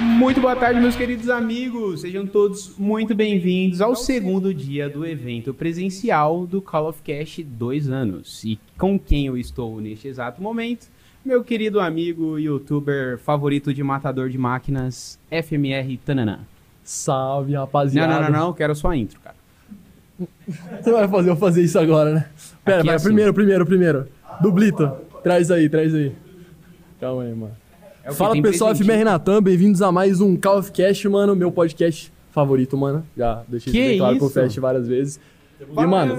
Muito boa tarde, meus queridos amigos. Sejam todos muito bem-vindos ao segundo dia do evento presencial do Call of Cash 2 anos. E com quem eu estou neste exato momento? Meu querido amigo youtuber favorito de matador de máquinas, FMR Tananã. Salve, Não, rapaziada. não, não, não, quero sua intro, cara. Você vai fazer eu fazer isso agora, né? Pera, Aqui é primeiro, primeiro, primeiro. Dublito. Traz aí, traz aí. Calma aí, mano. É Fala pessoal, presentinho. FMR Natan, bem-vindos a mais um Call of Cast, mano, meu podcast favorito, mano. Já deixei Que isso bem claro? Fest várias vezes. E, mano,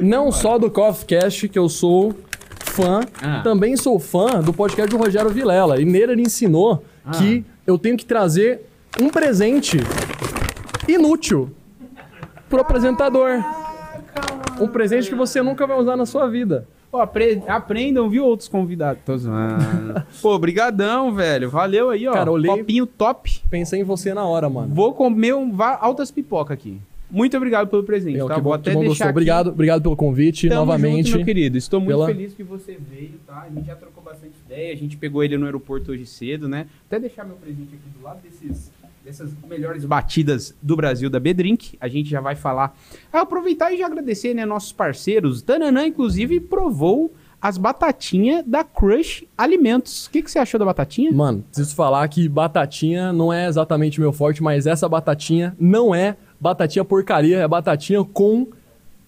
não só do Call of Cast que eu sou fã, Ah. também sou fã do podcast do Rogério Vilela. E nele ele ensinou Ah. que eu tenho que trazer um presente inútil pro apresentador. Um presente que você nunca vai usar na sua vida. Pô, apre- aprendam, viu, outros convidados. Tô zoando. Pô, brigadão, velho. Valeu aí, ó. Cara, olhei- Copinho top. Pensei em você na hora, mano. Vou comer um, altas pipoca aqui. Muito obrigado pelo presente, É, tá? que Vou bom, até que bom deixar. Obrigado, obrigado pelo convite Tamo novamente. junto, meu querido. Estou muito Pela- feliz que você veio, tá? A gente já trocou bastante ideia. A gente pegou ele no aeroporto hoje cedo, né? Até deixar meu presente aqui do lado desses, dessas melhores batidas do Brasil da B-Drink. A gente já vai falar. Ah, aproveitar e já agradecer, né? Nossos parceiros. Tananã, inclusive, provou as batatinhas da Crush Alimentos. O que, que você achou da batatinha? Mano, preciso falar que batatinha não é exatamente meu forte, mas essa batatinha não é batatinha porcaria, é batatinha com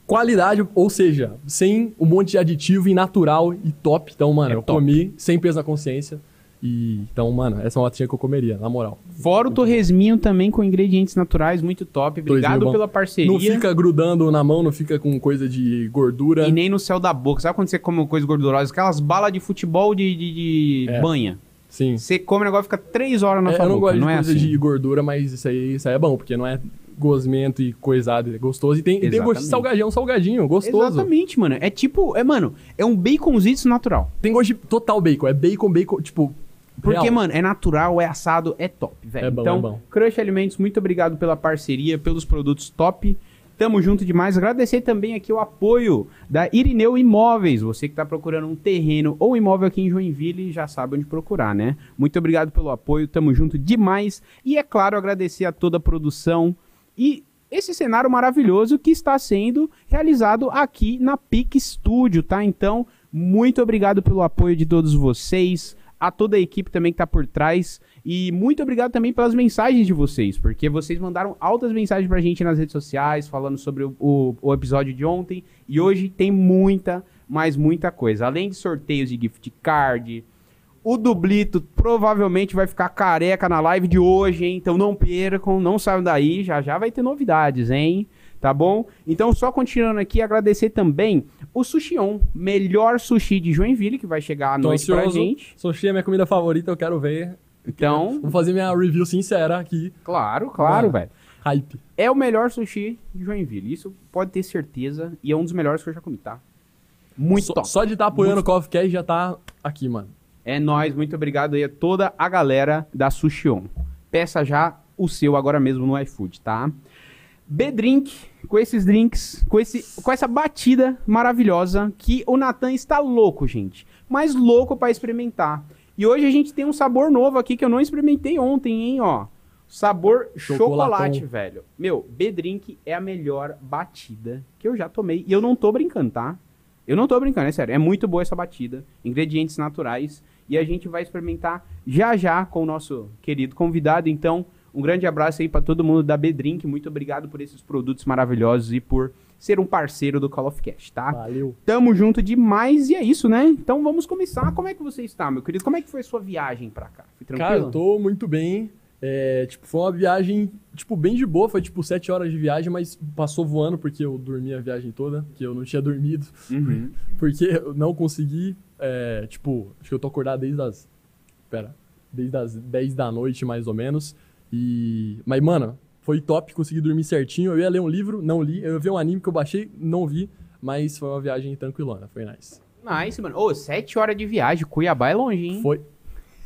qualidade, ou seja, sem um monte de aditivo e natural e top. Então, mano, É eu top. comi sem peso na consciência. E então, mano, essa é uma batatinha que eu comeria, na moral. Fora o torresminho também com ingredientes naturais, muito top. Obrigado bom. pela parceria. Não fica grudando na mão, não fica com coisa de gordura. E nem no céu da boca. Sabe quando você come coisa gordurosa? Aquelas balas de futebol de, de, de É. banha. Sim. Você come o negócio e fica três horas na É, sua eu não boca. gosto de não é coisa assim. de gordura, mas isso aí, isso aí é bom, porque não é gosmento e coisado, é gostoso. E tem, e tem gosto de Exatamente. salgadinho, salgadinho, gostoso. Exatamente, mano. É tipo, é, mano, é um baconzito natural. Tem gosto de total bacon, é bacon, bacon, tipo. Porque, real. mano, é natural, é assado, é top, velho. É bom, então, é bom. Crush Alimentos, muito obrigado pela parceria, pelos produtos top. Tamo junto demais. Agradecer também aqui o apoio da Irineu Imóveis. Você que tá procurando um terreno ou imóvel aqui em Joinville, já sabe onde procurar, né? Muito obrigado pelo apoio, tamo junto demais. E é claro, agradecer a toda a produção e esse cenário maravilhoso que está sendo realizado aqui na PIC Studio, tá? Então, muito obrigado pelo apoio de todos vocês, a toda a equipe também que tá por trás. E muito obrigado também pelas mensagens de vocês, porque vocês mandaram altas mensagens pra gente nas redes sociais, falando sobre o, o- o episódio de ontem. E hoje tem muita, mas muita coisa. Além de sorteios de gift card, o Dublito provavelmente vai ficar careca na live de hoje, hein? Então não percam, não saiam daí, já já vai ter novidades, hein? Tá bom? Então, só continuando aqui, agradecer também o Sushion, melhor sushi de Joinville, que vai chegar à Tô noite pra ansioso. gente. Sushi é minha comida favorita, eu quero ver. Então, Vou fazer minha review sincera aqui. claro, claro, velho. Hype. É o melhor sushi de Joinville. Isso pode ter certeza. E é um dos melhores que eu já comi, tá? Muito só, top. só de estar apoiando o Coffee Cast já tá aqui, mano. É nóis, muito obrigado aí a toda a galera da Sushion. Peça já o seu agora mesmo no iFood, tá? B-Drink, com esses drinks, com, esse, com essa batida maravilhosa que o Natan está louco, gente. Mas louco pra experimentar. E hoje a gente tem um sabor novo aqui que eu não experimentei ontem, hein, ó. Sabor chocolate, velho. Meu, B-Drink é a melhor batida que eu já tomei. E eu não tô brincando, tá? Eu não tô brincando, é sério. É muito boa essa batida. Ingredientes naturais. E a gente vai experimentar já já com o nosso querido convidado. Então, um grande abraço aí pra todo mundo da B-Drink. Muito obrigado por esses produtos maravilhosos e por ser um parceiro do Call of Cash, tá? Valeu. Tamo junto demais e é isso, né? Então vamos começar. Como é que você está, meu querido? Como é que foi a sua viagem pra cá? Foi tranquilo? Cara, eu tô muito bem. É, tipo, foi uma viagem, tipo, bem de boa. Foi, tipo, sete horas de viagem, mas passou voando porque eu dormi a viagem toda. Que eu não tinha dormido. Uhum. Porque eu não consegui, é, tipo, acho que eu tô acordado desde as. Pera. Desde as 10 da noite, mais ou menos. E. Mas, mano, foi top, consegui dormir certinho. Eu ia ler um livro, não li. Eu ia ver um anime que eu baixei, não vi. Mas foi uma viagem tranquilona, foi nice. Nice, mano. Ô, sete horas de viagem. Cuiabá é longe, hein? Foi.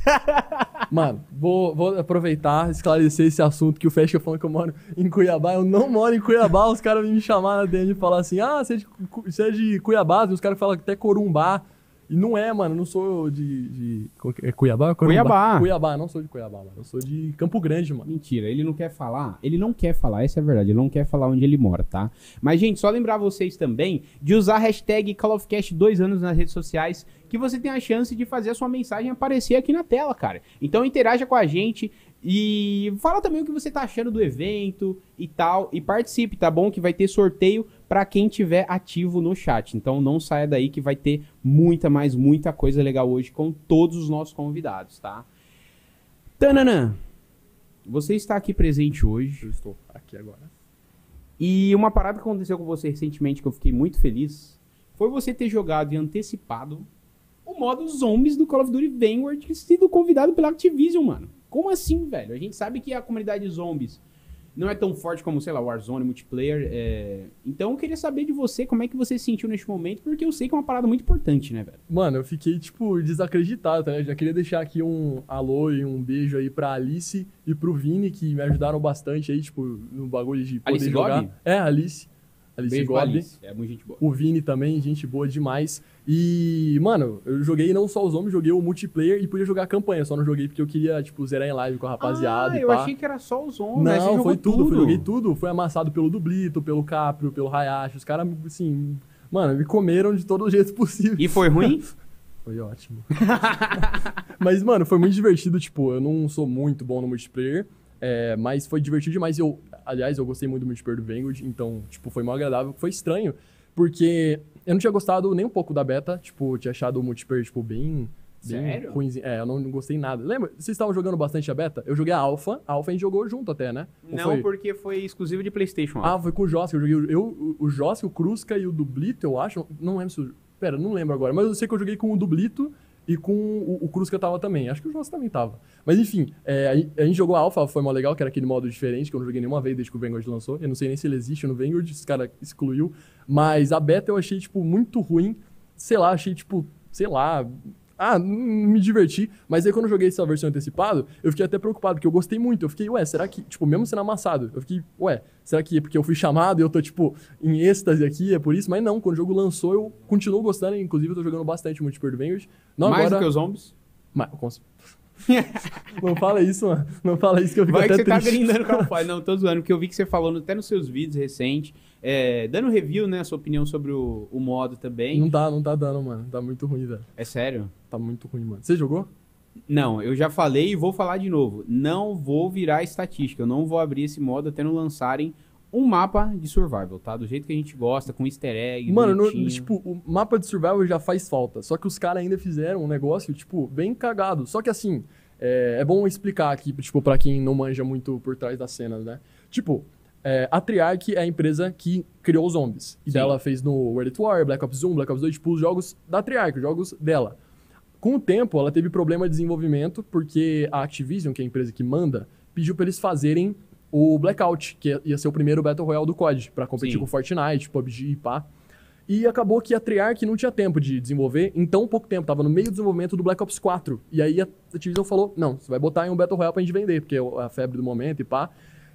Mano, vou, vou aproveitar, esclarecer esse assunto que o Fecha falando que eu moro em Cuiabá. Eu não moro em Cuiabá, os caras me chamar na DM e falar assim: ah, você é de, você é de Cuiabá, e os caras falam até Corumbá. E não é, mano, não sou de. de é Cuiabá? Cuiabá. Cuiabá, não sou de Cuiabá, mano. Eu sou de Campo Grande, mano. Mentira, ele não quer falar. Ele não quer falar, essa é a verdade. Ele não quer falar onde ele mora, tá? Mas, gente, só lembrar vocês também de usar a hashtag CallOfCast dois anos nas redes sociais, que você tem a chance de fazer a sua mensagem aparecer aqui na tela, cara. Então interaja com a gente. E fala também o que você tá achando do evento e tal. E participe, tá bom? Que vai ter sorteio para quem tiver ativo no chat. Então não saia daí que vai ter muita, mais muita coisa legal hoje com todos os nossos convidados, tá? Tananã, você está aqui presente hoje. Eu estou aqui agora. E uma parada que aconteceu com você recentemente que eu fiquei muito feliz foi você ter jogado e antecipado o modo zombies do Call of Duty Vanguard sido convidado pela Activision, mano. Como assim, velho? A gente sabe que a comunidade de zombies não é tão forte como, sei lá, Warzone, multiplayer. É... Então eu queria saber de você como é que você se sentiu neste momento, porque eu sei que é uma parada muito importante, né, velho? Mano, eu fiquei, tipo, desacreditado, tá? Eu já queria deixar aqui um alô e um beijo aí pra Alice e pro Vini, que me ajudaram bastante aí, tipo, no bagulho de poder Alice jogar. Gobi? É, Alice. Alice Beijo pra Gobi. Alice. É muito gente boa. O Vini também, gente boa demais. E, mano, eu joguei não só os homens, joguei o multiplayer e podia jogar a campanha. Só não joguei porque eu queria, tipo, zerar em live com a rapaziada ah, e eu pá. achei que era só os homens. Não, jogou foi tudo, Foi, joguei tudo. Foi amassado pelo Dublito, pelo Caprio, pelo Hayashi. Os caras, assim, mano, me comeram de todos os jeitos possíveis. E foi ruim? Foi ótimo. mas, mano, foi muito divertido. Tipo, eu não sou muito bom no multiplayer. É, mas foi divertido demais. Eu, aliás, eu gostei muito do multiplayer do Vanguard. Então, tipo, foi mal agradável. Foi estranho. Porque eu não tinha gostado nem um pouco da beta. Tipo, tinha achado o multiplayer, tipo, bem... Sério? ruimzinho. É, eu não, não gostei nada. Lembra? Vocês estavam jogando bastante a beta? Eu joguei a Alpha. A Alpha a gente jogou junto até, né? Ou Não, foi? porque foi exclusivo de PlayStation. Ah, foi com o Josk. Eu joguei o- eu, o- Josk, o Krusca e o Dublito, eu acho. Não lembro se. Pera, não lembro agora. Mas eu sei que eu joguei com o Dublito e com o, o Krusca tava também. Acho que o Josk também tava. Mas enfim, é, a, a gente jogou a Alpha, foi mó legal, que era aquele modo diferente, que eu não joguei nenhuma vez desde que o Vanguard lançou. Eu não sei nem se ele existe no Vanguard, esse cara excluiu. Mas a beta eu achei, tipo, muito ruim. Sei lá, achei, tipo, sei lá. Ah, me diverti. Mas aí quando eu joguei essa versão antecipado, eu fiquei até preocupado, porque eu gostei muito. Eu fiquei, ué, será que, tipo, mesmo sendo amassado, eu fiquei, ué, será que é porque eu fui chamado e eu tô, tipo, em êxtase aqui, é por isso? Mas não, quando o jogo lançou, eu continuo gostando, inclusive eu tô jogando bastante multiplayer Vanguard. Não Mais agora... do que os zombies? Mas, cons- não fala isso, mano. Não fala isso que eu fico Vai que até você tá triste. grindando Call of Duty. Não, tô zoando, porque eu vi que você falou até nos seus vídeos recentes, é, dando review, né, a sua opinião sobre o, o modo também. Não tá, não tá dando, mano. Tá muito ruim, velho. É sério? Tá muito ruim, mano. Você jogou? Não, eu já falei e vou falar de novo. Não vou virar estatística, eu não vou abrir esse modo até não lançarem um mapa de survival, tá? Do jeito que a gente gosta, com easter egg, Mano, no- tipo, o mapa de survival já faz falta. Só que os caras ainda fizeram um negócio, tipo, bem cagado. Só que assim, é, é bom explicar aqui, tipo, pra quem não manja muito por trás das cenas, né? Tipo, é, a Treyarch é a empresa que criou os zombies. E Sim. dela fez no World at War, Black Ops 1, Black Ops 2, tipo, os jogos da Treyarch, os jogos dela. Com o tempo, ela teve problema de desenvolvimento, porque a Activision, que é a empresa que manda, pediu pra eles fazerem o Blackout, que ia ser o primeiro Battle Royale do COD, pra competir Sim. com Fortnite, PUBG e pá. E acabou que a Treyarch não tinha tempo de desenvolver, em tão pouco tempo, tava no meio do desenvolvimento do Black Ops 4. E aí a Activision falou, não, você vai botar em um Battle Royale pra gente vender, porque é a febre do momento e pá.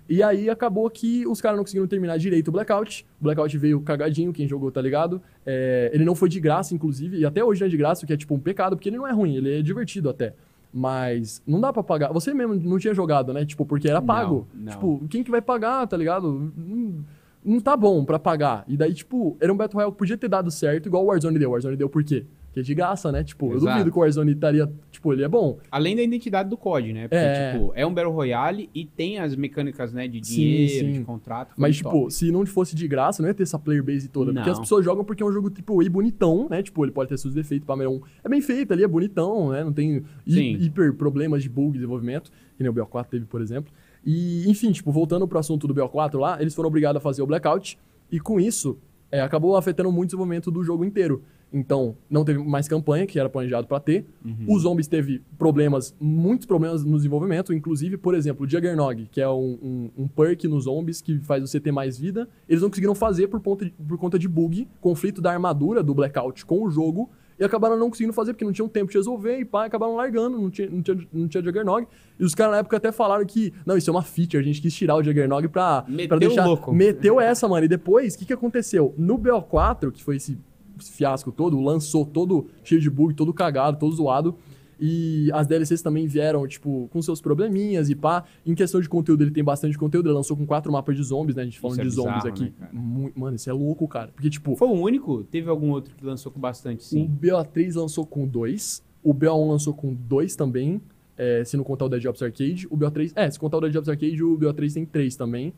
E aí acabou que os caras não conseguiram terminar direito o Blackout. O Blackout veio cagadinho, quem jogou tá ligado. É, ele não foi de graça, inclusive, e até hoje não é de graça, o que é tipo um pecado, porque ele não é ruim, ele é divertido até. Mas não dá pra pagar. Você mesmo não tinha jogado, né? Tipo, porque era Não, pago. não. Tipo, quem que vai pagar, tá ligado? Não, não tá bom pra pagar. E daí, tipo, era um Battle Royale que podia ter dado certo, igual o Warzone deu. O Warzone deu por quê? Porque é de graça, né? Tipo, eu Exato. duvido que o Warzone estaria. Tipo, ele é bom. Além da identidade do COD, né? Porque, É. tipo, é um Battle Royale e tem as mecânicas, né, de Sim, dinheiro, sim. de contrato. Mas, top. tipo, se não fosse de graça, não ia ter essa player base toda. Porque Não. as pessoas jogam porque é um jogo AAA bonitão, né? Tipo, ele pode ter seus defeitos, pá, mas é um- é bem feito ali, é bonitão, né? Não tem hi- Sim. hiper problemas de bug de desenvolvimento, que nem o BO4 teve, por exemplo. E, enfim, tipo, voltando pro assunto do BO4 lá, eles foram obrigados a fazer o Blackout, e com isso, é, acabou afetando muito o desenvolvimento do jogo inteiro. Então, não teve mais campanha, que era planejado pra ter. Os zombies teve problemas, muitos problemas no desenvolvimento, inclusive, por exemplo, o Juggernog, que é um, um, um perk nos zombies que faz você ter mais vida, eles não conseguiram fazer por, de- por conta de bug, conflito da armadura do Blackout com o jogo, e acabaram não conseguindo fazer porque não tinham tempo de resolver, e pá, acabaram largando, não tinha, não tinha, não tinha Juggernog. E os caras na época até falaram que, não, isso é uma feature, a gente quis tirar o Juggernog pra, Meteu pra deixar... o louco. Meteu essa, mano. E depois, o que, que aconteceu? No BO4, que foi esse fiasco todo, lançou todo cheio de bug, todo cagado, todo zoado. E as DLCs também vieram, tipo, com seus probleminhas e pá. Em questão de conteúdo, ele tem bastante conteúdo. Ele lançou com quatro mapas de zombies, né? A gente falando é de zombies bizarro, aqui. né, Mano, isso é louco, cara. Porque, tipo, Foi o único? Teve algum outro que lançou com bastante, o sim? BO3 lançou com dois. O BO1 lançou com dois também. é, se não contar o Dead Ops Arcade. O BO3. É, se contar o Dead Ops Arcade, o BO3 tem três também.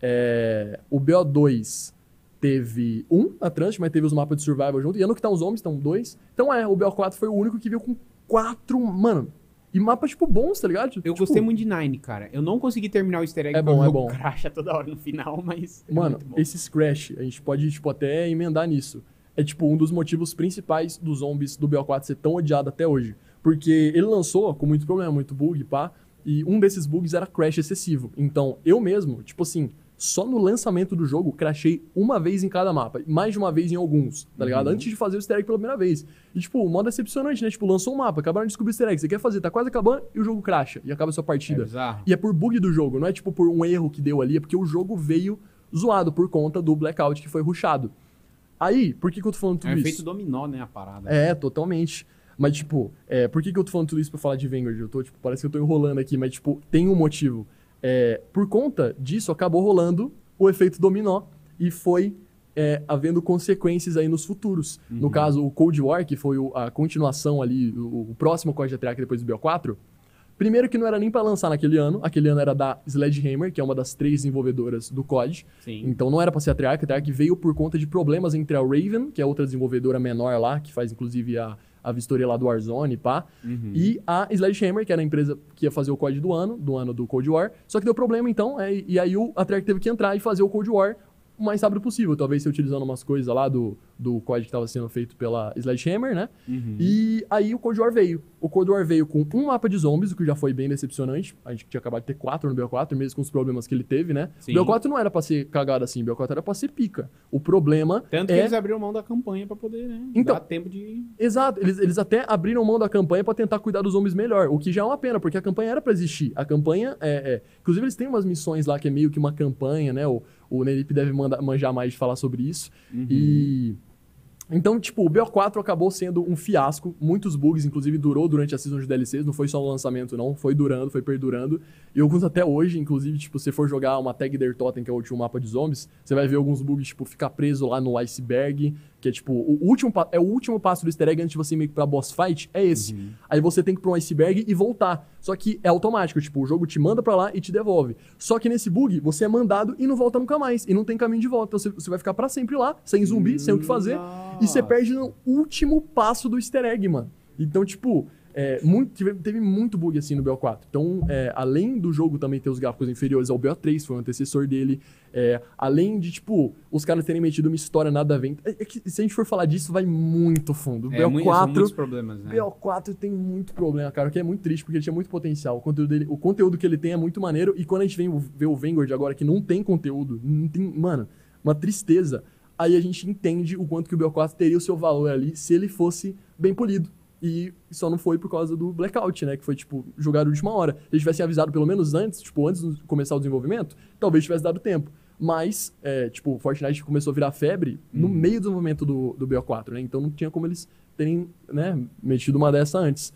É, o BO2 teve um Transit, mas teve os mapas de survival junto. E ano que tá os zombies, estão dois. Então é, o BO4 foi o único que veio com quatro. Mano, e mapas, tipo, bons, tá ligado? Eu Tipo, gostei muito de Nine, cara. Eu não consegui terminar o easter egg É bom, é bom. cracha toda hora no final, mas é Mano, muito bom. esses crash, a gente pode, tipo, até emendar nisso. É, tipo, um dos motivos principais dos zombies do BO4 ser tão odiado até hoje. Porque ele lançou com muito problema, muito bug, pá. E um desses bugs era crash excessivo. Então, eu mesmo, tipo assim, só no lançamento do jogo, crashei uma vez em cada mapa. Mais de uma vez em alguns, tá ligado? Uhum. Antes de fazer o easter egg pela primeira vez. E, tipo, mó decepcionante, né? Tipo, lançou um mapa, acabaram de descobrir o easter egg. Você quer fazer, tá quase acabando e o jogo crasha. E acaba a sua É partida. bizarro. E é por bug do jogo, não é tipo por um erro que deu ali, é porque o jogo veio zoado por conta do blackout que foi rushado. Aí, por que, que eu tô falando tudo É um isso? efeito dominó, né, a parada. É, totalmente. Mas, tipo, é, por que, que eu tô falando tudo isso pra falar de Vanguard? Eu tô, tipo, parece que eu tô enrolando aqui, mas, tipo, tem um motivo. É, por conta disso, acabou rolando o efeito dominó e foi é, havendo consequências aí nos futuros. No caso, o Cold War, que foi o- a continuação ali, o, o próximo Código de depois do BO4, Primeiro que não era nem pra lançar naquele ano, aquele ano era da Sledgehammer, que é uma das três desenvolvedoras do COD. Sim. Então não era pra ser a Treyarch, a Treyarch veio por conta de problemas entre a Raven, que é outra desenvolvedora menor lá, que faz inclusive a, a vistoria lá do Warzone, pá, Uhum. e a Sledgehammer, que era a empresa que ia fazer o COD do ano, do ano do Cold War. Só que deu problema então, é, e aí o, Treyarch teve que entrar e fazer o Cold War o mais rápido possível, talvez se utilizando umas coisas lá do, do COD que estava sendo feito pela Sledgehammer, né? Uhum. E aí o Cold War veio. O Cold War veio com um mapa de zombies, o que já foi bem decepcionante. A gente tinha acabado de ter quatro no BO4, mesmo com os problemas que ele teve, né? Sim. O BO4 não era pra ser cagado assim, o BO4 era pra ser pica. O problema Tanto que é... eles abriram mão da campanha pra poder, né? Então- dar tempo de. Exato, eles, eles até abriram mão da campanha pra tentar cuidar dos zombies melhor, o que já é uma pena, porque a campanha era pra existir. A campanha é, é- Inclusive, eles têm umas missões lá que é meio que uma campanha, né? O, o Nerip deve manda- manjar mais de falar sobre isso. E. Então, tipo, o BO4 acabou sendo um fiasco, muitos bugs, inclusive durou durante a season de DLCs, não foi só um lançamento, não, foi durando, foi perdurando. E alguns até hoje, inclusive, tipo, se você for jogar uma Tag Der Totem, que é o último mapa de zombies, você vai ver alguns bugs, tipo, ficar preso lá no iceberg, que é tipo, o último, é o último passo do easter egg antes de você meio que pra boss fight, é esse. Aí você tem que ir pra um iceberg e voltar. Só que é automático, tipo, o jogo te manda pra lá e te devolve. Só que nesse bug, você é mandado e não volta nunca mais. E não tem caminho de volta. Então você, você vai ficar pra sempre lá, sem zumbi, sem o que fazer. E você perde no último passo do easter egg, mano. Então, tipo, é, muito, teve, teve muito bug assim no BO4. Então, é, além do jogo também ter os gráficos inferiores ao BO3, foi o antecessor dele. é, além de, tipo, os caras terem metido uma história nada a ver. É, é que se a gente for falar disso, vai muito fundo. O É, muito, são BO4 muitos problemas, né? BO4 tem muito problema, cara, o que é muito triste, porque ele tinha muito potencial. O conteúdo, dele, o conteúdo que ele tem é muito maneiro, e quando a gente vem ver o Vanguard agora, que não tem conteúdo, não tem, mano, uma tristeza, aí a gente entende o quanto que o BO4 teria o seu valor ali se ele fosse bem polido. E só não foi por causa do blackout, né? Que foi, tipo, jogado de última hora. Se eles tivessem avisado pelo menos antes, tipo, antes de começar o desenvolvimento, talvez tivesse dado tempo. Mas, é, tipo, Fortnite começou a virar febre no Uhum. meio do desenvolvimento do, do BO4, né? Então não tinha como eles terem, né, metido uma dessa antes.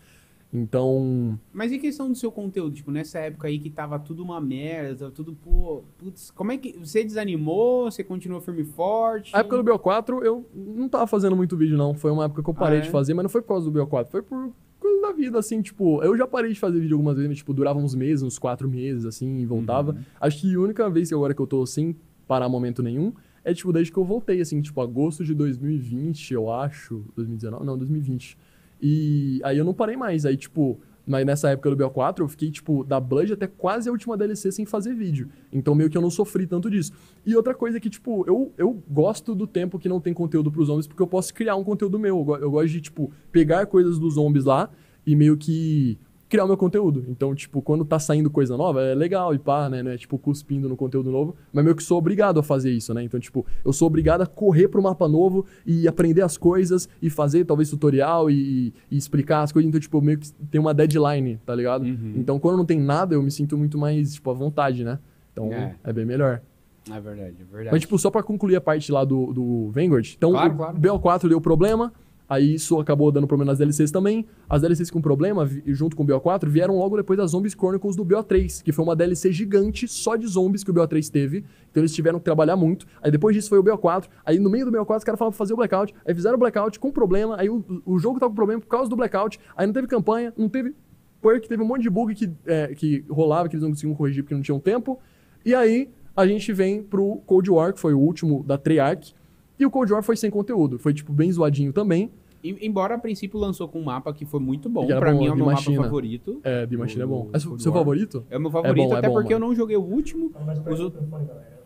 Então, Mas e questão do seu conteúdo? Tipo, nessa época aí que tava tudo uma merda, tudo, pô, putz, como é que. Você desanimou? Você continuou firme e forte? a época do BO4 eu não tava fazendo muito vídeo, não. Foi uma época que eu parei Ah, é? de fazer, mas não foi por causa do BO4, foi por coisa da vida, assim, tipo, eu já parei de fazer vídeo algumas vezes, mas, tipo, durava uns meses, uns quatro meses, assim, e voltava. Uhum. Acho que a única vez que agora que eu tô sem parar momento nenhum é, tipo, desde que eu voltei, assim, tipo, agosto de 2020, eu acho. 2019? Não, 2020. E aí eu não parei mais. Aí, tipo, mas nessa época do BO4 eu fiquei, tipo, da Blood até quase a última DLC sem fazer vídeo. Então meio que eu não sofri tanto disso. E outra coisa que, tipo, eu, eu gosto do tempo que não tem conteúdo pros zombies, porque eu posso criar um conteúdo meu. Eu, eu gosto de, tipo, pegar coisas dos zombies lá e meio que criar o meu conteúdo. Então, tipo, quando tá saindo coisa nova, é legal e pá, né? Não é, tipo, cuspindo no conteúdo novo, mas meio que sou obrigado a fazer isso, né? Então, tipo, eu sou obrigado a correr pro mapa novo e aprender as coisas e fazer, talvez, tutorial e, e explicar as coisas. Então, tipo, meio que tem uma deadline, tá ligado? Uhum. Então, quando não tem nada, eu me sinto muito mais, tipo, à vontade, né? Então, É. é, bem melhor. É verdade, é verdade. Mas, tipo, só pra concluir a parte lá do, do Vanguard. Então, Claro, o claro. BO4 deu problema, aí isso acabou dando problema nas DLCs também. As DLCs com problema, junto com o BO4, vieram logo depois das Zombies Chronicles do BO3, que foi uma DLC gigante só de zombies que o BO3 teve. Então eles tiveram que trabalhar muito. Aí depois disso foi o BO4. Aí no meio do BO4 os caras falaram pra fazer o Blackout. Aí fizeram o Blackout com problema. Aí o, o jogo tava com problema por causa do Blackout. Aí não teve campanha, não teve perk, teve um monte de bug que, é, que rolava, que eles não conseguiam corrigir porque não tinham tempo. E aí a gente vem pro Cold War, que foi o último da Treyarch. E o Cold War foi sem conteúdo. Foi, tipo, bem zoadinho também. Em- Embora a princípio lançou com um mapa que foi muito bom. Pra bom, mim é o meu Machina. mapa favorito. É, The Machine é bom. O É seu, seu favorito? É o meu favorito, bom, é até bom, porque eu mano. não joguei o último. Os, o-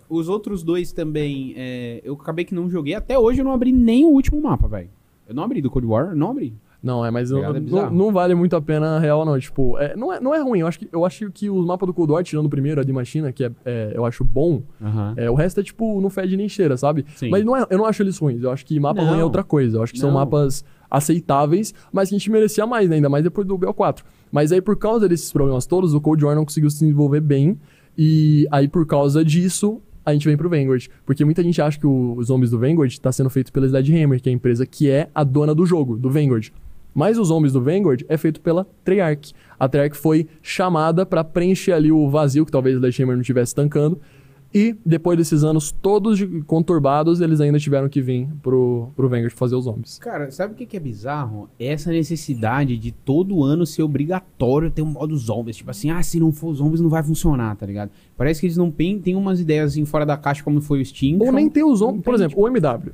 os outros dois também, é, eu acabei que não joguei. Até hoje eu não abri nem o último mapa, velho. Eu não abri do Cold War, não abri. Não, é, mas não, Pegada não, não vale muito a pena a real, não. Tipo, é, não, é, não é ruim. Eu acho, que, eu acho que os mapas do Cold War, tirando o primeiro, a de Machina, que é, é, eu acho bom, é, o resto é tipo, não fede nem cheira, sabe? Sim. Mas não é, eu não acho eles ruins. Eu acho que mapa Não. ruim é outra coisa. Eu acho que são Não. mapas aceitáveis, mas que a gente merecia mais, né? ainda mais depois do BO4. Mas aí, por causa desses problemas todos, o Cold War não conseguiu se desenvolver bem. E aí, por causa disso, a gente vem pro Vanguard. Porque muita gente acha que o- os zombies do Vanguard tá sendo feito pela Sledgehammer, que é a empresa que é a dona do jogo, do Vanguard. Mas os zombies do Vanguard é feito pela Treyarch. A Treyarch foi chamada para preencher ali o vazio que talvez a Sledgehammer não estivesse tancando. E depois desses anos todos conturbados, eles ainda tiveram que vir pro, pro Vanguard fazer os zombies. Cara, sabe o que que é bizarro? Essa necessidade de todo ano ser obrigatório ter um modo zombies. Tipo assim, ah, se não for zombies não vai funcionar, tá ligado? Parece que eles não têm, tem umas ideias assim fora da caixa como foi o Steam. Ou nem tem os zombies. Por exemplo, o MW.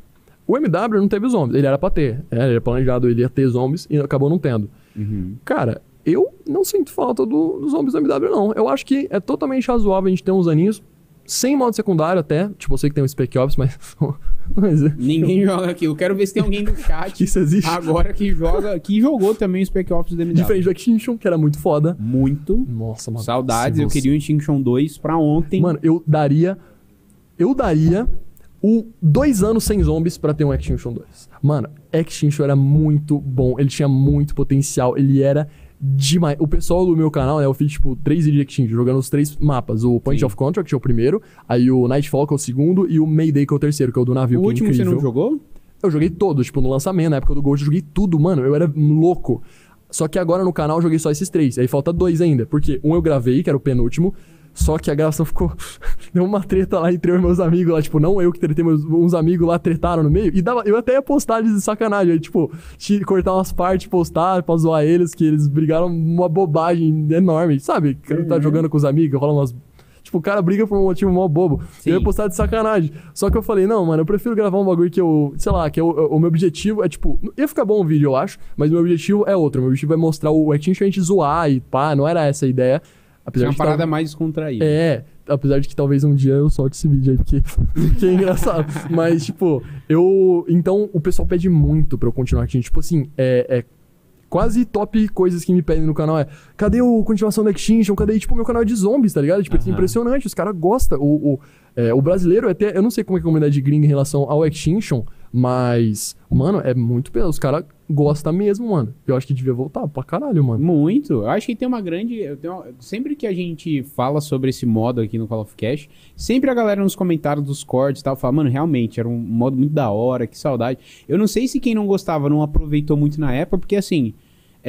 O MW não teve zombies. Ele era pra ter. É, ele era planejado, ele ia ter zombies e acabou não tendo. Uhum. Cara, eu não sinto falta do- dos zombies do MW, não. Eu acho que é totalmente razoável a gente ter uns aninhos. Sem modo secundário até. Tipo, eu sei que tem um Spec Ops, mas. mas é, Ninguém joga aqui. Eu quero ver se tem alguém no que chat isso existe. agora que joga, que jogou também o Spec Ops do MW. Diferente do Extinction, que era muito foda. Muito. Nossa, mano. Saudades, eu você- queria o Extinction 2 pra ontem. Mano, eu daria. Eu daria o dois anos sem zombies pra ter um Extinction 2. Mano, Extinction era muito bom. Ele tinha muito potencial. Ele era demais. O pessoal do meu canal, né? Eu fiz, tipo, três vídeos de Extinction, jogando os três mapas. O Point Sim. of Contract, que é o primeiro. Aí o Nightfall, que é o segundo. E o Mayday, que é o terceiro, que é o do navio. o que é último você incrível. não jogou? Eu joguei todos, tipo, no lançamento, na época do Ghost, eu joguei tudo, mano. Eu era louco. Só que agora no canal eu joguei só esses três. Aí falta dois ainda. Porque um eu gravei, que era o penúltimo. Só que a gravação ficou. Deu uma treta lá entre eu e meus amigos lá. Tipo, não eu que tretei, meus uns amigos lá tretaram no meio. E dava, eu até ia postar de sacanagem. Aí, tipo, ti- cortar umas partes, postar pra zoar eles, que eles brigaram uma bobagem enorme. Sabe? Uhum. tá jogando com os amigos, rola umas. Tipo, o cara briga por um motivo mó bobo. Sim. Eu ia postar de sacanagem. Só que eu falei, não, mano, eu prefiro gravar um bagulho que eu, sei lá, que eu, o meu objetivo é, tipo, ia ficar bom o vídeo, eu acho, mas meu objetivo é outro. Meu objetivo é mostrar o Extinction a gente zoar e pá, não era essa a ideia. Apesar Tinha uma de que parada tal- mais descontraída. É, apesar de que talvez um dia eu solte esse vídeo aí, porque, porque é engraçado. Mas, tipo, eu. Então, o pessoal pede muito pra eu continuar aqui. Tipo assim, é. é Quase top coisas que me pedem no canal é cadê o continuação do Extinction? Cadê, tipo, o meu canal de zombies, tá ligado? Tipo, é Aham. impressionante, os caras gostam. O, o, é, o brasileiro, até, eu não sei como é que é a comunidade gringa em relação ao Extinction, mas, mano, é muito pesado. Os caras gostam mesmo, mano. Eu acho que devia voltar pra caralho, mano. Muito. Eu acho que tem uma grande. uma- Sempre que a gente fala sobre esse modo aqui no Call of Cash, sempre a galera nos comentários dos cortes e tal fala, mano, realmente, era um modo muito da hora, que saudade. Eu não sei se quem não gostava não aproveitou muito na época, porque assim.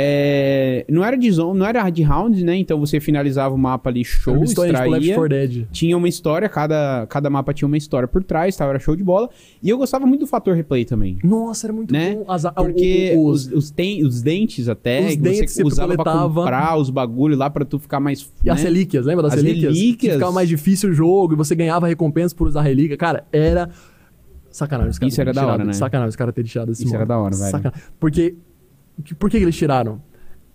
É, Não era de zone, não era de rounds, né? Então você finalizava o mapa ali, show, Era uma história tipo Left extraía. 4 Dead. Tinha uma história, cada, cada mapa tinha uma história por trás, tal, era show de bola. E eu gostava muito do fator replay também. Nossa, era muito Né? bom. As, Porque o- o- os, os, ten- os dentes até, Os que dentes você usava pra comprar os bagulho lá pra tu ficar mais... E as né? relíquias, lembra das As relíquias? relíquias. Ficava mais difícil o jogo e você ganhava recompensa por usar relíquia. Cara, era. Sacanagem, os caras Isso era da hora, tirado- né? Sacanagem, os caras terem tirado esse Isso modo. era da hora, velho. Sacanagem. Porque. Por que eles tiraram?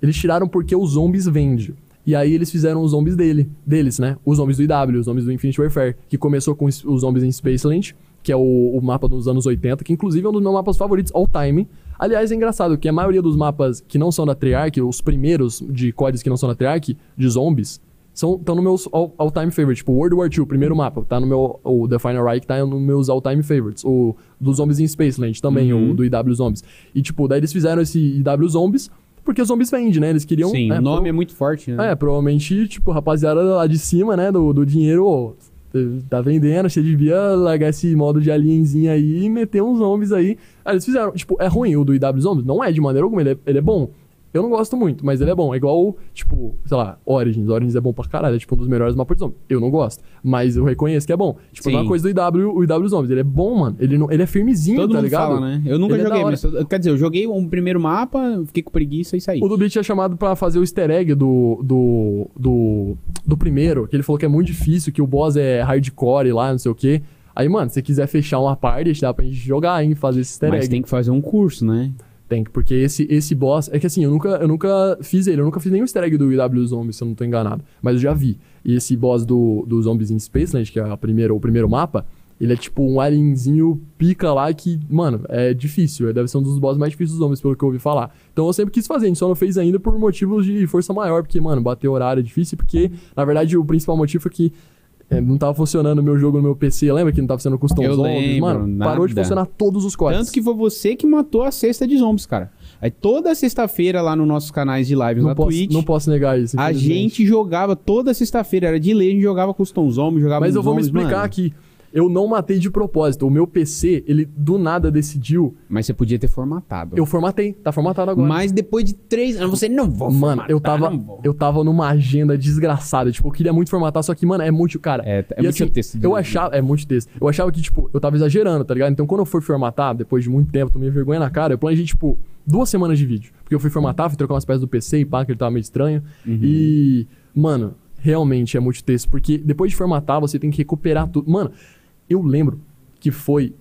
Eles tiraram porque os zombies vendem. E aí eles fizeram os zombies dele, deles, né? Os zombies do IW, os zombies do Infinite Warfare, que começou com os os zombies em Spaceland, que é o, o mapa dos anos 80, que inclusive é um dos meus mapas favoritos all time. Aliás, é engraçado que a maioria dos mapas que não são da Treyarch, os primeiros de códigos que não são da Treyarch, de zombies, são estão no meus all- all-time favorites. Tipo, World War II, o primeiro mapa, tá no meu. O The Final Reich tá no meus all-time favorites. O dos zombies em Spaceland também, Uhum. o do IW Zombies. E, tipo, daí eles fizeram esse IW Zombies, porque os zombies vendem, né? Eles queriam. Sim, o nome pro- é muito forte, né? é, provavelmente, tipo, rapaziada lá de cima, né, do, do dinheiro, ô, tá vendendo, você devia largar esse modo de alienzinho aí e meter uns zombies aí. Aí eles fizeram, tipo, é ruim o do IW Zombies? Não é de maneira alguma, ele é, ele é bom. Eu não gosto muito, mas ele é bom. É igual, tipo, sei lá, Origins. Origins é bom pra caralho. É tipo um dos melhores mapas de zombies. Eu não gosto. Mas eu reconheço que é bom. Tipo, Sim. uma coisa do IW, o IW Zombies. Ele é bom, mano. Ele, não, ele é firmezinho, Todo tá mundo ligado? fala, né? Eu nunca Ele é joguei, hora. mas... Quer dizer, eu joguei um primeiro mapa, fiquei com preguiça e saí. O do Bleach é chamado pra fazer o easter egg do, do, do, do primeiro, que ele falou que é muito difícil, que o boss é hardcore lá, não sei o quê. Aí, mano, se você quiser fechar uma party, dá pra gente jogar, hein, fazer esse easter Mas egg. tem que fazer um curso, né? Tem, porque esse, esse boss. É que assim, eu nunca, eu nunca fiz ele, eu nunca fiz nenhum easter egg do IW Zombies, se eu não tô enganado. Mas eu já vi. E esse boss do, do Zombies in Spaceland, que é a primeira, o primeiro mapa, ele é tipo um alienzinho pica lá que, mano, é difícil. Deve ser um dos boss mais difíceis dos zombies, pelo que eu ouvi falar. Então eu sempre quis fazer, a gente só não fez ainda por motivos de força maior, porque, mano, bater horário é difícil, porque, na verdade, o principal motivo é que. É, não tava funcionando o meu jogo no meu PC. Lembra que não tava funcionando custom Eu zombies? lembro, Mano, parou de nada. funcionar todos os códigos. Tanto que foi você que matou a cesta de zombies, cara. Aí toda sexta-feira lá nos nossos canais de lives não na posso, Twitch, não posso negar isso. a gente jogava toda sexta-feira, era de lei, a gente jogava custom zombies, jogava Mas eu vou me zombies, explicar mano. aqui. Eu não matei de propósito. O meu PC, ele do nada decidiu. Mas você podia ter formatado. Eu formatei. Tá formatado agora. Mas depois de três anos, você não vou Mano, formatar, eu tava, eu tava numa agenda desgraçada. Tipo, eu queria muito formatar, só que, mano, é muito, cara. É, é muito assim, texto. Eu achava, é muito texto. Eu achava que, tipo, eu tava exagerando, tá ligado? Então, quando eu fui formatar, depois de muito tempo, tomei vergonha na cara, eu planejei, tipo, duas semanas de vídeo. Porque eu fui formatar, fui trocar umas peças do PC e pá, que ele tava meio estranho. Uhum. E, mano, realmente é muito texto. Porque depois de formatar, você tem que recuperar tudo. Mano, eu lembro que foi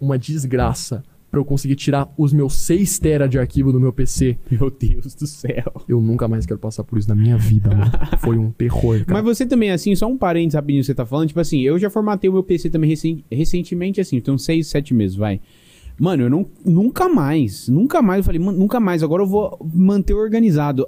uma desgraça pra eu conseguir tirar os meus 6 tera de arquivo do meu PC. Meu Deus do céu. Eu nunca mais quero passar por isso na minha vida, mano. Foi um terror, cara. Mas você também, assim, só um parênteses rapidinho que você tá falando, tipo assim, eu já formatei o meu PC também recen- recentemente, assim, tem uns 6, 7 meses, vai. Mano, eu não, nunca mais, nunca mais, eu falei, mano, nunca mais, agora eu vou manter organizado.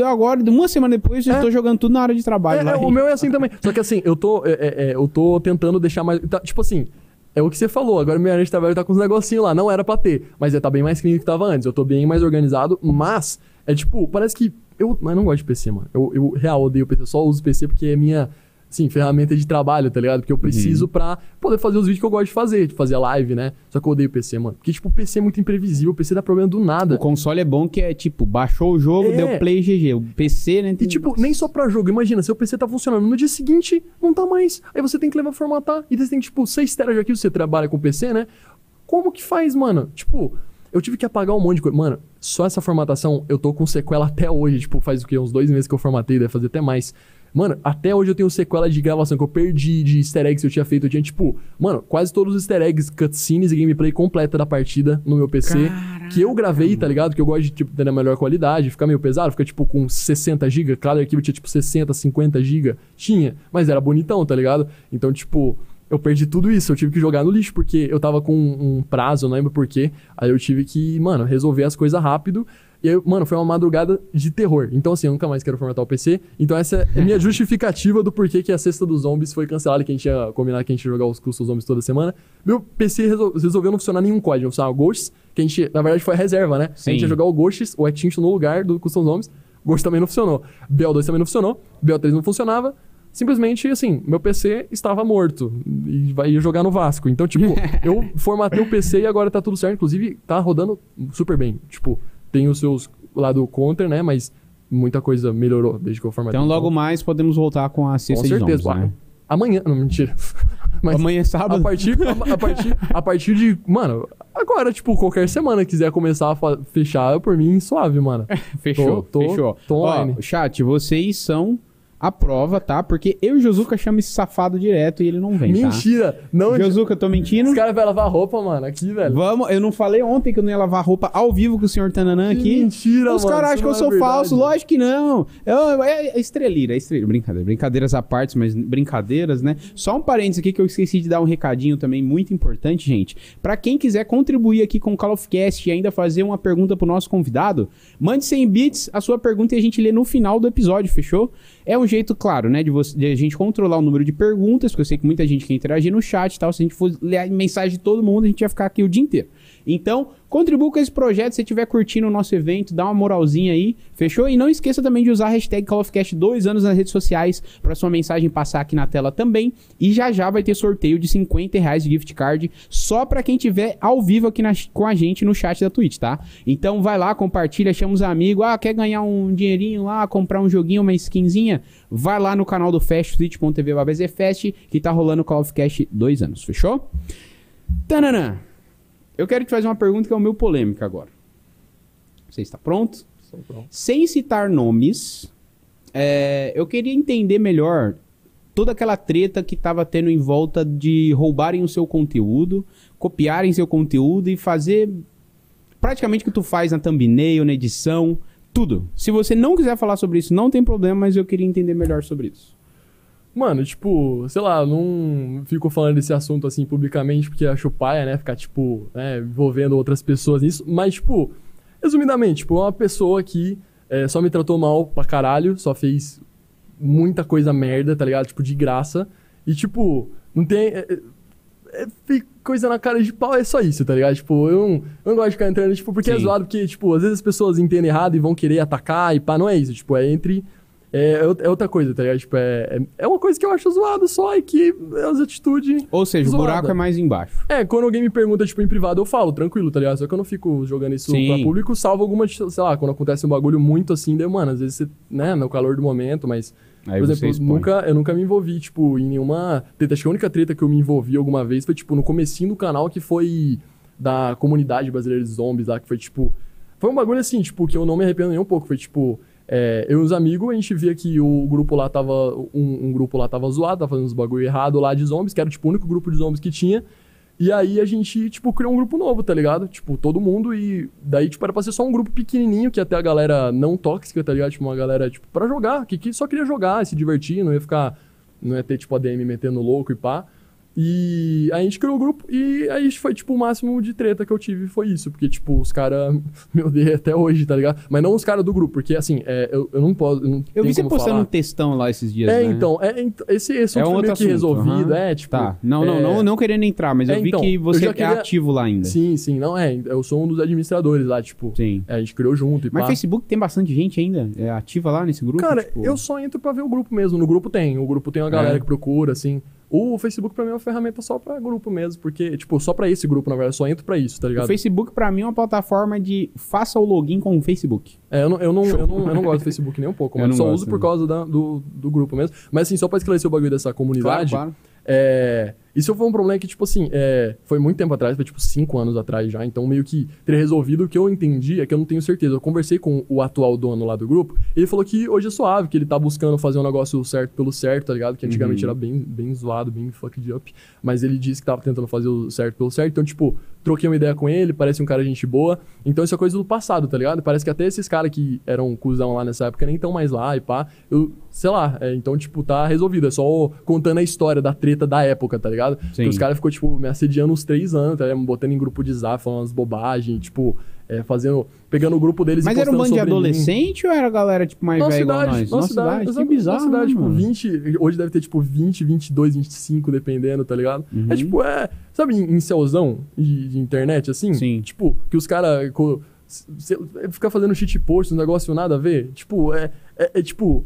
Eu agora, uma semana depois, É. tô jogando tudo na hora de trabalho. É, lá é, o meu é assim também. Só que assim, eu tô, é, é, é, eu tô tentando deixar mais. tá, tipo assim, é o que você falou. Agora minha área de trabalho tá com uns negocinhos lá. Não era pra ter, mas é, tá bem mais clean do que tava antes. Eu tô bem mais organizado, mas é tipo, parece que. Eu, mas não gosto de PC, mano. Eu, eu real odeio PC. Eu só uso PC porque é minha. Assim, ferramenta de trabalho, tá ligado? Porque eu preciso pra poder fazer os vídeos que eu gosto de fazer, de fazer live, né? Só que eu odeio PC, mano. Porque, tipo, o PC é muito imprevisível, o PC dá problema do nada. O console é bom que é, tipo, baixou o jogo, É. deu play GG. O PC, né? E tem- tipo, nem só pra jogo. Imagina, seu PC tá funcionando, no dia seguinte não tá mais. Aí você tem que levar formatar. E você tem, tipo, 6 teras de arquivo, você trabalha com PC, né? Como que faz, mano? Tipo, eu tive que apagar um monte de coisa. Mano, só essa formatação eu tô com sequela até hoje. Tipo, faz o quê? Uns dois meses que eu formatei, deve fazer até mais. Mano, até hoje eu tenho sequela de gravação que eu perdi, de easter eggs que eu tinha feito. Eu tinha, tipo, mano, quase todos os easter eggs, cutscenes e gameplay completa da partida no meu PC. Que eu gravei, tá ligado? Que eu gosto de, tipo, ter a melhor qualidade. Fica meio pesado, fica, tipo, com 60 GB. Cada arquivo tinha, tipo, 60, 50 GB. Tinha, mas era bonitão, tá ligado? Então, tipo, eu perdi tudo isso. Eu tive que jogar no lixo, porque eu tava com um prazo, não lembro porquê. Aí eu tive que, mano, resolver as coisas rápido. E aí, mano, foi uma madrugada de terror. Então, assim, eu nunca mais quero formatar o PC. Então, essa é a minha justificativa do porquê que a cesta dos zombies foi cancelada, que a gente ia combinar que a gente ia jogar os custos zombies toda semana. Meu PC resol- resolveu não funcionar nenhum código. Funcionava o Ghosts, que a gente, na verdade, foi a reserva, né? Sim. A gente ia jogar o Ghosts, o Extinction no lugar do Custom Zombies. Ghost também não funcionou. BO2 também não funcionou. BO3 não funcionava. Simplesmente, assim, meu PC estava morto e vai jogar no Vasco. Então, tipo, eu formatei o PC e agora tá tudo certo. Inclusive, tá rodando super bem. Tipo, tem os seus lado counter, né? Mas muita coisa melhorou desde que eu formatei. Então, logo mais, podemos voltar com a com cesta de certeza. zombies, né? Amanhã, não, mentira. Mas Amanhã é a sábado. partir, a, a partir, a partir de. Mano, agora, tipo, qualquer semana quiser começar a fechar, por mim, suave, mano. Fechou, Tô- tô- fechou. tô Ó, chat, vocês são a prova, tá? Porque eu e o Josuka chamamos esse safado direto e ele não vem, tá? Mentira! Não, Josuka, eu tô mentindo? os caras vão lavar roupa, mano, aqui, velho. Vamos, eu não falei ontem que eu não ia lavar roupa ao vivo com o senhor Tananã Que aqui. mentira, Os mano. caras acham que eu sou é verdade. falso, lógico que não. Eu, é, é estrelira, é estrelira. Brincadeira. Brincadeiras à parte, mas brincadeiras, né? Só um parênteses aqui que eu esqueci de dar um recadinho também muito importante, gente. Pra quem quiser contribuir aqui com o Call of Cast e ainda fazer uma pergunta pro nosso convidado, mande 100 bits a sua pergunta e a gente lê no final do episódio, fechou? É um jeito, claro, né, de, você, de a gente controlar o número de perguntas, porque eu sei que muita gente quer interagir no chat e tal. Se a gente for ler a mensagem de todo mundo, a gente vai ficar aqui o dia inteiro. Então, Contribua com esse projeto, se estiver curtindo o nosso evento, dá uma moralzinha aí, fechou? E não esqueça também de usar a hashtag CallOfCast dois anos nas redes sociais para sua mensagem passar aqui na tela também. E já já vai ter sorteio de 50 reais de gift card só para quem tiver ao vivo aqui na- com a gente no chat da Twitch, tá? Então vai lá, compartilha, chama os amigos. Ah, quer ganhar um dinheirinho lá, comprar um joguinho, uma skinzinha? Vai lá no canal do Fest, twitch.tv que tá rolando o Call of Cast dois anos, fechou? Tananã! Eu quero te fazer uma pergunta que é o meu polêmica agora. Você está pronto? Só pronto. Sem citar nomes, é, eu queria entender melhor toda aquela treta que estava tendo em volta de roubarem o seu conteúdo, copiarem seu conteúdo e fazer praticamente o que tu faz na thumbnail, na edição, tudo. Se você não quiser falar sobre isso, não tem problema, mas eu queria entender melhor sobre isso. Mano, tipo, sei lá, não fico falando desse assunto assim publicamente porque acho paia, né? Ficar, tipo, né, envolvendo outras pessoas nisso. Mas, tipo, resumidamente, tipo, uma pessoa que é, só me tratou mal pra caralho, só fez muita coisa merda, tá ligado? Tipo, de graça. E, tipo, não tem. é, é, é, coisa na cara de pau, é só isso, tá ligado? Tipo, eu não, eu não gosto de ficar entrando, tipo, porque é Sim. zoado, porque, tipo, às vezes as pessoas entendem errado e vão querer atacar e pá, não é isso. Tipo, é entre. É, é outra- é outra coisa, tá ligado? Tipo, é, é, é uma coisa que eu acho zoado só e que é as atitudes. Ou seja, o Zoada. buraco é mais embaixo. É, quando alguém me pergunta, tipo, em privado, eu falo, tranquilo, tá ligado? Só que eu não fico jogando isso Sim. pra público, salvo alguma, sei lá, quando acontece um bagulho muito assim, daí, mano, às vezes você, né, no calor do momento, mas. Aí Por exemplo, nunca, eu nunca me envolvi, tipo, em nenhuma treta. Acho que a única treta que eu me envolvi alguma vez foi, tipo, no comecinho do canal, que foi da comunidade brasileira de zombies lá, que foi, tipo... Foi um bagulho assim, tipo, que eu não me arrependo nem um pouco. Foi, tipo, é, eu e os amigos, a gente via que o grupo lá tava... Um, um grupo lá tava zoado, tava fazendo uns bagulho errado lá de zombies, que era, tipo, o único grupo de zombies que tinha. E aí a gente, tipo, criou um grupo novo, tá ligado? Tipo, todo mundo e daí, tipo, era pra ser só um grupo pequenininho, que até a galera não tóxica, tá ligado? Tipo, uma galera, tipo, pra jogar, que, que só queria jogar, se divertir, não ia ficar, não ia ter, tipo, ADM metendo louco e pá. E a gente criou o grupo e aí foi, tipo, o máximo de treta que eu tive foi isso, porque, tipo, os caras me odeiam até hoje, tá ligado? Mas não os caras do grupo, porque, assim, é, eu, eu não posso... Eu, não Eu vi você postando falar. um textão lá esses dias, É, né? então, é, ent- esse assunto É um meio que assunto, resolvido, aham. é, tipo... Tá. Não, não, é, não, não querendo entrar, mas eu É, vi então, que você é queria- ativo lá ainda. Sim, sim, não é. Eu sou um dos administradores lá, tipo. Sim. é, a gente criou junto e Mas pá. Facebook tem bastante gente ainda? É ativa lá nesse grupo? Cara, Tipo, eu só entro pra ver o grupo mesmo. No grupo tem. O grupo tem uma galera É. que procura, assim. O Facebook pra mim é uma ferramenta só pra grupo mesmo, porque, tipo, só pra esse grupo, na verdade, só entro pra isso, tá O ligado? Facebook pra mim é uma plataforma de faça o login com o Facebook. É, eu não, eu, não, eu, não, eu não gosto do Facebook nem um pouco, não Só gosto, uso por causa da- do, do grupo mesmo. Mas, assim, só pra esclarecer o bagulho dessa comunidade. claro. É, isso foi um problema que, tipo assim, é, foi muito tempo atrás, foi tipo cinco anos atrás já, então meio que teria resolvido. O que eu entendi é que eu não tenho certeza. Eu conversei com o atual dono lá do grupo, ele falou que hoje é suave, que ele tá buscando fazer um negócio certo pelo certo, tá ligado? Que antigamente Uhum. era bem, bem zoado, bem fucked up. Mas ele disse que tava tentando fazer o certo pelo certo. Então, tipo, troquei uma ideia com ele, parece um cara gente boa. Então isso é coisa do passado, tá ligado? Parece que até esses caras que eram cuzão lá nessa época nem estão mais lá e pá. Eu, sei lá, é, então, tipo, tá resolvido. É só contando a história da treta da época, tá ligado? Sim. Que os caras ficou, tipo, me assediando uns três anos, tá ligado? Me botando em grupo de zap, falando umas bobagens, tipo, é, fazendo. Pegando o grupo deles Mas e era um bando de sobre mim. adolescente ou era a galera tipo mais Nossa velha igual cidade, nós? nossa cidade, Que exato, bizarro, nossa cidade, tipo, mano. 20, hoje deve ter, tipo, 20, 22, 25, dependendo, tá ligado? Uhum. É, tipo, é, sabe, em, em celzão de, de internet, assim? Sim. Tipo, que os caras ficar fazendo shit post, um negócio nada a ver, tipo, é, é, é, tipo,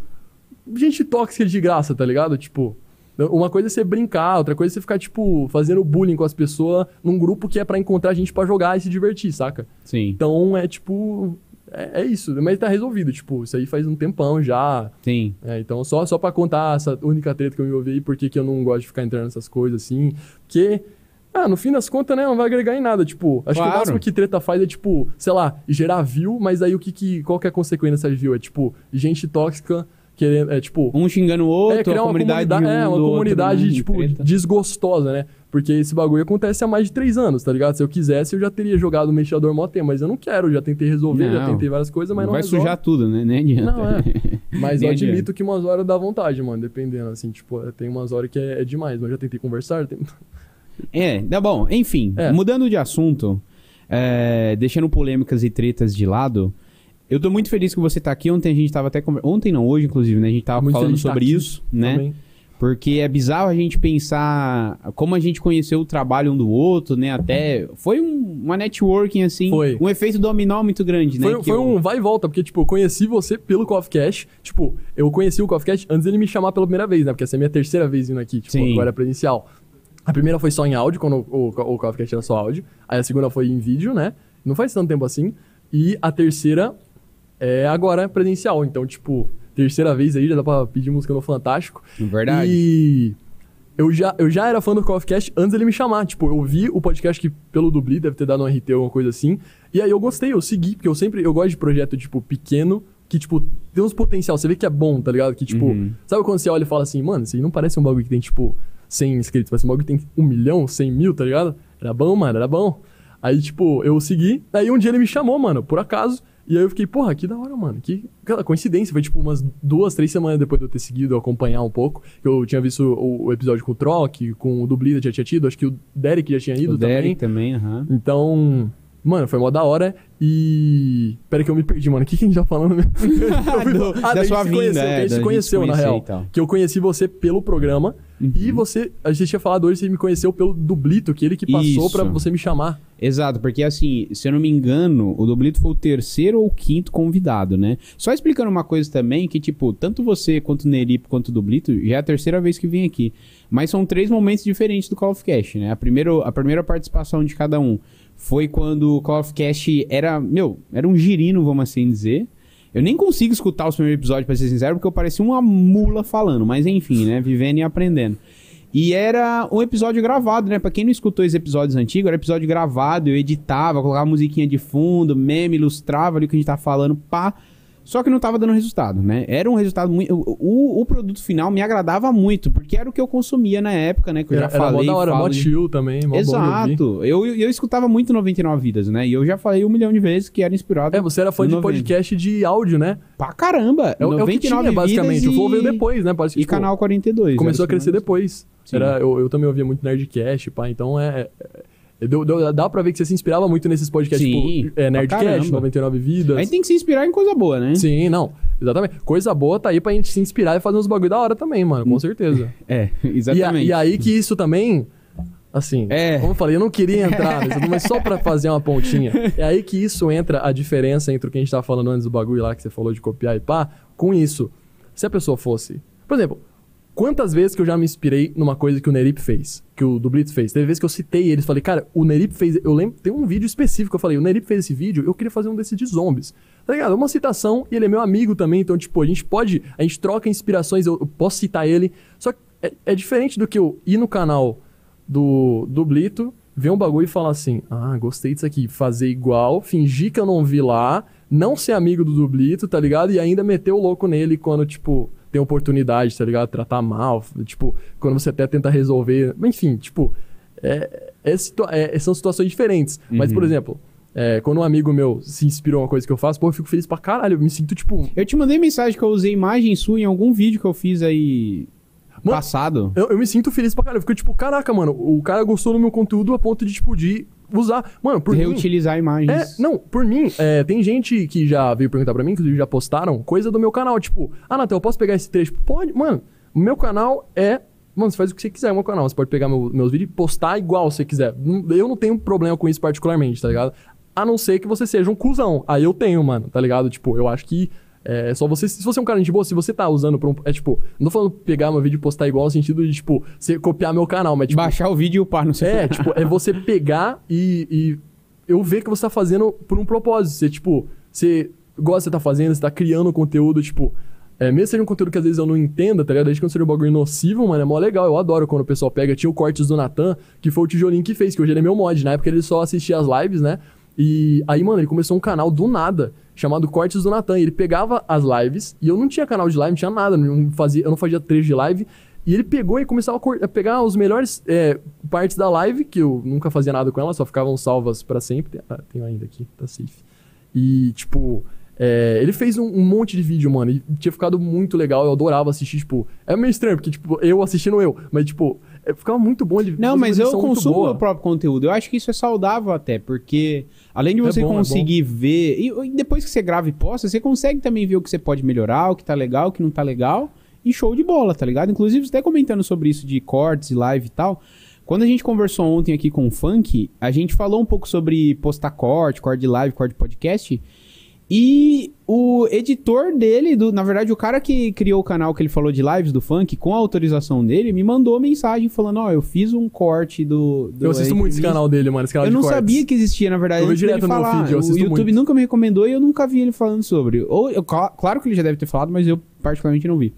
gente tóxica de graça, tá ligado? Tipo, uma coisa é você brincar, outra coisa é você ficar, tipo, fazendo bullying com as pessoas num grupo que é pra encontrar gente pra jogar e se divertir, saca? Sim, Então, é, tipo, é, é isso, mas tá resolvido, tipo, isso aí faz um tempão já, sim. é, então, só, só pra contar essa única treta que eu me envolvi e por que que eu não gosto de ficar entrando nessas coisas assim. Porque, ah, no fim das contas, né, não vai agregar em nada. Tipo, acho que Claro. o máximo que treta faz é, tipo, sei lá, gerar view, mas aí o que, que qual que é a consequência dessa view? É, tipo, gente tóxica querendo, é, tipo. Um xingando o outro, é, criar uma comunidade, comunidade, é, um uma do outro, comunidade, de tipo, treta. desgostosa, né? Porque esse bagulho acontece há mais de três anos, tá ligado? Se eu quisesse, eu já teria jogado o mexedor mó tempo, mas eu não quero, já tentei resolver, já Não. tentei várias coisas, mas não Vai resolve. sujar tudo, né? Nem adianta. Não, é. Mas eu adianta. admito que umas horas dá vontade, mano, dependendo, assim, tipo, tem umas horas que é, é demais, mas já tentei conversar, tem... É, tá bom. Enfim, É. mudando de assunto, é, deixando polêmicas e tretas de lado, eu tô muito feliz que você tá aqui. Ontem a gente tava até Ontem não, hoje, inclusive, né? A gente tava Muito falando tá sobre aqui isso, né? também. Porque é bizarro a gente pensar como a gente conheceu o trabalho um do outro, né? Até. Foi um. uma networking, assim. Foi. Um efeito dominó muito grande, né? Foi, foi eu- um vai e volta, porque, tipo, eu conheci você pelo Coffee Cash. Tipo, eu conheci o Coffee Cash antes dele me chamar pela primeira vez, né? Porque essa é a minha terceira vez vindo aqui, tipo, Sim. agora é presencial. A primeira foi só em áudio, quando o, o, o Coffee Cash era só áudio. Aí a segunda foi em vídeo, né? Não faz tanto tempo assim. E a terceira é agora presencial. Então, tipo, terceira vez aí, já dá pra pedir música no Fantástico. Verdade. E eu já, eu já era fã do Coffee Cast antes dele me chamar. Tipo, eu vi o podcast que pelo Dubli deve ter dado um RT ou alguma coisa assim. E aí eu gostei, eu segui, porque eu sempre eu gosto de projeto, tipo, pequeno, que, tipo, tem uns potencial. Você vê que é bom, tá ligado? Que, tipo, Uhum. sabe quando você olha e fala assim, mano, isso aí não parece um bagulho que tem, tipo, 100 inscritos, parece um bagulho que tem um milhão, 100 mil, tá ligado? Era bom, mano, era bom. Aí, tipo, eu segui, aí um dia ele me chamou, mano, por acaso. E aí eu fiquei, porra, que da hora, mano. Que cara, coincidência. Foi tipo umas duas, três semanas depois de eu ter seguido, eu acompanhar um pouco. Eu tinha visto o, o episódio com o Troc, com o Dublida já tinha tido, acho que o Derek já tinha ido o Derek também. também, aham. Então, mano, foi mó da hora. E. Pera que eu me perdi, mano. O que, que a gente tá falando mesmo? Eu fui- Do- Ah, da daí sua a gente se vinda, conheceu, é, a gente da se conheceu, na real. Que eu conheci você pelo programa. Uhum. E você. A gente tinha falado hoje, você me conheceu pelo Dublito, que ele que passou pra você me chamar. Exato, porque assim, se eu não me engano, o Doblito foi o terceiro ou quinto convidado, né? Só explicando uma coisa também, que tipo, tanto você quanto o Nerip quanto o Doblito, já é a terceira vez que vem aqui. Mas são três momentos diferentes do Call of Cast, né? A primeira, a primeira participação de cada um foi quando o Call of Cast era, meu, era um girino, vamos assim dizer. Eu nem consigo escutar os primeiros episódios, pra ser sincero, porque eu parecia uma mula falando. Mas enfim, né? Vivendo e aprendendo. E era um episódio gravado, né? Pra quem não escutou os episódios antigos, era episódio gravado, eu editava, colocava musiquinha de fundo, meme, ilustrava ali o que a gente tava falando, pá. Só que não tava dando resultado, né? Era um resultado muito. O, o, produto final me agradava muito, porque era o que eu consumia na época, né? Que eu já era, era falei. mó da hora, falo mó chill também, mó. Exato. Eu, eu, escutava muito 99 Vidas, né? E eu já falei um milhão de vezes que era inspirado. É, você era fã de 90. podcast de áudio, né? Pra caramba! É, o- é o que tinha, basicamente. O Flow veio depois, né? Parece que, E tipo, canal 42. Começou a era crescer depois. Sim. Era, eu, eu também ouvia muito Nerdcast, pá, então é... deu- deu- dá pra ver que você se inspirava muito nesses podcasts, Sim, tipo, é, Nerdcast, caramba. 99 Vidas. A gente tem que se inspirar em coisa boa, né? Sim, não, exatamente. Coisa boa tá aí pra gente se inspirar e fazer uns bagulho da hora também, mano, com certeza. É, E, exatamente. e aí que isso também, assim, É. como eu falei, eu não queria entrar nisso, mas só pra fazer uma pontinha. É aí que isso entra a diferença entre o que a gente tava falando antes do bagulho lá que você falou de copiar e pá, com isso. Se a pessoa fosse. Por exemplo, quantas vezes que eu já me inspirei numa coisa que o Nerip fez, que o Dublito fez? Teve vezes que eu citei eles, falei, cara, o Nerip fez. Eu lembro, tem um vídeo específico que eu falei, o Nerip fez esse vídeo, eu queria fazer um desses de zombies. Tá ligado? É uma citação e ele é meu amigo também, então, tipo, a gente pode. A gente troca inspirações, eu, eu posso citar ele. Só que é, é diferente do que eu ir no canal do, do Blito, ver um bagulho e falar assim: ah, gostei disso aqui, fazer igual, fingir que eu não vi lá, não ser amigo do Dublito, tá ligado? E ainda meter o louco nele quando, tipo, tem oportunidade, tá ligado? Tratar mal, tipo, quando você até tenta resolver. Enfim, tipo, é, é situa- é- são situações diferentes. Mas, por exemplo. é, quando um amigo meu se inspirou em uma coisa que eu faço, pô, eu fico feliz pra caralho. Eu me sinto, tipo, Eu te mandei mensagem que eu usei imagem sua em algum vídeo que eu fiz aí Mano, passado. Eu, eu me sinto feliz pra caralho. Eu fico tipo, caraca, mano, o cara gostou do meu conteúdo a ponto de, tipo, de usar. Mano, por mim. Reutilizar imagens. É, não, por mim, é, tem gente que já veio perguntar pra mim, inclusive já postaram, coisa do meu canal. Tipo, ah, Natal, eu posso pegar esse trecho? Pode, mano. O meu canal é. Mano, você faz o que você quiser no meu canal. Você pode pegar meu- meus vídeos e postar igual você quiser. Eu não tenho problema com isso particularmente, tá ligado? A não ser que você seja um cuzão. Aí eu tenho, mano, tá ligado? Tipo, eu acho que. É só você. Se você é um cara de boa, se você tá usando pra um. É tipo, não tô falando pegar meu vídeo e postar igual no sentido de, tipo, você copiar meu canal, mas tipo. Baixar o vídeo e upar no seu É, tipo, é você pegar e, e eu ver que você tá fazendo por um propósito. Você, tipo, você gosta você tá fazendo, você tá criando conteúdo, tipo. É, mesmo seja um conteúdo que às vezes eu não entenda, tá ligado? Desde quando seja um bagulho nocivo, mano, é mó legal. Eu adoro quando o pessoal pega. Tinha o Cortes do Natan, que foi o tijolinho que fez, que hoje ele é meu mod. Na época ele só assistia as lives, né? E aí, mano, ele começou um canal do nada, chamado Cortes do Natan. Ele pegava as lives, e eu não tinha canal de live, não tinha nada, não fazia, eu não fazia trecho de live. E ele pegou e começava a, pegar os melhores é, partes da live, que eu nunca fazia nada com ela, só ficavam salvas pra sempre. Ah, tenho ainda aqui, tá safe. E, tipo, é, ele fez um, um monte de vídeo, mano, e tinha ficado muito legal, eu adorava assistir, tipo... É meio estranho, porque, tipo, eu assistindo eu, mas, tipo, ficava muito bom. Ele Não, mas eu consumo o próprio conteúdo. Eu acho que isso é saudável até, porque além de É você bom, é conseguir ver. E, e depois que você grava e posta, você consegue também ver o que você pode melhorar, o que tá legal, o que não tá legal. E show de bola, tá ligado? Inclusive, você até comentando sobre isso de cortes e live e tal. Quando a gente conversou ontem aqui com o Funk, a gente falou um pouco sobre postar corte, corte de live, corte de podcast. E o editor dele, do, na verdade, o cara que criou o canal que ele falou de lives do funk, com a autorização dele, me mandou mensagem falando: Ó, eu fiz um corte do. do Eu assisto muito esse canal dele, mano. Esse canal Eu de não cortes. sabia que existia, na verdade. Eu dele direto no meu feed, eu o assisto YouTube muito. nunca me recomendou e eu nunca vi ele falando sobre. Ou, eu, cla- claro que ele já deve ter falado, mas eu particularmente não vi.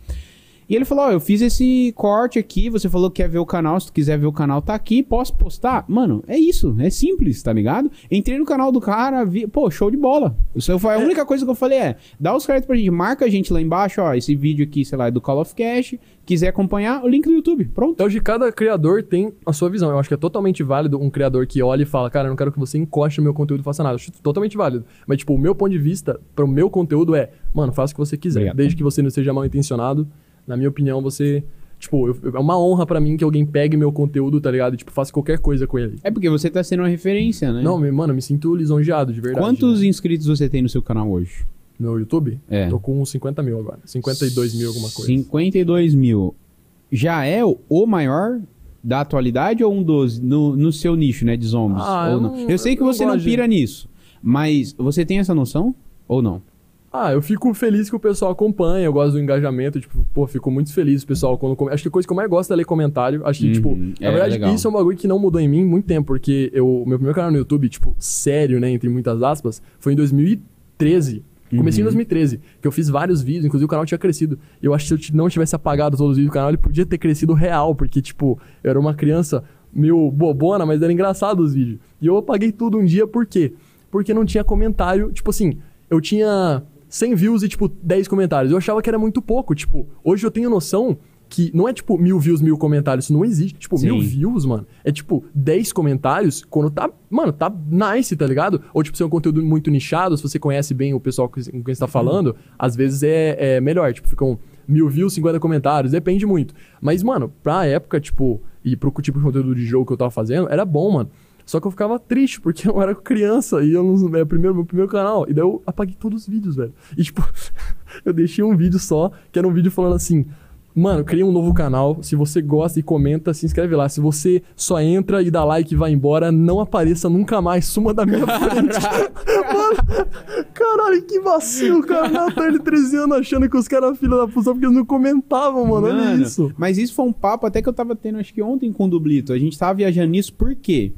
E ele falou: Ó, eu fiz esse corte aqui. Você falou que quer ver o canal. Se tu quiser ver o canal, tá aqui. Posso postar? Mano, é isso. É simples, tá ligado? Entrei no canal do cara, vi. Pô, show de bola. Isso foi a única coisa que eu falei é: dá os créditos pra gente, marca a gente lá embaixo. Ó, esse vídeo aqui, sei lá, é do Call of Cash. Quiser acompanhar, o link do YouTube. Pronto. Então, de cada criador tem a sua visão. Eu acho que é totalmente válido um criador que olha e fala, cara, eu não quero que você encoste no meu conteúdo e faça nada. Eu acho totalmente válido. Mas, tipo, o meu ponto de vista pro meu conteúdo é, mano, faça o que você quiser. Obrigado. Desde que você não seja mal intencionado. Na minha opinião, você. Tipo, eu- é uma honra pra mim que alguém pegue meu conteúdo, tá ligado? E, tipo, faça qualquer coisa com ele. É porque você tá sendo uma referência, né? Não, mano, eu me sinto lisonjeado, de verdade. Quantos né? inscritos você tem no seu canal hoje? No YouTube? É. Tô com uns 50 mil agora. 52 mil, alguma coisa. 52 mil. Já é o, maior da atualidade ou um dos no, no seu nicho, né, de zombies? Ah, ou eu não? não- Eu sei que eu você não de- pira nisso, mas você tem essa noção ou não? Ah, eu fico feliz que o pessoal acompanha, eu gosto do engajamento, tipo, pô, fico muito feliz o pessoal quando... come- Acho que a coisa que eu mais gosto é ler comentário, acho que, Uhum, tipo, é, na verdade, legal. isso é um bagulho que não mudou em mim muito tempo, porque eu, meu primeiro canal no YouTube, tipo, sério, né, entre muitas aspas, foi em 2013, comecei em Uhum. 2013, que eu fiz vários vídeos, inclusive o canal tinha crescido, eu acho que se eu não tivesse apagado todos os vídeos do canal, ele podia ter crescido real, porque, tipo, eu era uma criança meio bobona, mas era engraçado os vídeos, e eu apaguei tudo um dia, por quê? Porque não tinha comentário, tipo assim, eu tinha 100 views e, tipo, 10 comentários. Eu achava que era muito pouco. Tipo, hoje eu tenho noção que não é, tipo, mil views, mil comentários. Isso não existe. Tipo, Sim. mil views, mano. É, tipo, 10 comentários quando tá... Mano, tá nice, tá ligado? Ou, tipo, se é um conteúdo muito nichado, se você conhece bem o pessoal com quem você tá falando, às vezes é, é melhor. Tipo, ficam mil views, 50 comentários. Depende muito. Mas, mano, pra época, tipo... E pro tipo de conteúdo de jogo que eu tava fazendo, era bom, mano. Só que eu ficava triste, porque eu era criança e eu não. É o primeiro, meu primeiro canal. E daí eu apaguei todos os vídeos, velho. E tipo, eu deixei um vídeo só, que era um vídeo falando assim. Mano, criei um novo canal. Se você gosta e comenta, se inscreve lá. Se você só entra e dá like e vai embora, não apareça nunca mais. Suma da minha frente. Mano, caralho, que vacilo, cara. Natal ele 13 anos achando que os caras filha da puta porque eles não comentavam, mano. Olha Mano, isso. Mas isso foi um papo até que eu tava tendo, acho que ontem com o Dublito. A gente tava viajando nisso, por quê?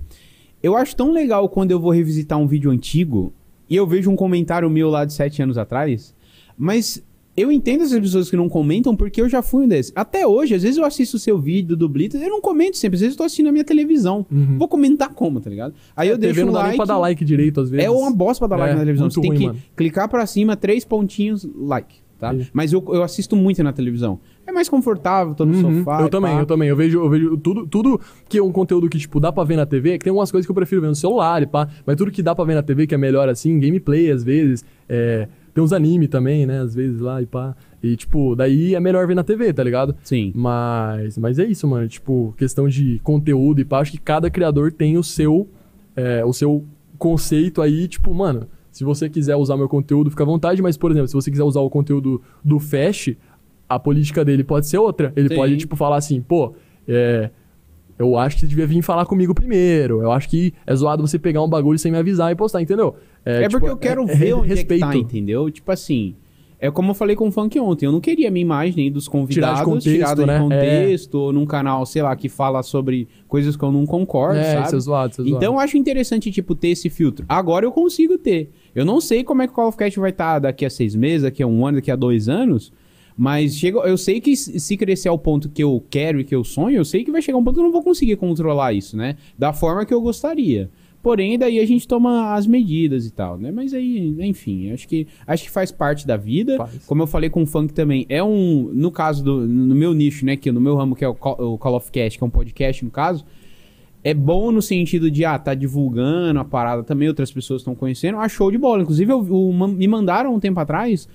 Eu acho tão legal quando eu vou revisitar um vídeo antigo e eu vejo um comentário meu lá de 7 anos atrás, mas eu entendo essas pessoas que não comentam porque eu já fui um desses. Até hoje, às vezes eu assisto o seu vídeo do Dublito, eu não comento sempre, às vezes eu tô assistindo a minha televisão. Uhum. Vou comentar como, tá ligado? Aí eu TV deixo um não dá nem like. pra dar like direito, às vezes. É uma bosta pra dar like É, na televisão. Você tem ruim, que mano. clicar pra cima, três pontinhos, like, tá? Mas eu, eu assisto muito na televisão. É mais confortável, tô no Uhum, sofá. eu também, pá. eu também. Eu vejo, eu vejo tudo, tudo que é um conteúdo que, tipo, dá pra ver na TV, que tem umas coisas que eu prefiro ver no celular e pá, mas tudo que dá pra ver na TV, que é melhor assim, gameplay às vezes, é, tem uns anime também, né, às vezes lá e pá. E, tipo, daí é melhor ver na TV, tá ligado? Sim. Mas, mas é isso, mano. Tipo, questão de conteúdo e pá, acho que cada criador tem o seu, é, o seu conceito aí, tipo, mano, se você quiser usar meu conteúdo, fica à vontade, mas, por exemplo, se você quiser usar o conteúdo do Fast, a política dele pode ser outra. Ele Sim. pode, tipo, falar assim, pô, é, eu acho que você devia vir falar comigo primeiro. Eu acho que é zoado você pegar um bagulho sem me avisar e postar, entendeu? É, tipo, porque eu quero é- é ver onde respeito. é que tá, entendeu? Tipo assim, é como eu falei com o Funk ontem, eu não queria a minha imagem dos convidados contexto, tirada de né? contexto, ou num canal, sei lá, que fala sobre coisas que eu não concordo, É, sabe? isso é zoado, isso é zoado. Então eu acho interessante, tipo, ter esse filtro. Agora eu consigo ter. Eu não sei como é que o Call of Cast vai estar daqui a seis meses, daqui a um ano, daqui a dois anos. Mas chega, eu sei que se crescer ao ponto que eu quero e que eu sonho, eu sei que vai chegar um ponto que eu não vou conseguir controlar isso, né? Da forma que eu gostaria. Porém, daí a gente toma as medidas e tal, né? Mas aí, enfim, acho que acho que faz parte da vida. Faz. Como eu falei com o funk também, é um. No caso do. No meu nicho, né? Que no meu ramo, que é o Call, o Call of Cast, que é um podcast, no caso. É bom no sentido de, ah, tá divulgando a parada também, outras pessoas estão conhecendo. Ah, show de bola. Inclusive, eu, ma- me mandaram um tempo atrás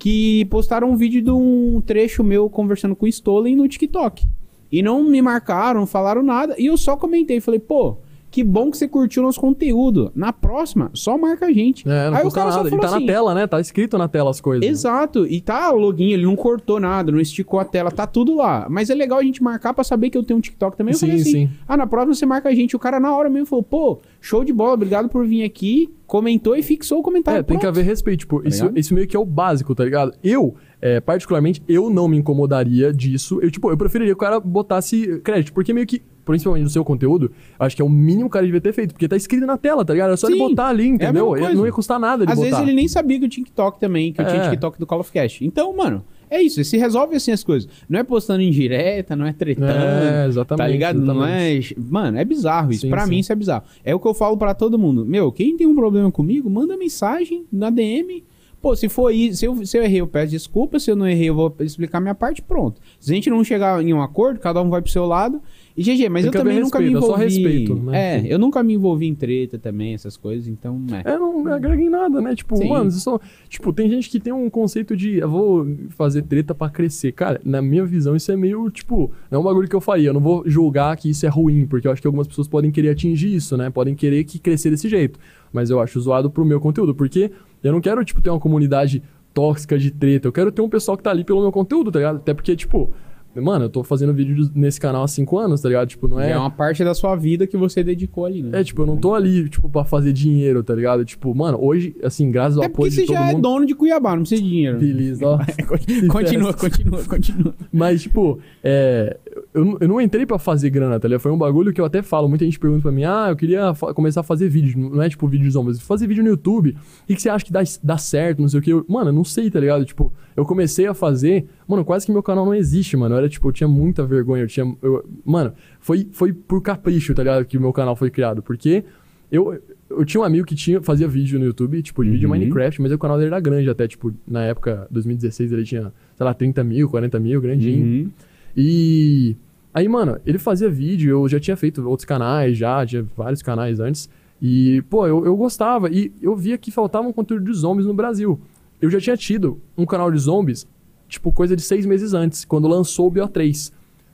que postaram um vídeo de um trecho meu conversando com o Stolen no TikTok. E não me marcaram, falaram nada. E eu só comentei, falei, pô, Que bom que você curtiu nosso conteúdo. Na próxima, só marca a gente. É, não Aí o cara só nada. E falou tá assim, na tela, né? Tá escrito na tela as coisas. Exato. E tá o login, ele não cortou nada, não esticou a tela, tá tudo lá. Mas é legal a gente marcar pra saber que eu tenho um TikTok também. Eu Sim, falei assim, sim. ah, na próxima você marca a gente. O cara na hora mesmo falou, pô, show de bola, obrigado por vir aqui. Comentou e fixou o comentário. É, tem que Pronto. haver respeito. Tipo, isso, ligado? isso meio que é o básico, tá ligado? Eu, é, particularmente, eu não me incomodaria disso. Eu, tipo, eu preferiria que o cara botasse crédito, porque meio que, principalmente no seu conteúdo, acho que é o mínimo que o cara devia ter feito, porque tá escrito na tela, tá ligado? É só ele Sim, botar ali, é entendeu? mesma não ia custar nada ele Às botar. vezes ele nem sabia que eu tinha TikTok também, que eu tinha É. TikTok do Call of Cast. Então, mano, é isso. Se resolve assim as coisas. Não é postando em direta, não é tretando. É, exatamente. Tá ligado? Não exatamente. é. Mano, é bizarro isso. Sim, pra sim. mim, isso é bizarro. É o que eu falo pra todo mundo. Meu, quem tem um problema comigo, manda mensagem na DM. Pô, se for isso, se eu, se eu errei, eu peço desculpa. Se eu não errei, eu vou explicar minha parte. Pronto. Se a gente não chegar em um acordo, cada um vai pro seu lado. E GG, mas Tem eu também nunca me respeito, é só envolvi. respeito, né? É, eu nunca me envolvi em treta também, essas coisas. Então, é. É, não agrega em nada, né? Tipo, Sim. mano, você só. Tipo, tem gente que tem um conceito de eu vou fazer treta pra crescer. Cara, na minha visão, isso é meio, tipo, não é um bagulho que eu faria. Eu não vou julgar que isso é ruim, porque eu acho que algumas pessoas podem querer atingir isso, né? Podem querer que crescer desse jeito. Mas eu acho zoado pro meu conteúdo, porque eu não quero, tipo, ter uma comunidade tóxica de treta. Eu quero ter um pessoal que tá ali pelo meu conteúdo, tá ligado? Até porque, tipo. Mano, eu tô fazendo vídeo nesse canal há cinco anos, tá ligado? Tipo, não é. é uma parte da sua vida que você dedicou ali, né? É, tipo, eu não tô ali, tipo, pra fazer dinheiro, tá ligado? Tipo, mano, hoje, assim, graças ao É porque apoio você de todo já é mundo. dono de Cuiabá, não precisa de dinheiro. Beleza, ó. continua, continua, continua. Mas, tipo, é, eu, não- eu não entrei pra fazer grana, tá ligado? Foi um bagulho que eu até falo. Muita gente pergunta pra mim, ah, eu queria começar a fazer vídeo. Não é tipo vídeos mas fazer vídeo no YouTube. O que, que você acha que dá, dá certo? Não sei o que. Eu- mano, eu não sei, tá ligado? Tipo, eu comecei a fazer. Mano, quase que meu canal não existe, mano. Eu era, tipo, eu tinha muita vergonha. Eu tinha. eu- mano, foi, foi por capricho, tá ligado? Que o meu canal foi criado. Porque eu. Eu tinha um amigo que tinha, fazia vídeo no YouTube, tipo, de vídeo Uhum. Minecraft, mas o canal dele era grande até, tipo, na época, 2016, ele tinha, sei lá, 30 mil, 40 mil, grandinho. Uhum. E aí, mano, ele fazia vídeo, eu já tinha feito outros canais, já, tinha vários canais antes. E, pô, eu, eu gostava. E eu via que faltava um conteúdo de zombies no Brasil. Eu já tinha tido um canal de zombies, tipo, coisa de seis meses antes, quando lançou o BO3.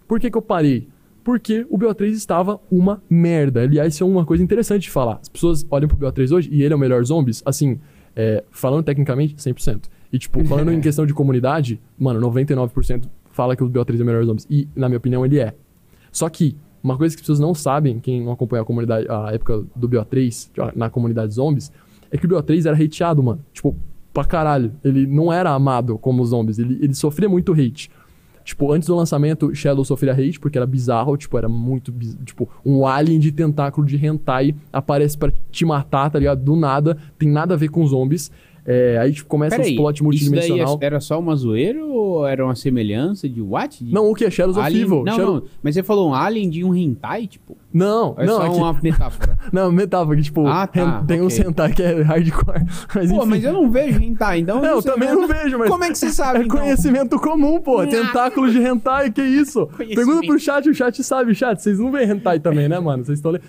Por que, que eu parei? Porque o BO3 estava uma merda. Aliás, isso é uma coisa interessante de falar. As pessoas olham pro BO3 hoje e ele é o melhor zombies, assim, é, falando tecnicamente, 100%. E, tipo, falando em questão de comunidade, mano, 99% fala que o BO3 é o melhor zombies. E, na minha opinião, ele é. Só que, uma coisa que as pessoas não sabem, quem não acompanha a comunidade, a época do BO3, na comunidade zombies, é que o BO3 era hateado, mano. Tipo, pra caralho. Ele não era amado como os zombies. Ele, ele sofria muito hate. Tipo, antes do lançamento, Shadow sofria hate, porque era bizarro, tipo, era muito biz... Tipo, um alien de tentáculo de hentai aparece pra te matar, tá ligado? Do nada, tem nada a ver com zombies. É, aí, tipo, começa Peraí, os plot isso daí multidimensional. é- era só uma zoeira ou era uma semelhança de what? De Não, o que? é Shadows of alien... Evil. Não, Shadow- não, mas você falou um alien de um hentai, tipo? Não, é não, só é que- uma metáfora? Não, metáfora, que, tipo, Ah, tá, tem um ok. sentar que é hardcore. Mas, Pô, enfim. mas eu não vejo hentai, então... É, eu também não vejo, mas. Como é que você sabe, É então? conhecimento comum, pô. Ah. Tentáculos de hentai, que isso? Pergunta pro chat, o chat sabe, chat. Vocês não veem hentai também, né, mano? Vocês estão lendo.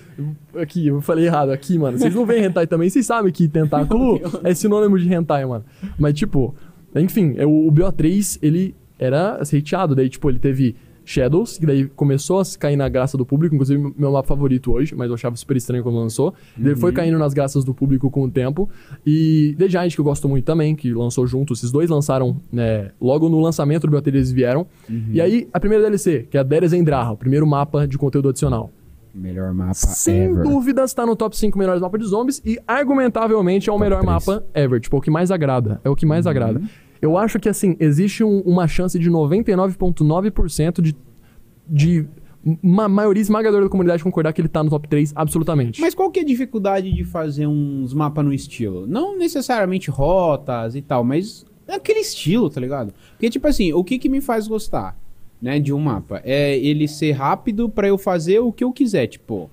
Aqui, eu falei errado, aqui, mano. Vocês não veem hentai também. Vocês sabem que tentáculo é sinônimo de hentai, mano. Mas, tipo, enfim, o, o BO3, ele era hateado. Daí, tipo, ele teve. Shadows, que daí começou a cair na graça do público, inclusive meu mapa favorito hoje, mas eu achava super estranho quando lançou. Daí Ele foi caindo nas graças do público com o tempo. E The Giant, que eu gosto muito também, que lançou junto, esses dois lançaram, né, logo no lançamento do BOT eles vieram. E aí, a primeira DLC, que é a Deres Endraha, o primeiro mapa de conteúdo adicional. Melhor mapa Sem ever. dúvidas, tá no top 5 melhores mapas de zombies e argumentavelmente é o Top melhor três. mapa ever. Tipo, é o que mais agrada. É o que mais agrada. Eu acho que, assim, existe um- uma chance de 99,9% de, de uma maioria esmagadora da comunidade concordar que ele tá no top 3, absolutamente. Mas qual que é a dificuldade de fazer uns mapas no estilo? Não necessariamente rotas e tal, mas aquele estilo, tá ligado? Porque, tipo assim, o que que me faz gostar, né, de um mapa? É ele ser rápido pra eu fazer o que eu quiser, tipo...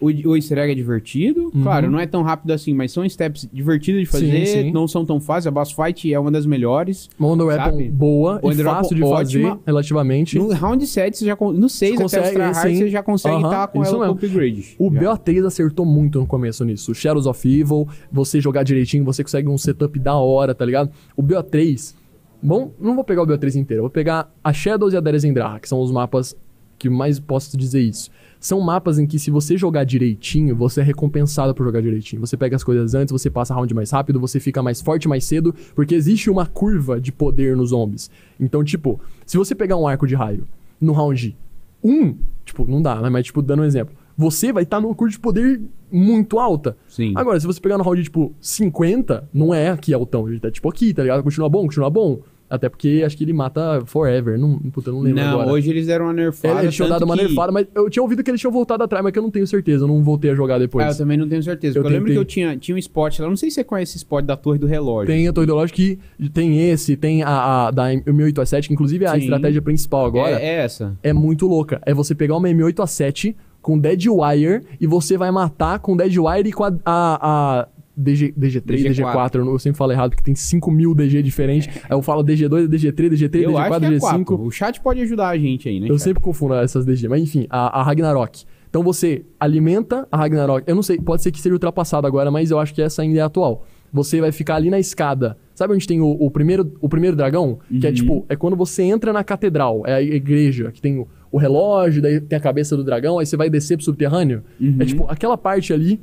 O, o easter egg é divertido, Uhum. claro, não é tão rápido assim, mas são steps divertidos de fazer, Sim, sim. não são tão fáceis, a boss fight é uma das melhores. Uma Wonder Weapon boa e Wonder fácil de Weapon fazer, ótima. relativamente. No round 7, você já, no 6 até Consegue, sim. você já consegue estar com isso ela com mesmo. upgrade. O Já. BO3 acertou muito no começo nisso. Shadows of Evil, você jogar direitinho, você consegue um setup da hora, tá ligado? O BO3. Bom, não vou pegar o BO3 inteiro, vou pegar a Shadows e a Deres Endraha, que são os mapas que mais posso dizer isso? São mapas em que se você jogar direitinho, você é recompensado por jogar direitinho. Você pega as coisas antes, você passa round mais rápido, você fica mais forte mais cedo, porque existe uma curva de poder nos zombies. Então, tipo, se você pegar um arco de raio no round 1, tipo, não dá, né? Mas, tipo, dando um exemplo. Você vai estar tá numa curva de poder muito alta. Sim. Agora, se você pegar no round, tipo, 50, não é aqui altão. Ele tá, tipo, aqui, tá ligado? Continua bom, continua bom. Até porque acho que ele mata forever. Não, puta, eu não lembro não, agora. hoje eles deram uma nerfada. É, eles tinham dado uma que... nerfada, mas eu tinha ouvido que eles tinham voltado atrás, mas que eu não tenho certeza. Eu não voltei a jogar depois. Ah, eu também não tenho certeza. Eu Eu, lembro que eu tinha, tinha um spot lá. Não sei se você conhece esse spot da Torre do Relógio. Tem a Torre Ideológica que tem esse, tem a, a da M8A7, que inclusive é a Sim. estratégia principal agora. É, é essa. é muito louca. É você pegar uma M8A7 com Dead Wire e você vai matar com Dead Wire e com a, a, a DG, DG3, DG4. DG4. Eu, sempre falo errado porque tem 5 mil DG diferentes. Aí eu falo DG2, DG3, DG3, eu acho DG4, que é DG5. 4. O chat pode ajudar a gente aí, né? Eu chat? sempre confundo essas DG, mas enfim, a, a Ragnarok. Então você alimenta a Ragnarok. Eu não sei, pode ser que seja ultrapassado agora, mas eu acho que essa ainda é atual. Você vai ficar ali na escada. Sabe onde tem o, o primeiro, o primeiro dragão? Que é Uhum. tipo, é quando você entra na catedral, é a igreja, que tem o, o relógio, daí tem a cabeça do dragão, aí você vai descer pro subterrâneo. Uhum. É tipo, aquela parte ali,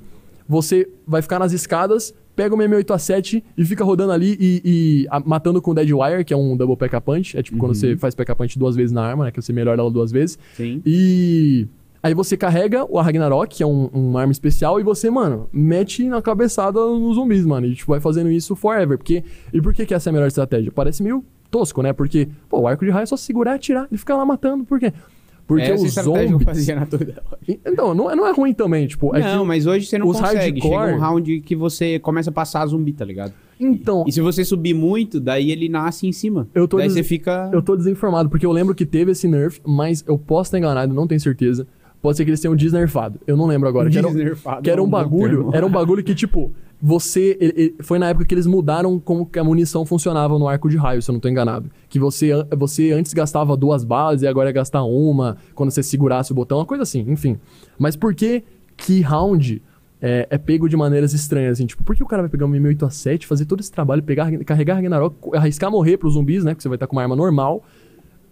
você vai ficar nas escadas, pega o M8A7 e fica rodando ali e, e, a- matando com o Dead Wire, que é um double pack punch. É tipo quando Uhum. você faz pack punch duas vezes na arma, né? Que você melhora ela duas vezes. Sim. E aí você carrega o Ragnarok, que é um, uma arma especial, e você, mano, mete na cabeçada nos zumbis, mano. E tipo, vai fazendo isso forever. Porque, e por que, que essa é a melhor estratégia? Parece meio tosco, né? Porque, pô, o arco de raio é só segurar e atirar e ficar lá matando. Por quê? Porque Essa os estratégia eu zombies. fazia na. Então, não é, não é ruim também, tipo. é não, mas hoje você não os consegue. Chega hardcore- um round que você começa a passar zumbi, tá ligado? Então, E se você subir muito, daí ele nasce em cima. Eu tô daí des- você fica... Eu tô desinformado, porque eu lembro que teve esse nerf, mas eu posso estar enganado, não tenho certeza. Pode ser que eles tenham desnerfado. Eu não lembro agora. Que era, Desnerfado, que era um é um bagulho. Era um bagulho que, tipo, você. ele- foi na época que eles mudaram como que a munição funcionava no arco de raio, se eu não tô enganado. Que você, você antes gastava duas balas e agora ia gastar uma quando você segurasse o botão, uma coisa assim, enfim. Mas por que que round é, é pego de maneiras estranhas, assim? Tipo, por que o cara vai pegar uma M8A7, fazer todo esse trabalho, pegar, carregar Ragnarok, arriscar morrer pros zumbis, né? Que você vai estar com uma arma normal,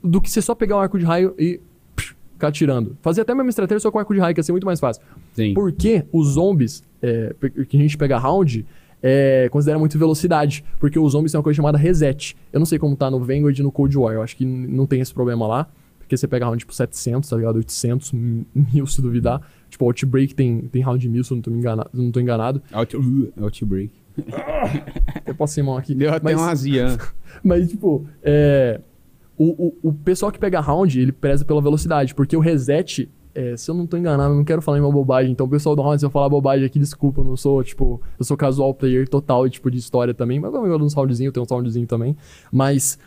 do que você só pegar um arco de raio e ficar atirando. Fazer até a mesma estratégia só com arco de raio, que ia ser muito mais fácil. Sim. Porque os zombies, é, que a gente pega round, é, considera muito velocidade. Porque os zombies têm uma coisa chamada reset. Eu não sei como tá no Vanguard e no Cold War. Eu acho que não tem esse problema lá. Porque você pega round tipo 700, tá ligado? 800, m- mil se duvidar. Tipo, Outbreak tem, tem round mil, se eu não tô, me engana- não tô enganado. Out... Outbreak. Eu posso ir mão aqui. Deu até Mas- uma azia. Mas, tipo, é, o, o, o pessoal que pega round, ele preza pela velocidade, porque o reset, é, se eu não tô enganado, eu não quero falar em uma bobagem, então o pessoal do round, se eu falar bobagem aqui, desculpa, eu não sou, tipo, eu sou casual player total, tipo, de história também, mas eu gosto uns roundzinhos, eu tenho uns roundzinhos também, mas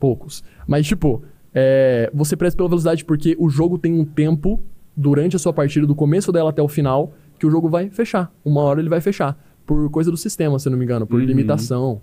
poucos. Mas, tipo, é, você preza pela velocidade porque o jogo tem um tempo, durante a sua partida, do começo dela até o final, que o jogo vai fechar. Uma hora ele vai fechar. Por coisa do sistema, se eu não me engano, por Uhum. limitação.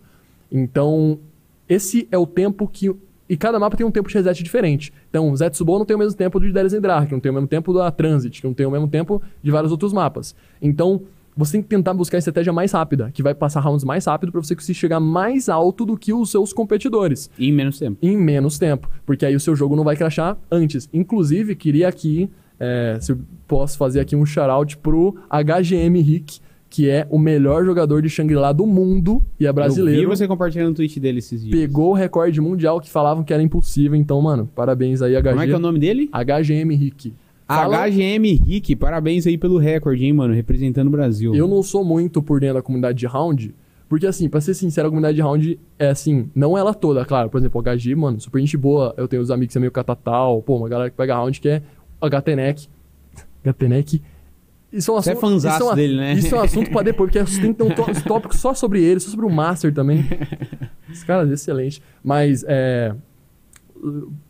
Então, esse é o tempo que. E cada mapa tem um tempo de reset diferente. Então, Zetsubo não tem o mesmo tempo de Darius Drake, não tem o mesmo tempo da Transit, que não tem o mesmo tempo de vários outros mapas. Então, você tem que tentar buscar a estratégia mais rápida, que vai passar rounds mais rápido para você conseguir chegar mais alto do que os seus competidores E em menos tempo. em menos tempo, porque aí o seu jogo não vai crashar antes. Inclusive, queria aqui, é, se eu posso fazer aqui um shout pro HGM Rick, que é o melhor jogador de Shangri-La do mundo e é Eu brasileiro. vi você compartilhando no tweet dele esses dias. Pegou o recorde mundial que falavam que era impossível, então, mano, parabéns aí, HG. Como é que é o nome dele? HGM Rick. Fala- HGM Rick, parabéns aí pelo recorde, hein, mano, representando o Brasil. Eu não sou muito por dentro da comunidade de round, porque assim, pra ser sincero, a comunidade de round é assim, não ela toda, claro. Por exemplo, o HG, mano, super gente boa. Eu tenho os amigos que é meio catatal, pô, uma galera que pega round que é o HTNEC. HTNEC. Isso é um Você é assunto, isso é um- dele, né? Isso é um assunto pra depois, porque tem que ter um tó- tópico só sobre ele, só sobre o Master também. Esse cara é excelente. Mas, é.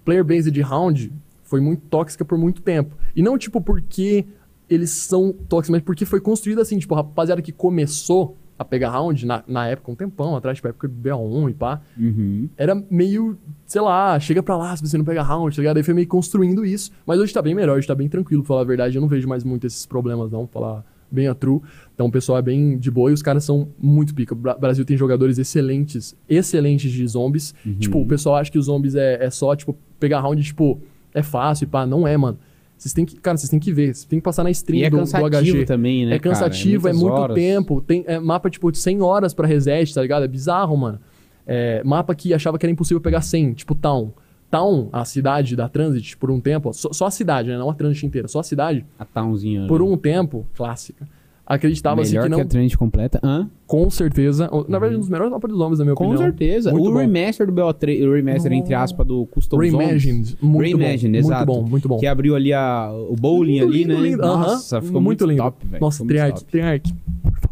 Player base de round foi muito tóxica por muito tempo. E não, tipo, porque eles são tóxicos, mas porque foi construído assim, tipo, a rapaziada que começou a pegar round na, na época, um tempão atrás, tipo, época do BO1 e pá, Uhum. era meio, sei lá, chega pra lá se você não pega round, tá ligado? Aí foi meio construindo isso. Mas hoje tá bem melhor, hoje tá bem tranquilo, pra falar a verdade. Eu não vejo mais muito esses problemas, não, pra falar bem a true. Então o pessoal é bem de boa e os caras são muito pica. O Bra- Brasil tem jogadores excelentes, excelentes de zombies. Uhum. Tipo, o pessoal acha que os zombies é, é só, tipo, pegar round, tipo, é fácil e pá. Não é, mano. Vocês têm que, cara, vocês têm que ver. Vocês têm que passar na stream E é do, do cansativo HG. também, né? É cansativo, cara? é, muito horas. tempo. Tem é, mapa, tipo, de 100 horas pra reset, tá ligado? É bizarro, mano. É, mapa que achava que era impossível pegar 100, tipo Town. Town, a cidade da Transit, por um tempo, só, só a cidade, né? Não a Transit inteira, só a cidade, A townzinha. por né? um tempo, clássica. Acreditava-se Melhor que que, não. a trend completa. Hã? Com certeza. Na verdade, um dos melhores mapas dos homens, na minha Com opinião. certeza. Muito o bom. remaster do BO3, o remaster, entre aspas, do Custom Reimagined. Zones. Muito Reimagined, bom. exato. Muito bom, muito bom. Que abriu ali a, o bowling Muito ali, lindo, né? lindo. Nossa, ficou muito, lindo. top, velho. Nossa, muito Triarch. Triarch.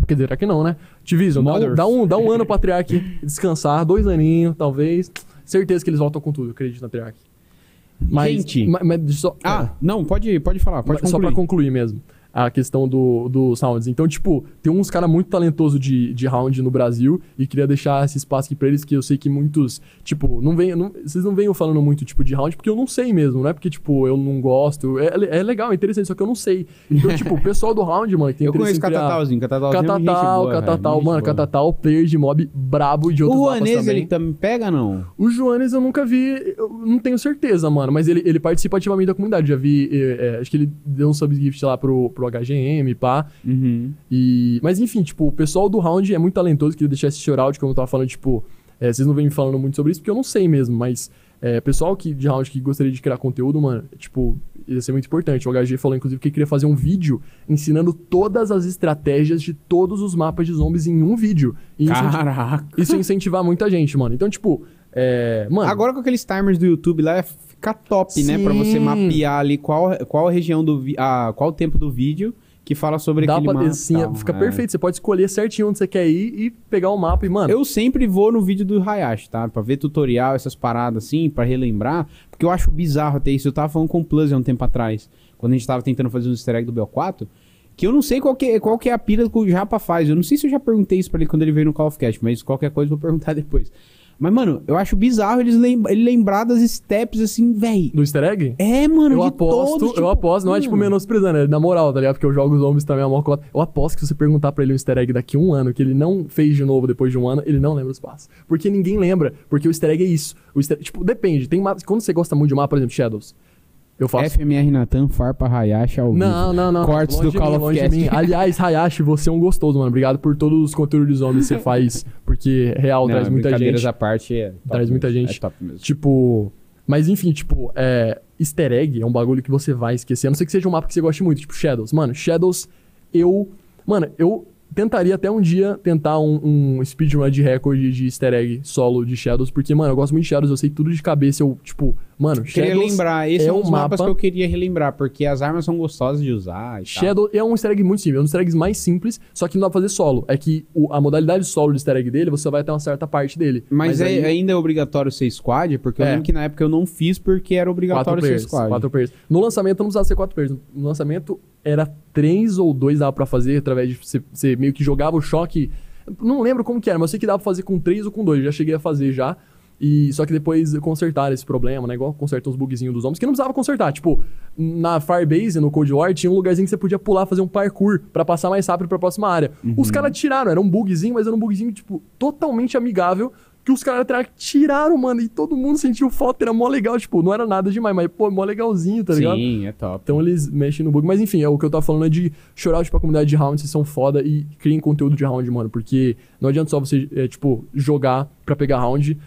Quer dizer, aqui não, né? Division, dá um, dá, um, dá um ano pra Triarch descansar, dois aninhos, talvez. Certeza que eles voltam com tudo, acredito na Triarch. Mas, Gente. ma- mas só, Ah, não, pode, pode falar, pode Mas Só concluir. pra concluir mesmo a questão do, do Sounds. Então, tipo, tem uns caras muito talentosos de, de round no Brasil e queria deixar esse espaço aqui pra eles, que eu sei que muitos, tipo, não vem, não, vocês não venham falando muito, tipo, de round, porque eu não sei mesmo, não é porque, tipo, eu não gosto. É, é legal, é interessante, só que eu não sei. Então, tipo, o pessoal do round, mano, que tem Eu interesse em criar- Catatalzinho, Catatalzinho é Catatal, boa, Catatal, mano, boa. Catatal, player de mob brabo e de O outros mapas Juanes, ele também pega, não? O Joanes eu nunca vi, eu não tenho certeza, mano, mas ele, ele participa ativamente da comunidade. Já vi, eh, eh, acho que ele deu um subgift lá pro, pro HGM, pá. Uhum. E, mas enfim, tipo, o pessoal do round é muito talentoso, queria deixar esse shoutout, como eu tava falando, tipo, eh, vocês não vêm me falando muito sobre isso, porque eu não sei mesmo, mas eh, pessoal que, de round que gostaria de criar conteúdo, mano, tipo, ia ser muito importante. O HG falou, inclusive, que queria fazer um vídeo ensinando todas as estratégias de todos os mapas de zombies em um vídeo. E incenti- Caraca. isso ia incentivar muita gente, mano. Então, tipo, é, mano, Agora com aqueles timers do YouTube lá, é fica top, né? Pra você Sim. mapear ali qual, qual a região do... vi- Ah, qual o tempo do vídeo que fala sobre dá aquele pra, mapa. assim, tal. fica É. perfeito. Você pode escolher certinho onde você quer ir e pegar o mapa e, mano, Eu sempre vou no vídeo do Hayashi, tá? Pra ver tutorial, essas paradas assim, pra relembrar. Porque eu acho bizarro até isso. Eu tava falando com o Plus há um tempo atrás, quando a gente tava tentando fazer um easter egg do BO4, que eu não sei qual que, qual que é a pira que o Japa faz. Eu não sei se eu já perguntei isso pra ele quando ele veio no Call of Cast, mas qualquer coisa eu vou perguntar depois. Mas, mano, eu acho bizarro eles lem ele lembrar das steps assim, véi. do easter egg? É, mano, Eu de aposto, todos, eu tipo, aposto, não é tipo hum. menosprezando, é na moral, tá ligado? Porque eu jogo os zombies também, é uma cota. Eu aposto que se você perguntar pra ele um easter egg daqui a um ano, que ele não fez de novo depois de um ano, ele não lembra os passos. Porque ninguém lembra, porque o easter egg é isso. O easter, tipo, depende, tem mapas, quando você gosta muito de um mapa, por exemplo, Shadows, eu faço... FMR Natan, Farpa Hayashi ao vivo. Não, não, não. Cortes Longe do Call mim, of Cast. mim. Aliás, Hayashi, você é um gostoso, mano. Obrigado por todos os conteúdos de zombies que você faz, porque real Não, traz muita gente. à parte, é Traz muita mesmo, gente. É top mesmo. Tipo. Mas enfim, tipo, é, easter egg é um bagulho que você vai esquecer. A não ser que seja um mapa que você goste muito, tipo Shadows. Mano, Shadows, eu. Mano, eu tentaria até um dia tentar um, um speedrun de recorde de easter egg solo de Shadows, porque, mano, eu gosto muito de Shadows, eu sei tudo de cabeça. Eu, tipo, mano, Queria Shadows. lembrar, esse é, é um dos mapas mapa- que eu queria relembrar, porque as armas são gostosas de usar e tal. Shadow é um easter egg muito simples, é um dos easter eggs mais simples, só que não dá pra fazer solo. É que o- a modalidade solo do easter egg dele, você vai até uma certa parte dele. Mas, é- aí- ainda é obrigatório ser squad, porque eu É. lembro que na época eu não fiz porque era obrigatório ser squad. quatro players. No lançamento não precisava ser quatro players. No lançamento era três ou dois dava pra fazer através de você, você meio que jogava o choque. Não lembro como que era, mas eu sei que dava pra fazer com três ou com dois. Eu já cheguei a fazer já. E só que depois consertaram esse problema, né? Igual consertam os bugzinhos dos homens, que não precisava consertar. Tipo, na Firebase, no Cold War, tinha um lugarzinho que você podia pular, fazer um parkour pra passar mais rápido pra próxima área. Os caras tiraram, era um bugzinho, mas era um bugzinho, tipo, totalmente amigável. Que os caras tiraram, mano, e todo mundo sentiu falta, era mó legal, tipo, não era nada demais, mas, pô, mó legalzinho, tá ligado? Sim, é top. Então eles mexem no bug. Mas enfim, é o que eu tava falando é de chorar tipo, a comunidade de round, vocês são foda e criem conteúdo de round, mano. Porque não adianta só você, é, tipo, jogar pra pegar round.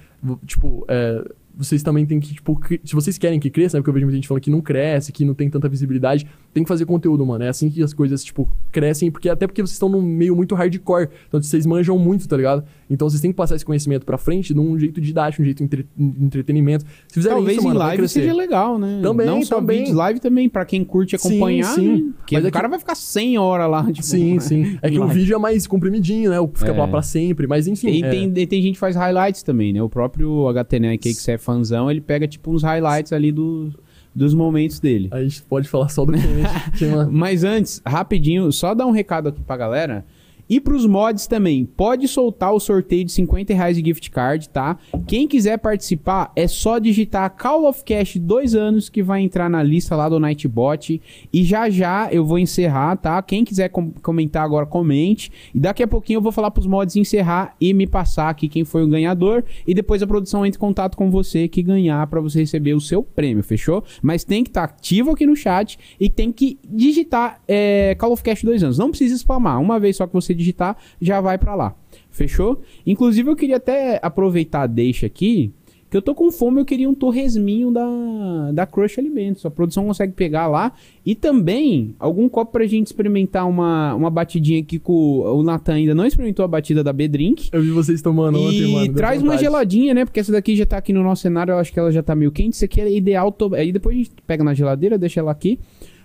Tipo, é, vocês também têm que, tipo, se vocês querem que cresça, né? Porque eu vejo muita gente falando que não cresce, que não tem tanta visibilidade, tem que fazer conteúdo, mano. É assim que as coisas, tipo, crescem, porque até porque vocês estão num meio muito hardcore. Então vocês manjam muito, tá ligado? Então vocês têm que passar esse conhecimento pra frente de um jeito didático, um jeito entre- entretenimento. Se fizerem Talvez isso, em mano, vai live seja legal, né? Também, Não só também. vídeos, live também, pra quem curte Sim, acompanhar, sim. né? Porque Mas o é que- cara vai ficar 100 horas lá, tipo... Sim, sim. É que em o vídeo é mais comprimidinho, né? Fica É. lá pra sempre. Mas enfim. E é, tem, tem gente que faz highlights também, né? O próprio HTNet, que você é fãzão, ele pega tipo uns highlights ali do, dos momentos dele. A gente pode falar só do que Mas antes, rapidinho, só dar um recado aqui pra galera. E pros mods também, pode soltar o sorteio de 50 reais de gift card, tá? Quem quiser participar, é só digitar Call of Cash 2 anos que vai entrar na lista lá do Nightbot. E já já eu vou encerrar, tá? Quem quiser com comentar agora, comente. E daqui a pouquinho eu vou falar pros mods encerrar e me passar aqui quem foi o ganhador. E depois a produção entra em contato com você que ganhar para você receber o seu prêmio, fechou? Mas tem que estar ativo aqui no chat e tem que digitar é, Call of Cash 2 anos. Não precisa spamar. Uma vez só que você digitar, já vai para lá. Fechou? Inclusive, eu queria até aproveitar a deixa aqui. Que eu tô com fome, eu queria um torresminho da, da Crush Alimentos. A produção consegue pegar lá. E também, algum copo pra gente experimentar uma, uma batidinha aqui com o Natan ainda não experimentou a batida da B-Drink. Eu vi vocês tomando ontem, E mano. deu traz uma geladinha, né? Porque essa daqui já tá aqui no nosso cenário, eu acho que ela já tá meio quente. Isso aqui é ideal. To... Aí depois a gente pega na geladeira, deixa ela aqui.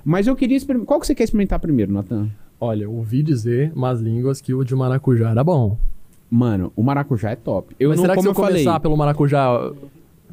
Mas eu queria experimentar. Qual que você quer experimentar primeiro, Natan? Olha, ouvi dizer, mas línguas, que o de maracujá era bom. Mano, o maracujá é top. Eu mas não, será que se eu eu falei. começar pelo maracujá...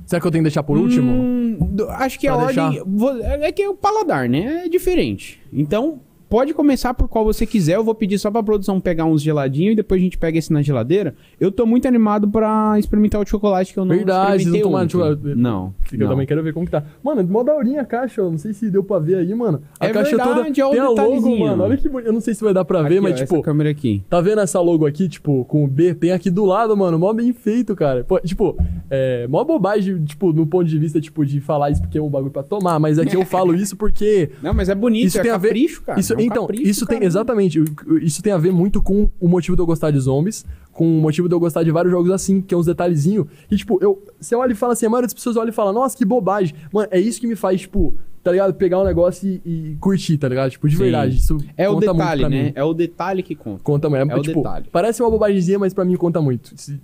Será que eu tenho que deixar por último? Hum, acho que a Pra ordem. deixar? vo- É que é o paladar, né? É diferente. Então, pode começar por qual você quiser. Eu vou pedir só pra produção pegar uns geladinhos e depois a gente pega esse na geladeira. Eu tô muito animado pra experimentar o chocolate que eu não Verdade, experimentei não ontem. chocolate. Não. Eu não. também quero ver como que tá. Mano, mó daorinha a caixa, eu não sei se deu pra ver aí, mano. A É caixa verdade, toda tem a logo, mano. Olha que bonito. Eu não sei se vai dar pra ver, Aqui, mas ó, tipo... Essa câmera aqui. Tá vendo essa logo aqui, tipo, com o B? Tem aqui do lado, mano, mó bem feito, cara. Pô, tipo, é, mó bobagem, tipo, no ponto de vista, tipo, de falar isso porque é um bagulho pra tomar, mas aqui eu falo isso porque... Não, mas é bonito. Isso é tem a ver- capricho, cara. Isso, um então, capricho, isso tem, caramba. exatamente, isso tem a ver muito com o motivo de eu gostar de zombies, com o motivo de eu gostar de vários jogos assim, que é uns detalhezinhos, e tipo, eu, você olha e fala assim, a maioria das pessoas olha e fala, nossa, que bobagem. Mano, é isso que me faz, tipo, tá ligado? Pegar um negócio e, e curtir, tá ligado? Tipo, de Sim. verdade, isso É o detalhe, né? mim. É o detalhe que conta. Conta muito. É, É o tipo, detalhe. Parece uma bobagemzinha, mas pra mim conta muito. Esse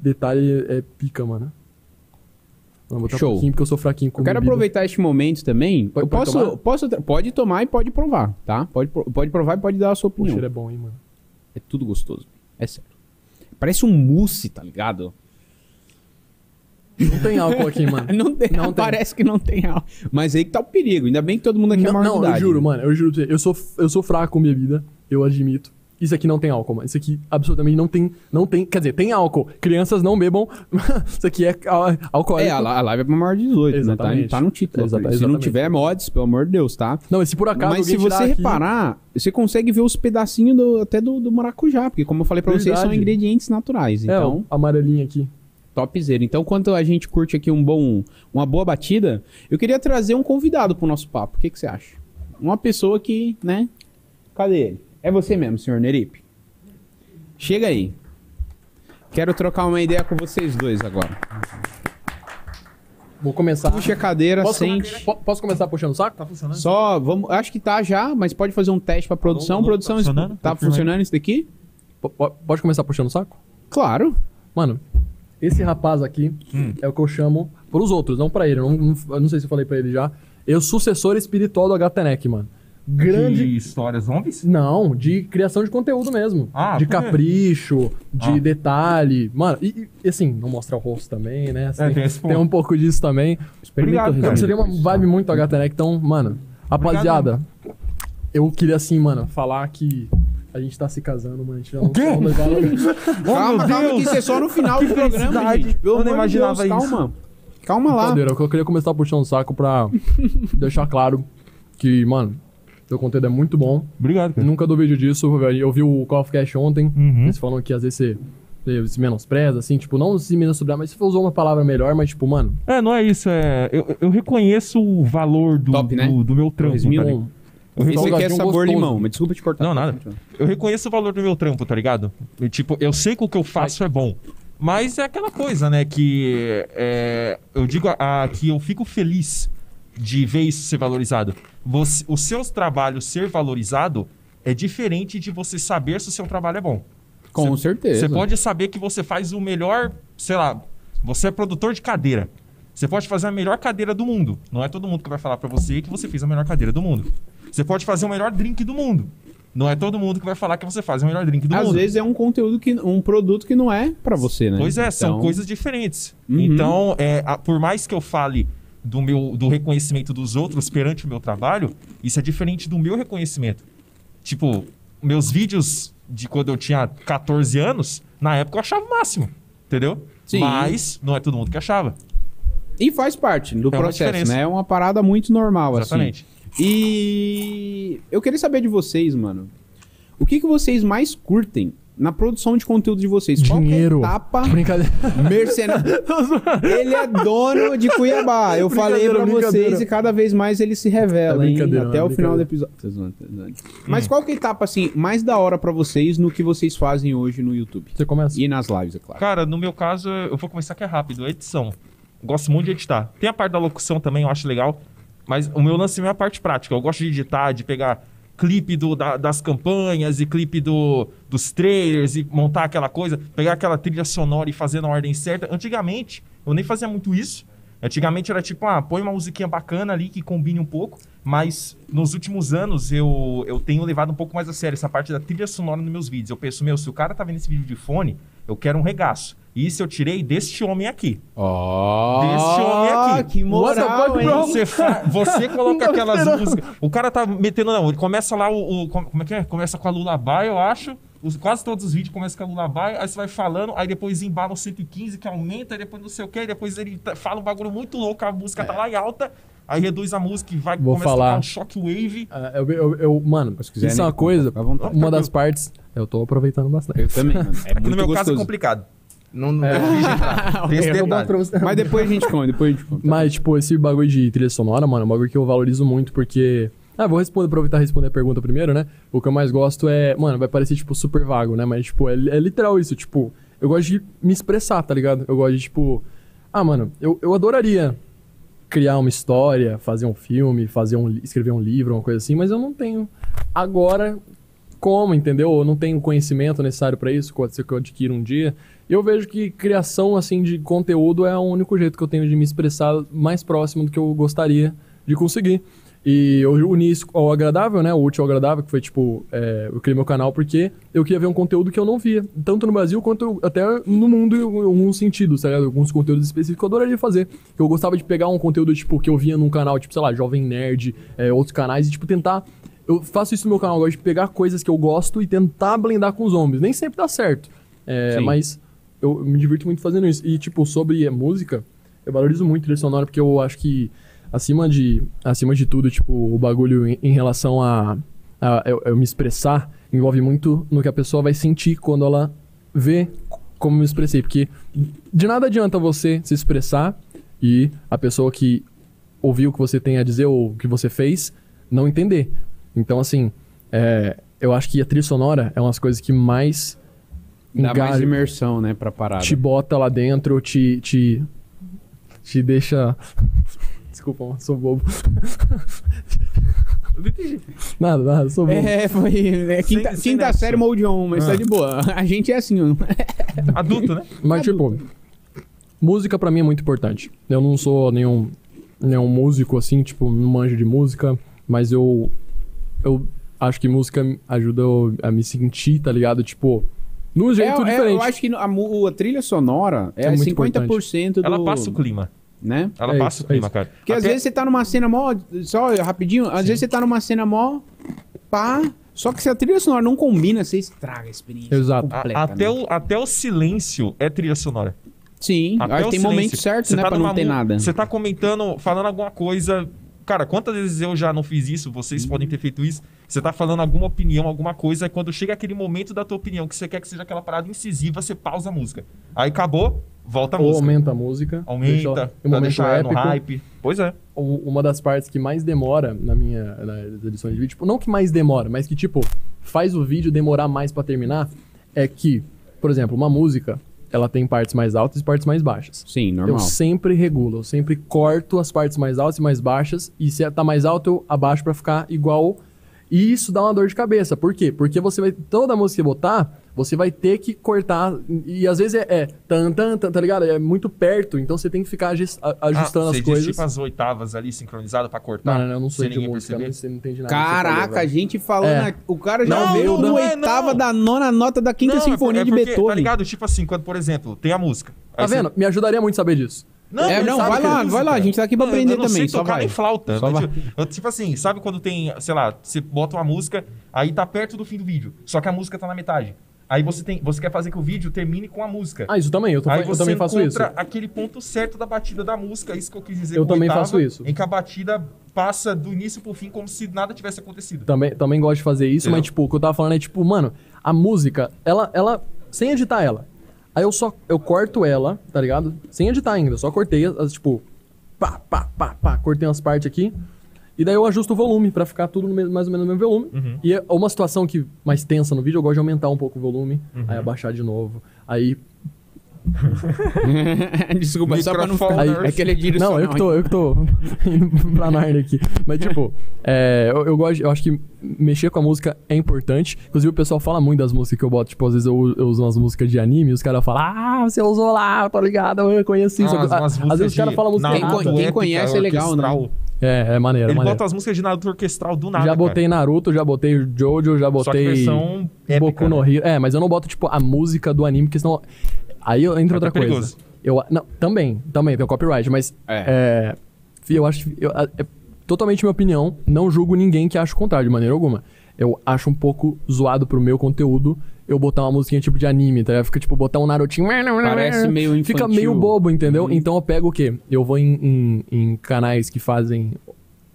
detalhe é pica, mano. Vou botar Show. um pouquinho porque eu sou fraquinho com Eu quero bebida. aproveitar este momento também. Pode- eu pode posso, tomar? posso, pode tomar e pode provar, tá? Pode, pode provar e pode dar a sua O opinião. cheiro é bom, hein, mano. É tudo gostoso. É sério. Parece um mousse, tá ligado? Não tem álcool aqui, mano. Não tem, Não tem. parece que não tem álcool. Mas aí que tá o perigo. Ainda bem que todo mundo aqui é não, maior de não, eu juro, mano. Eu juro pra você. Eu sou, eu sou fraco com bebida. Eu admito. Isso aqui não tem álcool, mano. Isso aqui absolutamente não tem. Não tem. Quer dizer, tem álcool. Crianças não bebam. Isso aqui é á- alcoólico. É, a, a live é pra maior de 18, né? Tá, Exatamente. tá no título. Exata- Se não exatamente. tiver mods, pelo amor de Deus, tá? Não, mas se por acaso Mas se você aqui- reparar, você consegue ver os pedacinhos do- até do, do maracujá. Porque, como eu falei pra vocês, são ingredientes naturais. É, Então, o amarelinho aqui. topzera. Então, quando a gente curte aqui um bom, uma boa batida, eu queria trazer um convidado pro nosso papo. O que, que você acha? Uma pessoa que, né? Cadê ele? É você mesmo, senhor Neripe. Chega aí. Quero trocar uma ideia com vocês dois agora. Vou começar. Puxa a cadeira, Posso, sente. po- posso começar puxando o saco? Tá funcionando? Só, vamos. Acho que tá já, mas pode fazer um teste pra produção. alô, produção, tá funcionando? tá funcionando isso daqui? Po- po- Pode começar puxando o saco? Claro. Mano, esse rapaz aqui Hum. é o que eu chamo pros outros, não pra ele. Eu não, não, eu não sei se eu falei pra ele já. É o sucessor espiritual do HTNEC, mano. Grande. De histórias zombies? Não, de criação de conteúdo mesmo. Ah, de capricho, de Ah. detalhe. Mano, e, e, assim, não mostrar o rosto também, né? Assim, É, tem esse ponto. um pouco disso também. Obrigado, cara. Você tem uma vibe muito HTNEC, então, mano, rapaziada, eu queria assim, mano, falar que a gente tá se casando, mano. A gente já O quê? um Calma, meu calma, que Deus! isso é só no final Que do programa, gente. Eu não de Deus, imaginava isso. calma. Calma lá. Brincadeira, eu queria começar puxando o saco pra deixar claro que, mano, seu conteúdo é muito bom. Obrigado, cara. Nunca duvido disso. Eu vi o Call of Cash ontem. Uhum. Eles falam que às vezes você, você se menospreza, assim, tipo, não se menosprezar, mas você usou uma palavra melhor, mas, tipo, mano, É, não é isso. É, eu, eu reconheço o valor do, Top, né? do, do meu trampo. Dois mil. tá ligado? Eu, reconheço- aqui é sabor gostoso. limão, mas desculpa te cortar. Não, nada. eu reconheço o valor do meu trampo, tá ligado? E, tipo, eu sei que o que eu faço é bom. Mas é aquela coisa, né? Que é, eu digo a, a- que eu fico feliz de ver isso ser valorizado. Você, os seus trabalhos ser valorizado é diferente de você saber se o seu trabalho é bom. Com certeza. Você pode saber que você faz o melhor, sei lá, você é produtor de cadeira. Você pode fazer a melhor cadeira do mundo. Não é todo mundo que vai falar pra você que você fez a melhor cadeira do mundo. Você pode fazer o melhor drink do mundo. Não é todo mundo que vai falar que você faz o melhor drink do Às mundo. vezes é um conteúdo que um produto que não é pra você, né? Pois é, são Então, coisas diferentes. Uhum. Então, é, a- por mais que eu fale do meu do reconhecimento dos outros perante o meu trabalho, isso é diferente do meu reconhecimento. Tipo, meus vídeos de quando eu tinha 14 anos, na época eu achava o máximo. Entendeu? Sim. Mas não é todo mundo que achava. E faz parte do É processo, né? É uma parada muito normal, Exatamente. assim. E eu queria saber de vocês, mano. O que, que vocês mais curtem na produção de conteúdo de vocês? Dinheiro. Qual que é a etapa Brincadeira. mercenário? ele é dono de Cuiabá. Eu falei pra vocês e cada vez mais ele se revela, É hein? brincadeira, Até é o final do episódio. Mas qual que é a etapa, assim, mais da hora pra vocês no que vocês fazem hoje no YouTube? Você começa. E nas lives, é claro. Cara, no meu caso, eu vou começar que é rápido, a edição. Gosto muito de editar. Tem a parte da locução também, eu acho legal. Mas o meu lance mesmo é a parte prática. Eu gosto de editar, de pegar clipe do, da- das campanhas e clipe do, dos trailers e montar aquela coisa, pegar aquela trilha sonora e fazer na ordem certa. Antigamente, eu nem fazia muito isso. Antigamente era tipo, ah, põe uma musiquinha bacana ali que combine um pouco. Mas nos últimos anos eu, eu tenho levado um pouco mais a sério essa parte da trilha sonora nos meus vídeos. Eu penso, meu, se o cara tá vendo esse vídeo de fone, eu quero um regaço. E isso eu tirei deste homem aqui. Ó, Desse homem aqui. que moral, bro? Você, fa- você coloca aquelas músicas. O cara tá metendo. Não, ele começa lá o. o- como é que é? Começa com a Lullaby, eu acho. Os- quase todos os vídeos começam com a Lullaby, aí você vai falando, aí depois embala o 115 que aumenta, aí depois não sei o que, depois ele tá- fala um bagulho muito louco, a música tá lá em alta, aí reduz a música e vai Vou começa a falar. tocar um shockwave. Ah, eu, eu, eu- mano, Se quiser, isso é né, uma coisa. Uma das partes. Eu tô aproveitando bastante. Eu também, mano. É no muito meu caso é gostoso. complicado. Não, não entrar. Tem. Mas depois a gente come, depois a gente come. Mas, tipo, esse bagulho de trilha sonora, mano, é um bagulho que eu valorizo muito, porque. Ah, vou responder, aproveitar e responder a pergunta primeiro, né? O que eu mais gosto é. Mano, vai parecer, tipo, super vago, né? Mas, tipo, é, é literal isso. Tipo, eu gosto de me expressar, tá ligado? Eu gosto de, tipo. Ah, mano, eu, eu adoraria criar uma história, fazer um filme, fazer um, escrever um livro, uma coisa assim, mas eu não tenho agora como, entendeu? Eu não tenho conhecimento necessário pra isso, pode ser que eu adquira um dia. Eu vejo que criação, assim, de conteúdo é o único jeito que eu tenho de me expressar mais próximo do que eu gostaria de conseguir. E eu uni isso ao agradável, né? O útil ao agradável, que foi tipo, é, eu criei meu canal porque eu queria ver um conteúdo que eu não via, tanto no Brasil quanto até no mundo em alguns sentidos, tá ligado? Alguns conteúdos específicos que eu adoraria fazer. Eu gostava de pegar um conteúdo, tipo, que eu via num canal, tipo, sei lá, Jovem Nerd, é, outros canais, e, tipo, tentar. Eu faço isso no meu canal, eu gosto de pegar coisas que eu gosto e tentar blendar com zombies. Nem sempre dá certo. É, mas eu me divirto muito fazendo isso. E, tipo, sobre a música, eu valorizo muito trilha sonora porque eu acho que, acima de, acima de tudo, tipo, o bagulho em, em relação a, a eu, eu me expressar envolve muito no que a pessoa vai sentir quando ela vê como eu me expressei. Porque de nada adianta você se expressar e a pessoa que ouviu o que você tem a dizer ou o que você fez não entender. Então, assim, é, eu acho que a trilha sonora é uma das coisas que mais Dá mais engaja- imersão, né, pra parada. te bota lá dentro, te. te, te deixa. Desculpa, sou bobo. nada, nada, sou bobo. É, foi. É quinta, Sem- sem quinta nexo. série Mode On, mas Ah. tá de boa. A gente é assim, ó. Adulto, né? Mas, tipo, música pra mim é muito importante. Eu não sou nenhum, nenhum músico assim, tipo, não manjo de música, mas eu. Eu acho que música ajuda eu a me sentir, tá ligado? Tipo, num jeito É, é, diferente. eu acho que a, a trilha sonora é, É muito 50% do. Ela passa o clima. Né? Ela É passa isso, o clima, é cara. Porque às Até- vezes você tá numa cena mó. Só rapidinho, às vezes você tá numa cena mó. pá. Só que se a trilha sonora não combina, você estraga a experiência. Exato. a- até, né? o, até o silêncio é trilha sonora. Sim, Até acho que o tem silêncio. momento certo, Você né, tá pra não ter nada. Você tá comentando, falando alguma coisa. Cara, quantas vezes eu já não fiz isso? Vocês Uhum. podem ter feito isso. Você tá falando alguma opinião, alguma coisa, e quando chega aquele momento da tua opinião, que você quer que seja aquela parada incisiva, você pausa a música. Aí acabou, volta a Ou música. aumenta a música. Aumenta, deixa- pra um momento deixar no épico. hype. Pois é. uma das partes que mais demora na minha nas edições de vídeo, tipo, não que mais demora, mas que tipo faz o vídeo demorar mais pra terminar, é que, por exemplo, uma música, ela tem partes mais altas e partes mais baixas. Sim, normal. Eu sempre regulo, eu sempre corto as partes mais altas e mais baixas e se tá mais alto eu abaixo pra ficar igual. E isso dá uma dor de cabeça. Por quê? Porque você vai toda música que botar, você vai ter que cortar e às vezes é, é tan tan tan, tá ligado? É muito perto, então você tem que ficar ajus- a- ajustando ah, as você coisas. diz tipo as oitavas ali sincronizadas pra cortar. Não, não, não, eu não sou sem de música, perceber? não, você não entende nada. você Caraca, falou, a gente falando. É. aqui- O cara já Não, veio não é, oitava não. da nona nota da quinta Não, sinfonia é de porque, Beethoven. Tá ligado? Tipo assim, quando, por exemplo, tem a música. Tá Aí você- vendo? Me ajudaria muito saber disso. É, ele não, vai é lá, música. vai lá, a gente tá aqui pra Mano, aprender eu não também, sei tocar vai. nem flauta. Só mas, vai. tipo, eu, tipo assim, sabe quando tem, sei lá, você bota uma música, aí tá perto do fim do vídeo, só que a música tá na metade. Aí você tem, você quer fazer que o vídeo termine com a música. Ah, isso também, eu, tô, Aí eu você também faço isso. encontra aquele ponto certo da batida da música, isso que eu quis dizer Eu também oitava, faço isso. Em que a batida passa do início pro fim como se nada tivesse acontecido. Também, também gosto de fazer isso, Entendeu? mas, tipo, o que eu tava falando é, tipo, mano, a música, ela, ela, sem editar ela. Aí eu só, eu corto ela, tá ligado? Sem editar ainda, eu só cortei, as, tipo, pá, pá, pá, pá, cortei umas partes aqui. E daí eu ajusto o volume pra ficar tudo no mesmo- mais ou menos no mesmo volume. Uhum. E é uma situação que mais tensa no vídeo, eu gosto de aumentar um pouco o volume, Uhum. aí abaixar de novo. Aí Desculpa, só pra não ficar. Microphone. É que ele é direcional. Não, eu que tô, eu que tô indo pra Narnia aqui. Mas, tipo, é, eu, eu gosto, eu acho que mexer com a música é importante. Inclusive, o pessoal fala muito das músicas que eu boto. Tipo, às vezes eu, eu uso umas músicas de anime e os caras falam, ah, você usou lá, tô ligado, eu conheci isso. Ah, umas- Ah, umas às vezes os caras falam música Quem Naruto, conhe- épica, conhece é legal, né? orquestral. É, é maneiro, é Ele maneiro. bota as músicas de Naruto orquestral do nada, já cara. botei Naruto, já botei Jojo, já Só que botei versão épica, Boku no né? Hero. É, mas eu não boto, tipo, a música do anime, porque senão... Aí entra É outra coisa. perigoso. Eu, não, também, também, tem o copyright, mas... É. É. eu acho eu- é totalmente minha opinião. Não julgo ninguém que acha o contrário, de maneira alguma. Eu acho um pouco zoado pro meu conteúdo eu botar uma musiquinha tipo de anime, tá? Fica tipo, botar um Narutinho... Parece meio Fica infantil. meio bobo, entendeu? Uhum. Então eu pego o quê? Eu vou em, em- em canais que fazem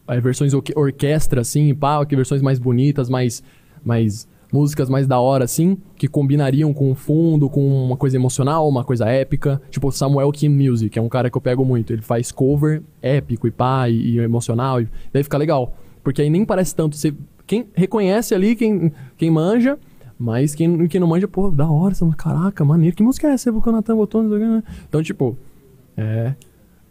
é, versões orque- orquestra, assim, pá, que versões mais bonitas, mais, mais músicas mais da hora, assim, que combinariam com o fundo, com uma coisa emocional, uma coisa épica. Tipo, Samuel Kim Music, é um cara que eu pego muito. Ele faz cover épico e pá, e, e emocional, e daí fica legal. Porque aí nem parece tanto. Você, quem reconhece ali, quem, quem manja, mas quem, quem não manja, pô, da hora, caraca, maneiro, que música é essa? O Natan botou, né? Então, tipo, é.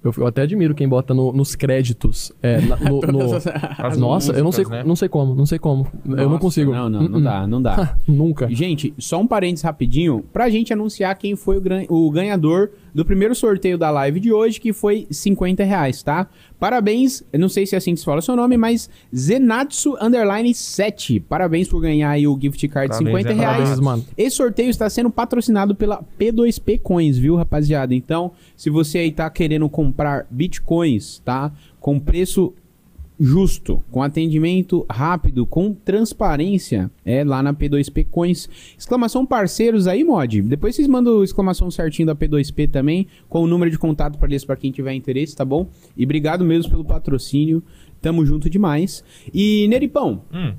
Eu, eu até admiro quem bota no- nos créditos. É, na- no, no- As nossa, eu não sei, músicas, né? não sei como, não sei como. eu não Nossa, consigo. Não, não, não Uh-uh. dá, não dá. Nunca. Gente, só um parênteses rapidinho pra gente anunciar quem foi o, gran- o ganhador do primeiro sorteio da live de hoje, que foi 50 reais, tá? Parabéns, não sei se é assim que se fala o seu nome, mas Zenatsu Underline 7. Parabéns por ganhar aí o gift card de Parabéns, 50 reais. Parabéns, mano. Esse sorteio está sendo patrocinado pela P2P Coins, viu, rapaziada? Então, se você aí tá querendo comprar bitcoins, tá? Com preço justo, com atendimento rápido, com transparência, é lá na P2P Coins. Exclamação parceiros aí, mod. Depois vocês mandam o exclamação certinho da P2P também, com o número de contato para eles para quem tiver interesse, tá bom? E obrigado mesmo pelo patrocínio. Tamo junto demais. E Neripão, Hum.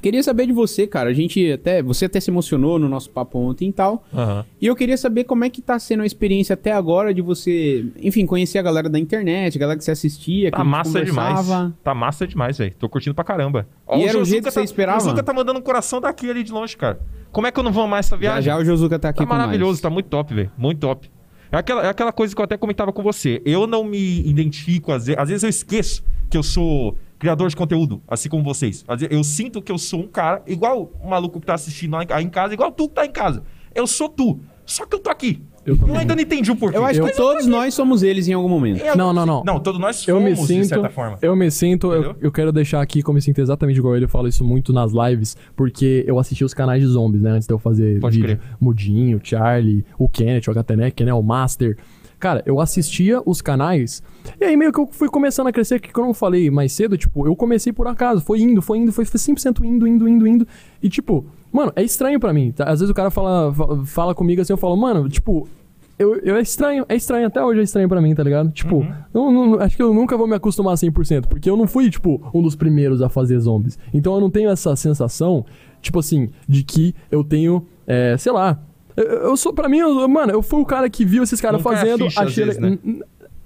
Queria saber de você, cara. A gente até, você até se emocionou no nosso papo ontem e tal. Aham. E eu queria saber como é que tá sendo a experiência até agora de você, enfim, conhecer a galera da internet, a galera que você assistia, que Tá massa demais. Tá massa demais, velho. Tô curtindo pra caramba. Ó, E o era o Josuka jeito que você tá- esperava? O Zuka tá mandando um coração daqui ali de longe, cara. Como é que eu não vou amar essa Já viagem? já o Josuka tá aqui Tá maravilhoso, nós. tá muito top, velho. Muito top. É aquela, é aquela coisa que eu até comentava com você. Eu não me identifico, às vezes, às vezes eu esqueço que eu sou criador de conteúdo, assim como vocês. Eu sinto que eu sou um cara, igual o maluco que tá assistindo lá em- aí em casa, igual tu que tá em casa. Eu sou tu. Só que eu tô aqui. Eu também. ainda não entendi o porquê. Eu acho Eu- que todos nós somos eles em algum momento. Eu- Não, não, não. Não, todos nós Eu somos, me sinto, de certa forma. eu me sinto, eu, eu quero deixar aqui como eu me sinto exatamente igual ele, eu falo isso muito nas lives, porque eu assisti os canais de zombies, né, antes de eu fazer Pode vídeo. crer. Mudinho, Charlie, o Kenneth, o HTNEC, né, o Master. Cara, eu assistia os canais, e aí meio que eu fui começando a crescer, que eu falei mais cedo, tipo, eu comecei por acaso, foi indo, foi indo, foi 100% indo, indo, indo, indo, e tipo, mano, é estranho pra mim, tá? Às vezes o cara fala, fa- fala comigo assim, eu falo, mano, tipo, eu, eu é estranho, é estranho, até hoje é estranho pra mim, tá ligado? Tipo, eu não- acho que eu nunca vou me acostumar 100%, porque eu não fui, tipo, um dos primeiros a fazer zombies. Então eu não tenho essa sensação, tipo assim, de que eu tenho, é, sei lá. Eu, eu sou, pra mim, eu- mano, eu fui o cara que viu esses caras fazendo, ficha, às achei. vezes, né?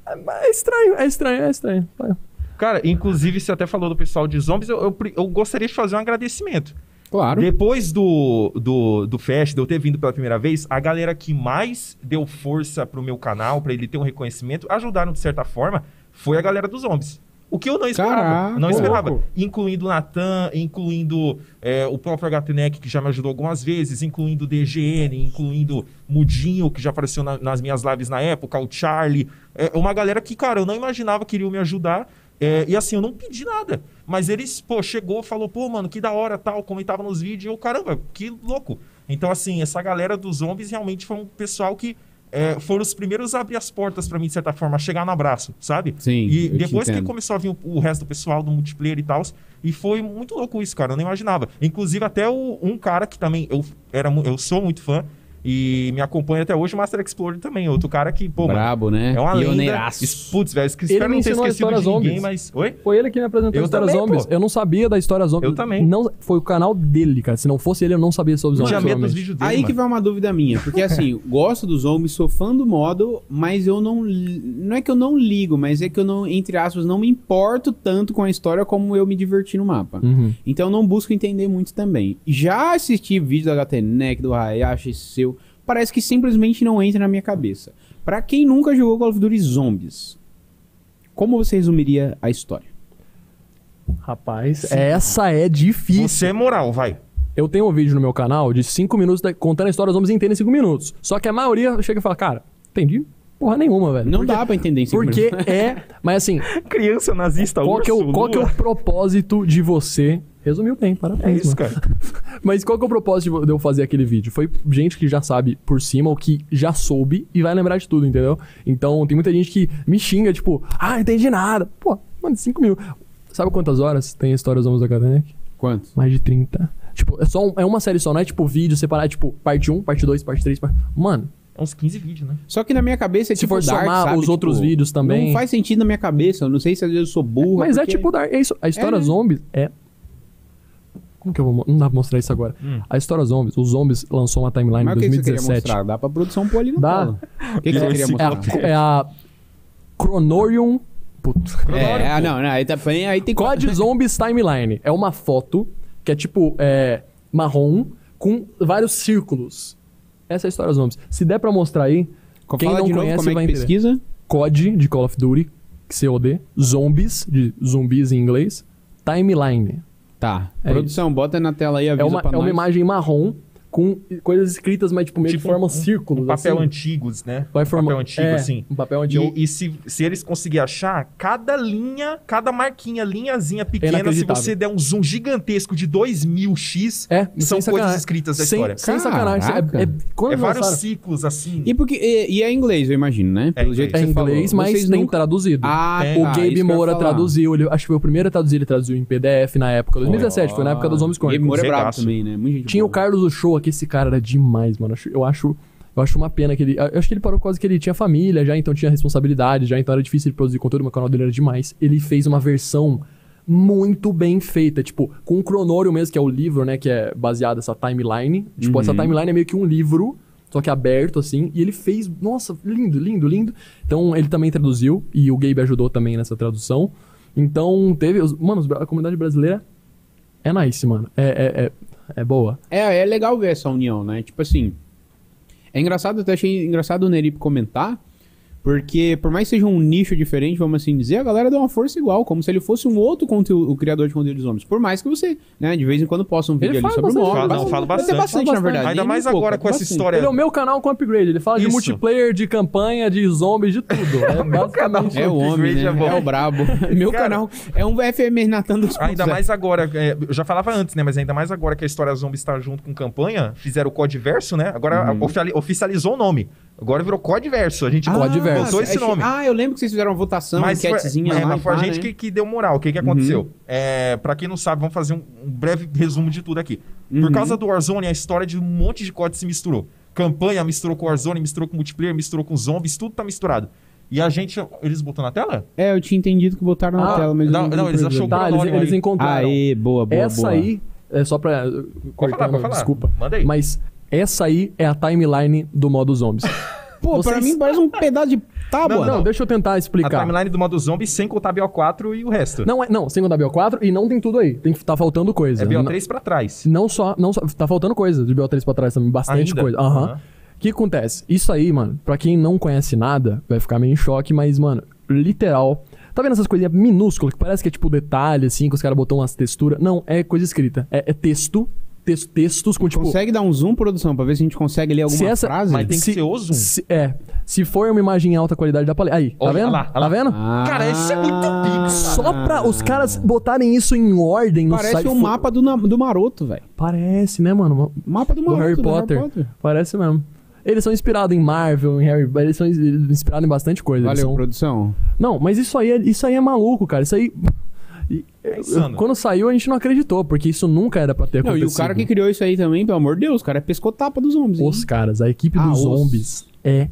É estranho, é estranho, é estranho. Cara, inclusive, você até falou do pessoal de zombies, eu, eu, eu gostaria de fazer um agradecimento. Claro. Depois do, do, do Fest, de eu ter vindo pela primeira vez, a galera que mais deu força pro meu canal, pra ele ter um reconhecimento, ajudaram de certa forma, foi a galera dos zombies. O que eu não esperava. Caraca, não esperava. louco. Incluindo o Natan, incluindo é, o próprio HTNEC, que já me ajudou algumas vezes, incluindo o DGN, incluindo Mudinho, que já apareceu na- nas minhas lives na época, o Charlie. É uma galera que, cara, eu não imaginava que iriam me ajudar. É, e assim, eu não pedi nada. Mas eles, pô, chegou, falou, pô, mano, que da hora, tal, comentava nos vídeos, e eu, caramba, que louco. Então, assim, essa galera dos zombies realmente foi um pessoal que é, foram os primeiros a abrir as portas pra mim, de certa forma, a chegar no abraço, sabe? Sim, E depois que começou a vir o, o resto do pessoal do multiplayer e tal, e foi muito louco isso, cara. Eu nem imaginava. Inclusive, até o- um cara que também eu, era, eu sou muito fã e me acompanha até hoje, o Master Explorer também. Outro cara que, pô, mano, Brabo, né? é uma lenda. Putz, velho, espero me não ter esquecido de ninguém, mas... Oi? Foi ele que me apresentou Eu a História também, Zombies. pô. Eu não sabia da História Zombies. Eu também. Não, foi o canal dele, cara. Se não fosse ele, eu não sabia sobre Eu zombies. tinha medo dos vídeos dele, Aí que mano. vai uma dúvida minha, porque assim, gosto dos zombies, sou fã do modo, mas eu não. Não é que eu não ligo, mas é que eu não, entre aspas, não me importo tanto com a história como eu me diverti no mapa. Uhum. Então eu não busco entender muito também. Já assisti vídeos do HTNEC, do Hayashi, seu. Parece que simplesmente não entra na minha cabeça. Pra quem nunca jogou Call of Duty Zombies, como você resumiria a história? Rapaz, essa é difícil. Você é moral, vai. Eu tenho um vídeo no meu canal de 5 minutos da- contando a história dos zombies inteira em 5 minutos. Só que a maioria chega e fala, cara, entendi porra nenhuma, velho. Não Porque- dá pra entender em cinco Porque minutos. é. Mas assim, Criança nazista, qual, que é, o, qual que é o propósito de você. Resumiu bem, parabéns. É isso, mano. cara. Mas qual que é o propósito de eu fazer aquele vídeo? Foi gente que já sabe por cima, ou que já soube e vai lembrar de tudo, entendeu? Então tem muita gente que me xinga, tipo, ah, não entendi nada. Pô, mano, 5 mil. Sabe quantas horas tem a história dos Homens da Catanec? Quantos? Mais de 30. Tipo, é só um- é uma série só, não é tipo vídeo separado, é tipo parte 1, parte 2, parte 3, parte... Mano, É uns 15 vídeos, né? Só que na minha cabeça é Se tipo for Dark, somar sabe? os outros Tipo, vídeos também- Não faz sentido na minha cabeça. Eu não sei se às vezes eu sou burro. mas é porque- tipo Dark. É isso. A história É, né? zombies é. Como que eu vou. mo- Não dá pra mostrar isso agora. A história zombies. Os zombies lançou uma timeline Mas em o que que você queria 2017. mostrar? Dá pra produção pôr ali na Dá. O que, que você queria É mostrar? a, é a Chronorium. Puta. É, ah, não, não, aí, tá, aí tem COD Zombies Timeline. É uma foto que é tipo é, marrom com vários círculos. Essa é a história dos zombies. Se der pra mostrar aí, quem Fala não de novo conhece como é vai que entender. pesquisa. COD de Call of Duty, COD, Zombies, de zumbis em inglês, Timeline. Tá. É produção, bota na tela aí, avisa É uma, é uma nós. imagem marrom com coisas escritas, mas tipo meio que Tipo formam um- círculos. Um papel assim. antigos, né? Vai um formar papel antigo, é, assim. Um papel antigo. E, e se, se eles conseguirem achar, cada linha, cada marquinha, linhazinha pequena, se inacreditável. você der um zoom gigantesco de 2000x, É, são coisas sacanagem. escritas da sem, história. Sem sacanagem. É, é, quando É vários ciclos, assim. E, porque, e, e é inglês, eu imagino, né? Pelo É jeito que É inglês, falou. mas Vocês tem nunca- traduzido. Ah. O tá, Gabe que eu ia Moura traduziu, ele, acho que foi o primeiro a traduzir, ele traduziu em PDF na época, 2017, foi na época dos Homens Gabe Crônicos. Moura é brabo também, né? Tinha o. Carlos do Show aqui, esse cara era demais, mano. Eu acho, eu acho uma pena que ele. Eu acho que ele parou quase que ele tinha família já, então tinha responsabilidade, já, então era difícil ele produzir conteúdo, mas o canal dele era demais. Ele fez uma versão muito bem feita, tipo, com o Cronório mesmo, que é o livro, né, que é baseado nessa timeline. Tipo, essa Uhum. timeline é meio que um livro, só que aberto, assim, e ele fez, nossa, lindo, lindo, lindo. Então, ele também traduziu, e o Gabe ajudou também nessa tradução. Então, teve, os- mano, a comunidade brasileira é nice, mano. É, é, é, é boa. É, é legal ver essa união, né? Tipo assim. É engraçado, até achei engraçado o Nerip comentar. Porque, por mais que seja um nicho diferente, vamos assim dizer, a galera dá uma força igual, como se ele fosse um outro conteúdo, o criador de conteúdo dos homens. Por mais que você, né, de vez em quando posta um vídeo Ele ali fala sobre o móvel. fala- não, fala bastante. bastante, na verdade. Ainda mais pouco, agora com essa bastante. história. Ele é o meu canal com upgrade. Ele fala de Isso. multiplayer, de campanha, de zombies, de tudo. É basicamente É o homem, né? Upgrade é bom. É o brabo. Meu Cara, canal é um FMR Natan dos Ainda mais agora, é, eu já falava antes, né? Mas ainda mais agora que a história zombie está junto com campanha, fizeram o Código Verso, né? Agora oficiali- oficializou o nome. Agora virou Código Verso. A gente Ah, Código Verso. botou esse achei- nome. Ah, eu lembro que vocês fizeram uma votação, uma Mas foi, enquetezinha é, lá. mas foi a gente né? que, que deu moral. O que, que aconteceu? É, pra quem não sabe, vamos fazer um, um breve resumo de tudo aqui. Por Uhum. causa do Warzone, a história de um monte de códigos se misturou. Campanha misturou com Warzone, misturou com multiplayer, misturou com zombies, tudo tá misturado. E a gente. Eles botou na tela? É, eu tinha entendido que botaram na Ah, tela, mas eu não, não, eles achou- Tá, eles, eles aí. encontraram. Aê, boa, boa, essa boa. aí, é só pra. Pode Cortando, falar, pode falar. desculpa. Manda aí. Mas essa aí é a timeline do modo zombies. Pô, pra Vocês- mim parece um pedaço de tábua. não, deixa eu tentar A explicar. timeline do modo zombie sem contar BO4 e o resto. Não, é, não, sem contar BO4 e não tem tudo aí. Tem, tá faltando coisa. é BO3 pra trás. Não só, não só. Tá faltando coisa de BO3 pra trás também, bastante Ainda? coisa. Aham. Aham. O que acontece? Isso aí, mano, pra quem não conhece nada, vai ficar meio em choque, mas, mano, literal. Tá vendo essas coisinhas minúsculas que parece que é tipo detalhe, assim, que os caras botam umas texturas? Não, é coisa escrita. É, é texto, tex- textos com tipo. Consegue dar um zoom, produção, pra ver se a gente consegue ler alguma Se essa- frase? Mas tem que ser o zoom. se- é. Se for uma imagem em alta qualidade, dá pra ler. Aí, tá Olha vendo? lá, Tá lá. vendo? Ah, Cara, isso é muito pica. Só pra os caras botarem isso em ordem no Parece site. o mapa do, do Maroto, velho. Parece, né, mano? Mapa do Do Maroto, Harry Potter. Parece mesmo. Eles são inspirados em Marvel, em Harry Eles são inspirados em bastante coisa. Valeu, são... produção. Não, mas isso aí, é, isso aí é maluco, cara. Isso aí. E- É insano. quando saiu, a gente não acreditou, porque isso nunca era pra ter Não, e acontecido. o cara que criou isso aí também, pelo amor de Deus, o cara é pescotapa dos homens. hein? Os caras, a equipe Ah, dos os- zombies é.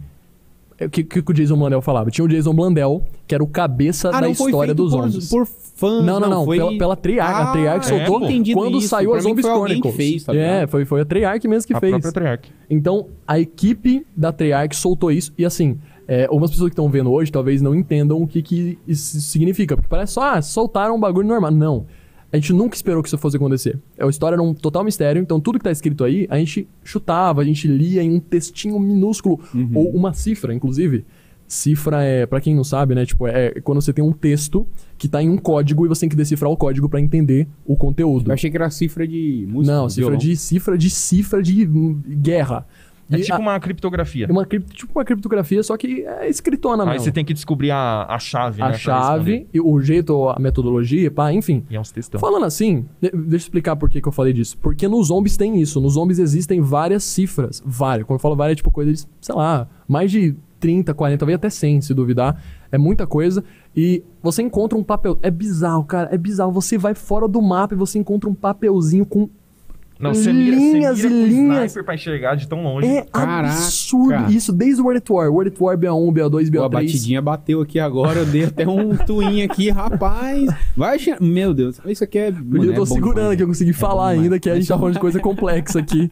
é O que, que o Jason Blandel falava? Tinha o Jason Blandel, que era o cabeça Ah, da não foi história feito dos por, zombies. por fãs, Não, não, não. foi... Pela, pela Treyarch. a Treyarch é, soltou entendido quando isso. saiu Pra a Zombies Chronicles. fez, tá é, foi, foi a Treyarch mesmo que a fez. própria Treyarch. Então, a equipe da Treyarch soltou isso. E assim, é, algumas pessoas que estão vendo hoje talvez não entendam o que, que isso significa. Porque parece só, ah, soltaram um bagulho normal. Não. A gente nunca esperou que isso fosse acontecer. A história era um total mistério, então tudo que tá escrito aí, a gente chutava, a gente lia em um textinho minúsculo, ou uma cifra, inclusive. Cifra é, pra quem não sabe, né? Tipo, é quando você tem um texto que tá em um código e você tem que decifrar o código pra entender o conteúdo. Eu achei que era cifra de música. Não, cifra violão. de cifra de cifra de guerra. É E tipo a- uma criptografia. uma cripto, tipo uma criptografia, só que é escritona Aí mesmo. você tem que descobrir a, a chave, né? a pra chave, e o jeito, a metodologia, pá, enfim. E é uns textão. Falando assim, de- deixa eu explicar por que, que eu falei disso. Porque nos zombies tem isso. Nos zombies existem várias cifras. Várias. Quando eu falo várias, é tipo coisa de, sei lá, mais de 30, 40, talvez até 100, se duvidar. É muita coisa. E você encontra um papel. É bizarro, cara. É bizarro. Você vai fora do mapa e você encontra um papelzinho com. Não, você mira, linhas você mira e linhas. sniper pra enxergar de tão longe. É Caraca. absurdo. Isso desde o World at War. World at War BA1, BA2, Pô, a BA3. batidinha bateu aqui agora, eu dei até um twin aqui, rapaz. Vai achar... Meu Deus, isso aqui é... Mano, eu tô é segurando demais. aqui, eu consegui bom falar demais. ainda, que a gente tá falando de coisa complexa aqui.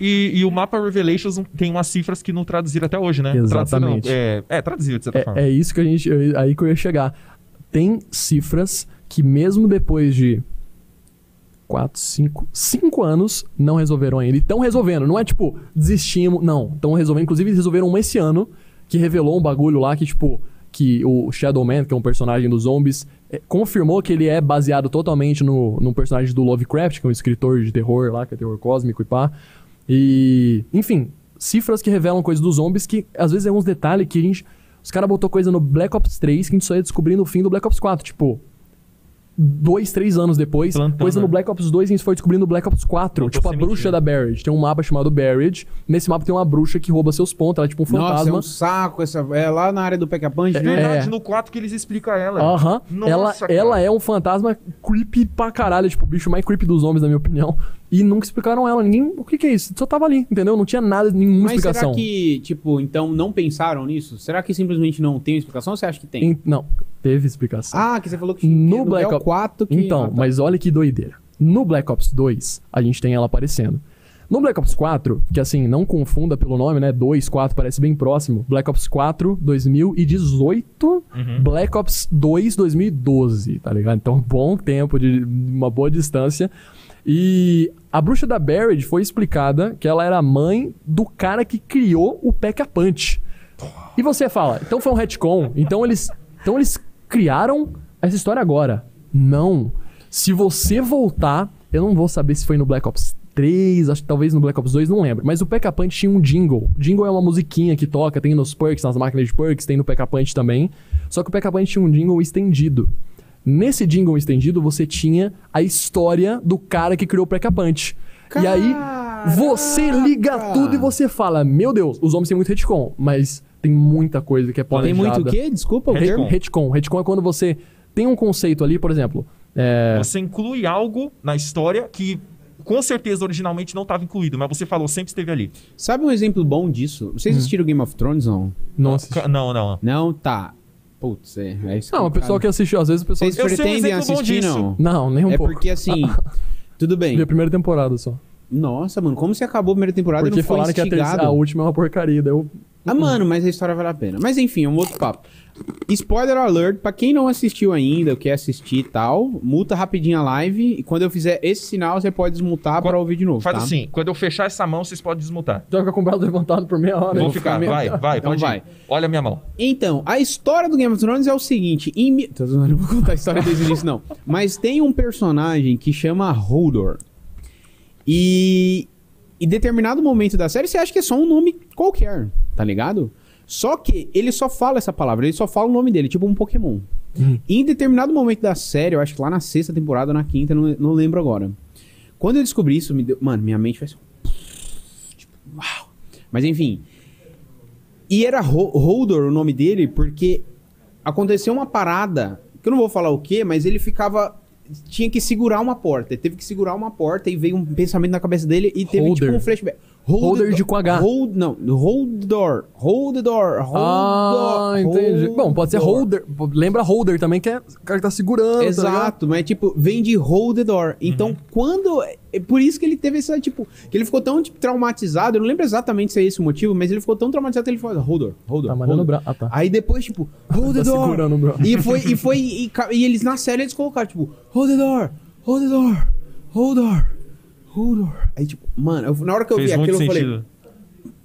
E, e o mapa Revelations tem umas cifras que não traduziram até hoje, né? Exatamente. Traduziram, é, é, traduziram de certa forma. É, é isso que a gente. eu- Aí que eu ia chegar. Tem cifras que, mesmo depois de 4, 5, 5 anos, não resolveram ainda. E estão resolvendo. Não é tipo, desistimos. Não. Estão resolvendo. Inclusive, eles resolveram um esse ano, que revelou um bagulho lá que, tipo, que o Shadow Man, que é um personagem dos zombies, é, confirmou que ele é baseado totalmente no, personagem do Lovecraft, que é um escritor de terror lá, que é terror cósmico e pá. E, enfim, cifras que revelam coisas dos zombies que às vezes é uns detalhes que a gente. Os caras botou coisa no Black Ops 3 que a gente só ia descobrir no fim do Black Ops 4. Tipo, dois, três anos depois. Plantando, coisa no? Black Ops 2 que a gente foi descobrindo no Black Ops 4. Plantou tipo, a bruxa da Barrage. Tem um mapa chamado Barrage. Nesse mapa tem uma bruxa que rouba seus pontos. Ela é tipo um Nossa, é fantasma. um saco essa... É lá na área do Pack a Punch, É né? verdade, É. no 4 que eles explicam ela. Aham. Ela, Nossa, cara. ela é um fantasma creepy pra caralho. Tipo, o bicho mais creepy dos homens, na minha opinião. E nunca explicaram ela. Ninguém. O que, que é isso? Só tava ali, entendeu? Não tinha nada, nenhuma Mas explicação. será que, tipo, então não pensaram nisso? Será que simplesmente não tem explicação ou você acha que tem? Em- Não, teve explicação. Ah, que você falou que No que Black é o Ops- 4 que... Então, Ah, tá. mas olha que doideira. No Black Ops 2, a gente tem ela aparecendo. No Black Ops 4, que assim, não confunda pelo nome, né? 2, 4 parece bem próximo. Black Ops 4, 2018. Uhum. Black Ops 2, 2012, tá ligado? Então, bom tempo, de uma boa distância. E a bruxa da Barrett foi explicada que ela era a mãe do cara que criou o Pack-a-Punch. E você fala, então foi um retcon, então eles, então eles criaram essa história agora. Não. Se você voltar, eu não vou saber se foi no Black Ops 3, acho que talvez no Black Ops 2, não lembro. Mas o Pack-a-Punch tinha um jingle. Jingle é uma musiquinha que toca, tem nos perks, nas máquinas de perks, tem no Pack-a-Punch também. Só que o Pack-a-Punch tinha um jingle estendido. Nesse jingle estendido, você tinha a história do cara que criou o Pack-a-Punch. E aí, você liga Caraca! tudo e você fala: Meu Deus, os homens têm muito retcon, mas tem muita coisa que é Tem planejada. muito o quê? Desculpa, o Retcon. Retcon. Retcon é quando você tem um conceito ali, por exemplo. É, Você inclui algo na história que com certeza originalmente não estava incluído, mas você falou sempre esteve ali. Sabe um exemplo bom disso? Hum. Vocês assistiram Game of Thrones, não? não Não, não. Não? Tá. Putz, é. é isso Não, o pessoal que assistiu, às vezes o pessoal. Vocês um pretendem assistir, não? Não, nem um é pouco. porque assim... Tudo bem. Vi a primeira temporada só. Nossa, mano, como você acabou a primeira temporada e Porque não foi falaram que a, terceira, a última é uma porcaria. Daí eu. Ah, mano, mas a história vale a pena. Mas enfim, é um outro papo. Spoiler alert, pra quem não assistiu ainda, quer assistir e tal, multa rapidinho a live e quando eu fizer esse sinal, você pode desmutar Qua- pra ouvir de novo, Faz tá? assim, quando eu fechar essa mão, vocês podem desmutar. Já fica com o braço levantado por meia hora. Vou ficar, meio- vai, vai, Então pode vai. ir. Olha a minha mão. Então, a história do Game of Thrones é o seguinte, em... mi- Tô zoando, não vou contar a história desde o início, não. Mas tem um personagem que chama Hodor. E... Em determinado momento da série, você acha que é só um nome qualquer, tá ligado? Só que ele só fala essa palavra, ele só fala o nome dele, tipo um Pokémon. Hum. E em determinado momento da série, eu acho que lá na sexta temporada ou na quinta, não, não lembro agora. Quando eu descobri isso, me deu. Mano, minha mente ser. Tipo, uau. Mas enfim, E era Ho- Holdor o nome dele, porque aconteceu uma parada, que eu não vou falar o que, mas ele ficava. Tinha que segurar uma porta. Ele teve que segurar uma porta e veio um pensamento na cabeça dele e teve Holder. tipo um flashback. Holder the de com H. Hold, não, hold the door. Hold the door. Hold Ah, door, entendi. hold Bom, pode ser door. holder. Lembra holder também, que é o cara que tá segurando, tá? Exato, mas tipo, vem de hold the door. Então, Uhum. quando. É por isso que ele teve essa, tipo. Que ele ficou tão tipo, traumatizado. Eu não lembro exatamente se é esse o motivo, mas ele ficou tão traumatizado que ele falou: hold door, hold door. Tá mandando hold door." bra... Ah, tá. Aí depois, tipo, hold the Tá door. segurando o bro. E foi, e foi, e, e eles na série eles colocaram, tipo, hold the door, hold the door, hold door, hold door. Aí, tipo, mano, eu- na hora que eu Fez vi muito aquilo, eu sentido. falei,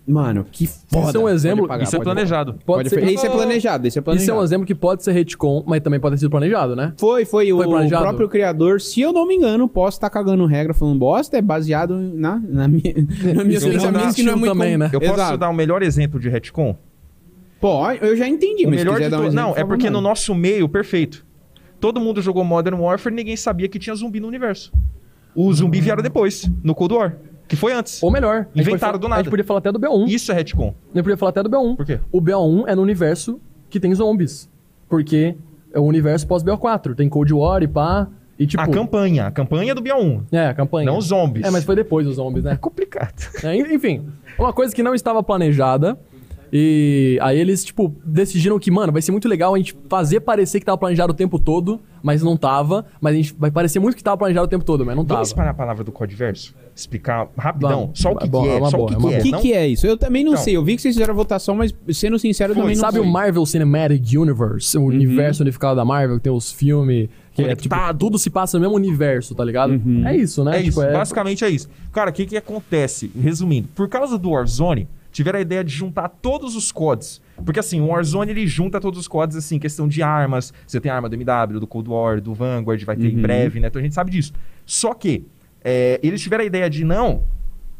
mano, que foda. Isso é um exemplo- Pode pagar, Isso é pode- planejado. Pode Pode ser... Esse é planejado, esse é planejado. Isso é um exemplo que pode ser retcon, mas também pode ter sido planejado, né? Foi, foi. Foi o planejado? próprio criador, se eu não me engano, posso estar cagando regra falando bosta, é baseado na, na minha, na Isso ele pensamentos que não é muito também, com- né? Eu posso Exato. dar o melhor exemplo de retcon? Pode, eu já entendi, O mas se melhor quiser de dar um exemplo, Não, por é favor, porque no nosso meio, perfeito. Todo mundo jogou Modern Warfare e ninguém sabia que tinha zumbi no universo. O zumbi vieram depois, no Cold War, que foi antes. Ou melhor, a Inventaram do A nada. gente podia falar até do BO1. Isso é retcon. A gente podia falar até do BO1. Por quê? O BO1 é no universo que tem zombies. Porque é o universo pós-BO4. Tem Cold War e pá. E tipo. A campanha, a campanha do BO1. É, a campanha. Não os zombies. É, mas foi depois dos zombies, né? É complicado. É, enfim, uma coisa que não estava planejada. E aí eles, tipo, decidiram que, mano, vai ser muito legal a gente fazer parecer que tava planejado o tempo todo, mas não tava. Mas a gente vai parecer muito que tava planejado o tempo todo, mas não tava. Vamos espalhar a palavra do Codiverso? Explicar rapidão, Vamos. só o que, É bom, que é, é uma só boa, o que, é que é. O que, que é isso? Eu também não Então. sei. Eu vi que vocês fizeram a votação, mas sendo sincero, eu também não Sabe sei. o Marvel Cinematic Universe, o universo unificado da Marvel, que tem os filmes, que é, tipo, Conectado. tudo se passa no mesmo universo, tá ligado? É isso, né? É Tipo, isso, basicamente é isso. Cara, o que que acontece? Resumindo, por causa do Warzone, tiveram a ideia de juntar todos os CODs. Porque assim, o Warzone ele junta todos os CODs, assim, questão de armas. Você tem arma do MW, do Cold War, do Vanguard, vai ter em Uhum. breve, né? Então a gente sabe disso. Só que é, eles tiveram a ideia de não,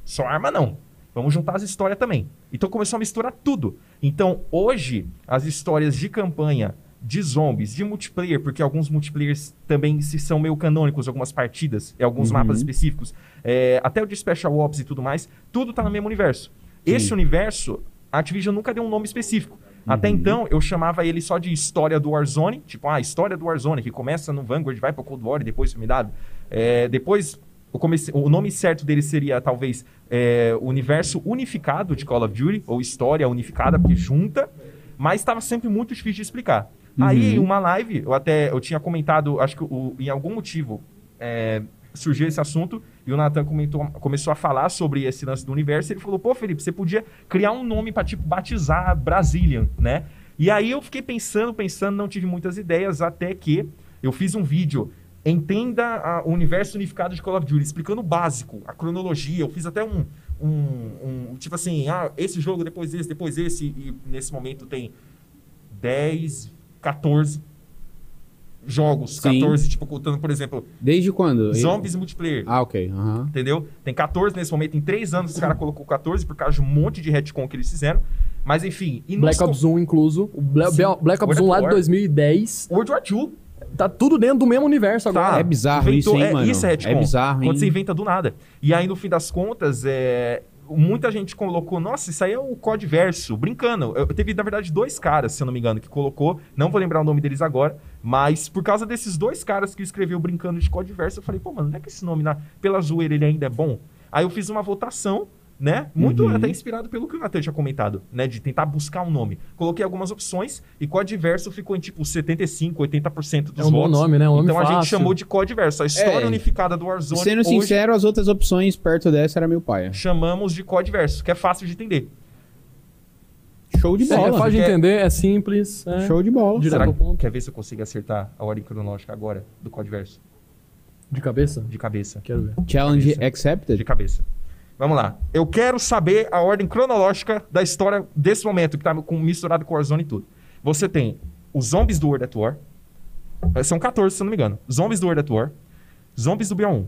só arma não. Vamos juntar as histórias também. Então começou a misturar tudo. Então hoje, as histórias de campanha, de zombies, de multiplayer, porque alguns multiplayers também se são meio canônicos, algumas partidas, em alguns Uhum. mapas específicos, é, até o de Special Ops e tudo mais, tudo tá no mesmo universo. Esse universo, a Activision nunca deu um nome específico. Até então, eu chamava ele só de história do Warzone, tipo, ah, história do Warzone, que começa no Vanguard, vai pro Cold War e depois pro MW. É, depois, comecei- o nome certo dele seria, talvez, é, Universo Unificado de Call of Duty, ou História Unificada, porque junta, mas estava sempre muito difícil de explicar. Aí, em uma live, eu até eu tinha comentado, acho que o- em algum motivo é, surgiu esse assunto e o comentou, começou a falar sobre esse lance do universo. Ele falou: pô, Felipe, você podia criar um nome para tipo batizar Brazilian, né? E aí eu fiquei pensando, pensando, não tive muitas ideias, até que eu fiz um vídeo. Entenda o universo unificado de Call of Duty, explicando o básico, a cronologia. Eu fiz até um, um, um- tipo assim, ah, esse jogo, depois esse, depois esse, e nesse momento tem 10, 14 jogos. Sim. 14, tipo, contando, por exemplo, Desde quando? Zombies e multiplayer. Ah, ok. aham. Entendeu? Tem 14 nesse momento. Em 3 anos, os caras colocou 14 por causa de um monte de retcon que eles fizeram. Mas enfim. E Black Ops 1 incluso. O Bla- Sim. Black Ops World 1 lá de War. 2010. World War II. Tá tudo dentro do mesmo universo agora. Tá. É bizarro Inventou- isso, hein, é, mano? Isso é retcon. É bizarro, hein? Quando você inventa do nada. E aí, no fim das contas, é... muita gente colocou, nossa, isso aí é o Codiverso, brincando. Eu, teve, na verdade, dois caras, se eu não me engano, que colocou, não vou lembrar o nome deles agora, mas por causa desses dois caras que escreveu brincando de Codiverso, eu falei, pô, mano, não é que esse nome, na... pela zoeira, ele ainda é bom? Aí eu fiz uma votação, né? Muito Uhum. até inspirado pelo que o Nathan tinha comentado, né? De tentar buscar um nome. Coloquei algumas opções e Codiverso ficou em tipo 75, 80% dos É um bom votos. nome, né? Um nome então a gente fácil. chamou de Codiverso. A história É. unificada do Warzone. Sendo hoje, sincero, as outras opções perto dessa era meu pai. chamamos de Codiverso, que é fácil de entender. Show de É, bola. é fácil de entender, é simples. é Show de bola. Direto Será ponto. quer ver se eu consigo acertar a ordem cronológica agora do Codiverso? De cabeça? De cabeça. Quero ver. Challenge Cabeça. accepted. De cabeça. Vamos lá. Eu quero saber a ordem cronológica da história desse momento, que tá com, misturado com Warzone e tudo. Você tem os zombies do World at War. Eh, São 14, se eu não me engano. Zombies do World at War. Zombies do BO1.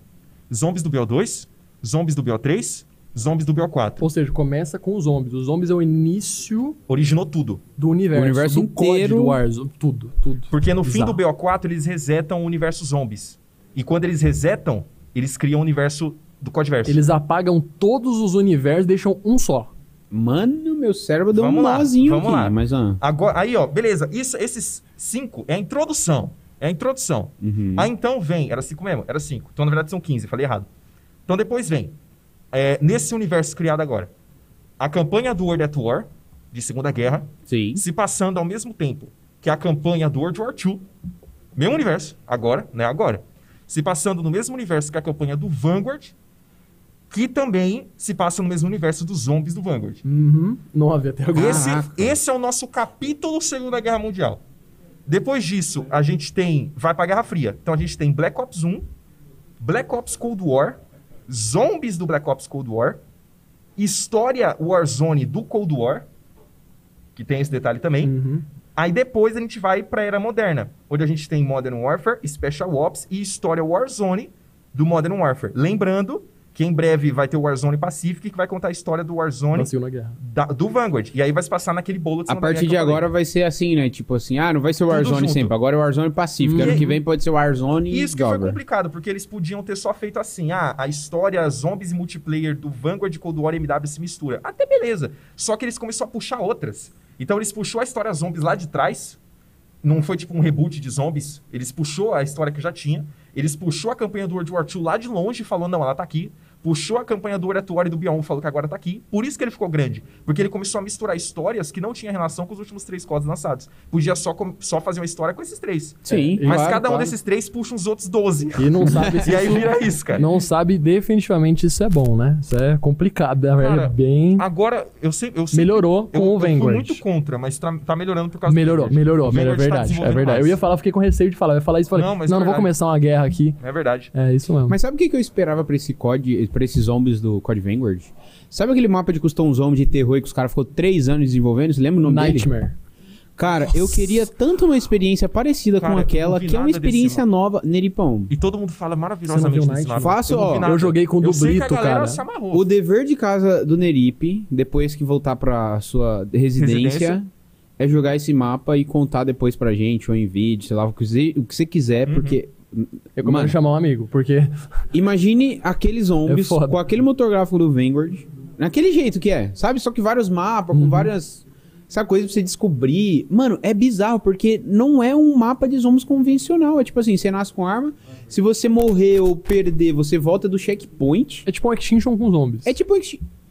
Zombies do BO2. Zombies do BO3. Zombies do BO4. Ou seja, começa com os zombies. Os zombies é o início Originou tudo. do universo. O universo do inteiro. do Warzone. Tudo, tudo. Porque no fim Bizarro. do BO4 eles resetam o universo zombies. E quando eles resetam, eles criam o universo do Codiverso. Eles apagam todos os universos e deixam um só. Mano, meu cérebro deu Vamos um lá, nozinho vamos aqui. lá. Mas, ah, Agora, aí, ó, beleza. Isso, esses cinco é a introdução. É a introdução. uhum. Aí então vem, era cinco mesmo? Era cinco. Então, na verdade, são 15, falei errado. Então depois vem, é, nesse universo criado agora, a campanha do World at War, de Segunda Guerra, Sim. se passando ao mesmo tempo que a campanha do World War II, mesmo universo, agora, né, agora. Se passando no mesmo universo que a campanha do Vanguard, que também se passa no mesmo universo dos zombies do Vanguard. Uhum. Nove até agora. Esse, esse é o nosso capítulo Segunda Guerra Mundial. Depois disso, a gente tem. Vai pra Guerra Fria. Então a gente tem Black Ops 1, Black Ops Cold War, zombies do Black Ops Cold War, história Warzone do Cold War, que tem esse detalhe também. Uhum. Aí depois a gente vai pra Era Moderna, onde a gente tem Modern Warfare, Special Ops e história Warzone do Modern Warfare. Lembrando que em breve vai ter o Warzone Pacific, que vai contar a história do Warzone Na Segunda Guerra. da- do Vanguard. E aí vai se passar naquele bolo de A partir de agora vai ser assim, né? Tipo assim, ah, não vai ser o Warzone junto. sempre. Agora é o Warzone Pacífico. E Ano aí- que vem pode ser o Warzone e Isso que foi complicado, porque eles podiam ter só feito assim: ah, a história zombies e multiplayer do Vanguard Cold War e MW se mistura. Até beleza. Só que eles começaram a puxar outras. Então eles puxou a história zombies lá de trás. Não foi tipo um reboot de zombies. Eles puxou a história que já tinha. Eles puxou a campanha do World War II lá de longe, falou: não, ela tá aqui. Puxou a campanha do e do Beyond, falou que agora tá aqui. Por isso que ele ficou grande. Porque ele começou a misturar histórias que não tinham relação com os últimos três códigos lançados. Podia só, com- só fazer uma história com esses três. Sim, É, Mas claro, cada um claro. desses três puxa uns outros 12. E não sabe se E aí vira isso, cara. Não sabe definitivamente se isso é bom, né? Isso é complicado. Na verdade, Cara, é bem. Agora, eu sei. Eu sempre- Melhorou eu, com o eu fui Vanguard. muito contra, mas tá, tá melhorando por causa Melhorou, do Vanguard. melhorou, O melhorou. É Vanguard tá verdade. É verdade. Eu mais. ia falar, fiquei com receio de falar. Eu ia falar isso e falei, Não, não, mas não, é vou verdade. começar uma guerra aqui. É verdade. É isso mesmo. Mas sabe o que que eu esperava pra esse COD, pra esses zombies do COD Vanguard? Sabe aquele mapa de custom zombie de terror que os caras ficou três anos desenvolvendo? Você lembra o nome dele? Nightmare. Cara, eu queria tanto uma experiência parecida Cara, com aquela, que é uma experiência nova. Neripão, E todo mundo fala maravilhosamente desse mapa. Faço, Eu não vi ó, eu joguei com o Dublito, cara. o dever de casa do Nerip, depois que voltar pra sua residência, Residência. é jogar esse mapa e contar depois pra gente, ou em vídeo, sei lá, o que você, o que você quiser, Uhum. porque... Eu comecei a Mano, chamar um amigo, porque Imagine aqueles zombies É com aquele motor gráfico do Vanguard, naquele jeito que é, sabe? Só que vários mapas, com Uhum. várias. Sabe, coisas pra você descobrir. Mano, é bizarro, porque não é um mapa de zombies convencional. É tipo assim, você nasce com arma, se você morrer ou perder, você volta do checkpoint. é tipo um Extinction com zombies. É tipo.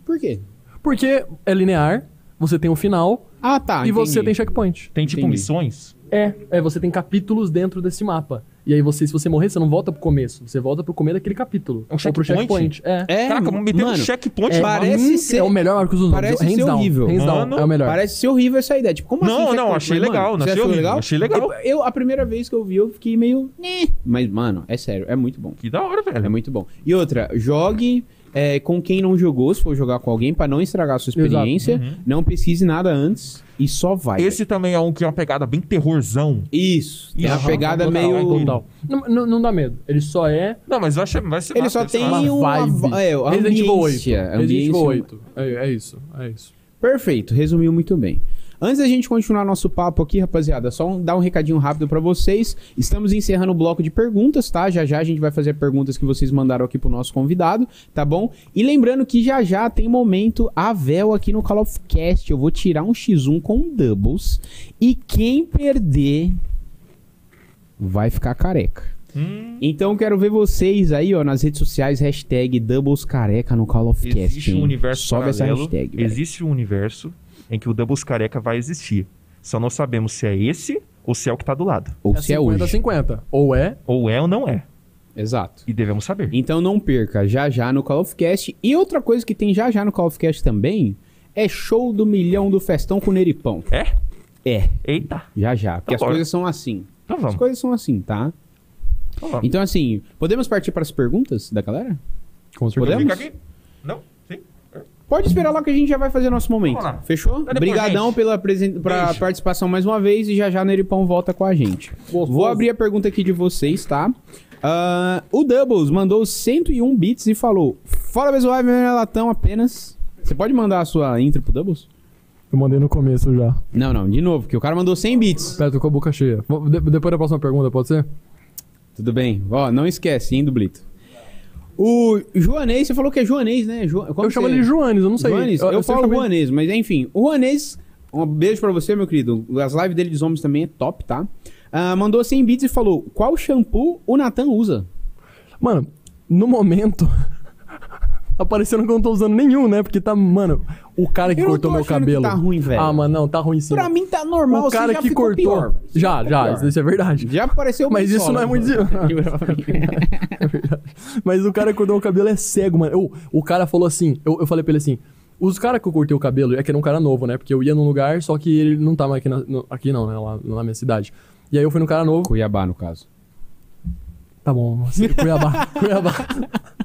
Por quê? Porque é linear, você tem um final Ah, tá. e você entendi. tem checkpoint. Tem tipo Entendi. missões. É, é, você tem capítulos dentro desse mapa. E aí você, se você morrer, você não volta pro começo. Você volta pro começo daquele capítulo. É um Ou pro checkpoint? checkpoint. É. É, Caraca, meter um checkpoint. É, parece ser- é o melhor Marcos dos parece Hands ser down. horrível. Hands down, Mano, é o melhor. Parece ser horrível essa ideia. Tipo, como Não, assim? não, checkpoint? achei Mas, legal, mano, não você achei horrível, achei legal. Eu, a primeira vez que eu vi, eu fiquei meio. Mas, mano, é sério, é muito bom. Que da hora, velho. É muito bom. E outra, jogue é, com quem não jogou, se for jogar com alguém, pra não estragar a sua experiência. Uhum. Não pesquise nada antes e só vai. Esse também é um que é uma pegada bem terrorzão. Isso. Tem uma pegada total, meio. é Total. Não, não, não dá medo. Ele só é Não, mas vai ser, vai ser Ele massa, só tem uma uma vibe. é, a Resident Evil 8. ambiência, Resident Evil ambiência- 8. É, é isso, é isso. Perfeito, resumiu muito bem. Antes da gente continuar nosso papo aqui, rapaziada, só um- dar um recadinho rápido pra vocês. Estamos encerrando o bloco de perguntas, tá? Já já a gente vai fazer perguntas que vocês mandaram aqui pro nosso convidado, tá bom? E lembrando que já já tem momento a véu aqui no Call of Cast. Eu vou tirar um X1 com doubles e quem perder vai ficar careca. Hum, Então quero ver vocês aí, ó, nas redes sociais, hashtag Doubles Careca no Call of Cast. existe um universo Sobe essa paralelo. hashtag, velho. existe um universo em que o Doubles Careca vai existir. Só não sabemos se é esse ou se é o que tá do lado. Ou É se é 50 hoje. 50. Ou é, Ou é ou não é. Exato. E devemos saber. Então não perca, já já no Call of Cast. E outra coisa que tem já já no Call of Cast também é show do milhão do festão com o Neripão. É? É, Eita. já já. Porque Tá as bom. coisas são assim. Então As vamos. coisas são assim, tá? Então vamos. Então assim, podemos partir para as perguntas da galera? com certeza. Podemos? Fica aqui? Não? Pode esperar lá que a gente já vai fazer nosso momento. Vamos lá. Fechou? Obrigadão pela presen- pra participação mais uma vez e já já o Neripão volta com a gente. Vou abrir a pergunta aqui de vocês, tá? Ah, o Doubles mandou 101 bits e falou: Fala pessoal, meu é Latão apenas. Você pode mandar a sua intro pro Doubles? Eu mandei no começo já. Não, não, de novo, porque o cara mandou 100 bits. Pera, tô com a boca cheia. Vou- de- depois da próxima pergunta, pode ser? Tudo bem. Ó, não esquece, hein, Dublito. O Joanês, você falou que é Joanês, né? Jo... eu chamo ele de Joanes, eu não sei. Joanes? Eu, sempre falo chamei- Juanês, mas enfim. O Juanês, um beijo pra você, meu querido. As lives dele de zombies também é top, tá? Ah, mandou 100 bits e falou: Qual shampoo o Natan usa? Mano, no momento. Aparecendo que eu não tô usando nenhum, né? Porque tá, mano, o cara que Eu cortou meu cabelo. tá ruim, velho. Ah, mano, não, tá ruim sim. Pra mim tá normal, o cara você já que cortou. pior, já, já, pior. isso é verdade. Já apareceu Mas isso não é muito- muito. É verdade. Mas o cara que cortou o cabelo é cego, mano. Eu- o cara falou assim, eu, eu falei pra ele assim, os caras que eu cortei o cabelo, é que era um cara novo, né? Porque eu ia num lugar, só que ele não tava aqui, na, no- aqui não, né? Lá na minha cidade. E aí eu fui no cara novo. Cuiabá, no caso. Tá bom, você- Cuiabá, Cuiabá.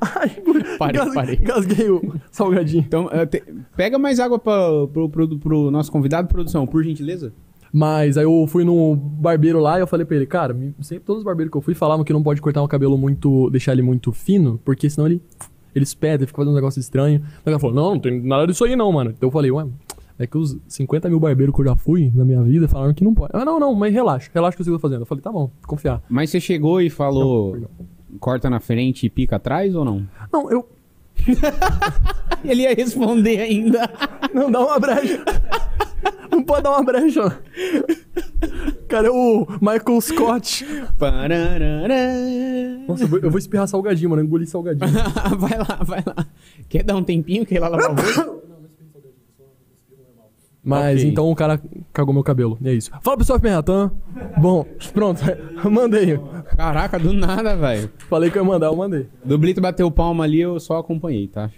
Ai, Parei, gas- parei. Gasguei o salgadinho. Então, eh, te- pega mais água pra, pro, pro, pro nosso convidado, produção, por gentileza. Mas aí eu fui no barbeiro lá e eu falei pra ele, cara, me- sempre todos os barbeiros que eu fui falavam que não pode cortar o cabelo muito, deixar ele muito fino, porque senão ele, ele espeta, ele fica fazendo um negócio estranho. Aí ela falou, não, não tem nada disso aí não, mano. Então eu falei, ué, é que os 50 mil barbeiros que eu já fui na minha vida falaram que não pode. Ah, não, não, mas relaxa, relaxa que eu sigo fazendo. Eu falei, tá bom, confiar. Mas você chegou e falou: Não, corta na frente e pica atrás ou não? Não, eu. Ele ia responder ainda. Não, dá uma brecha. Não pode dar uma brecha. Cara, é o Michael Scott. Nossa, eu vou, eu vou espirrar salgadinho, mano. Eu engoli salgadinho. vai lá, vai lá. Quer dar um tempinho que ele lá lavar o rosto? Mas Ok. então o cara cagou meu cabelo. E é isso. Fala pessoal, Ferratan. Bom, pronto. Eu mandei. Caraca, do nada, velho. Falei que eu ia mandar, eu mandei. Do Blito bateu palma ali, eu só acompanhei, tá?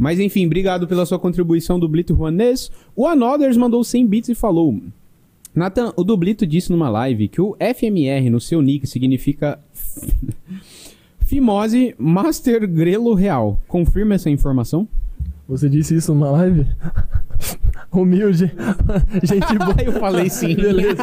Mas enfim, obrigado pela sua contribuição do Blito Juanes. O Anoders mandou 100 bits e falou: Nathan, o Dublito disse numa live que o FMR no seu nick significa Fimose Master Grelo Real. Confirma essa informação? Você disse isso numa live? Humilde. Gente boa. Eu falei sim. Beleza.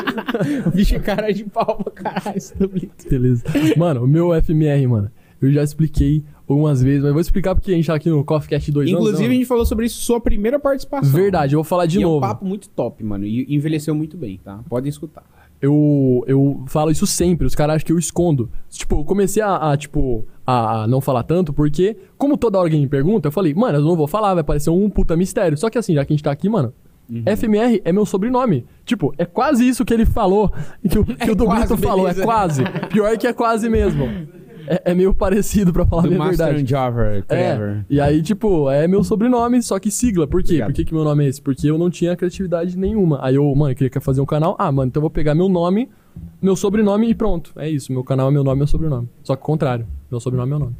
o bicho cara de pau pra caralho, Dublito. Beleza. Mano, o meu FMR, mano. Eu já expliquei algumas vezes, mas vou explicar porque a gente tá aqui no Coffee Cast 2 Inclusive, a anos. gente falou sobre isso sua primeira participação. Verdade, eu vou falar de e é um novo. papo muito top, mano. E envelheceu muito bem, tá? Podem escutar. Eu, eu falo isso sempre, os caras acham que eu escondo. Tipo, eu comecei a, a, tipo, a, a não falar tanto, porque, como toda hora alguém me pergunta, eu falei, mano, eu não vou falar, vai parecer um puta mistério. Só que assim, já que a gente tá aqui, mano, Uhum. FMR é meu sobrenome. Tipo, é quase isso que ele falou, que o, que É o Dublito falou, beleza. é quase. Pior que é quase mesmo. É, é meio parecido, pra falar a Do minha Master verdade. and Java, É, e aí, tipo, é meu sobrenome, só que sigla. Por quê? Obrigado. Por que, que meu nome é esse? Porque eu não tinha criatividade nenhuma. Aí eu, mano, eu queria fazer um canal. Ah, mano, então eu vou pegar meu nome, meu sobrenome e pronto. É isso. Meu canal é meu nome, meu sobrenome. Só que o contrário. Meu sobrenome é meu nome.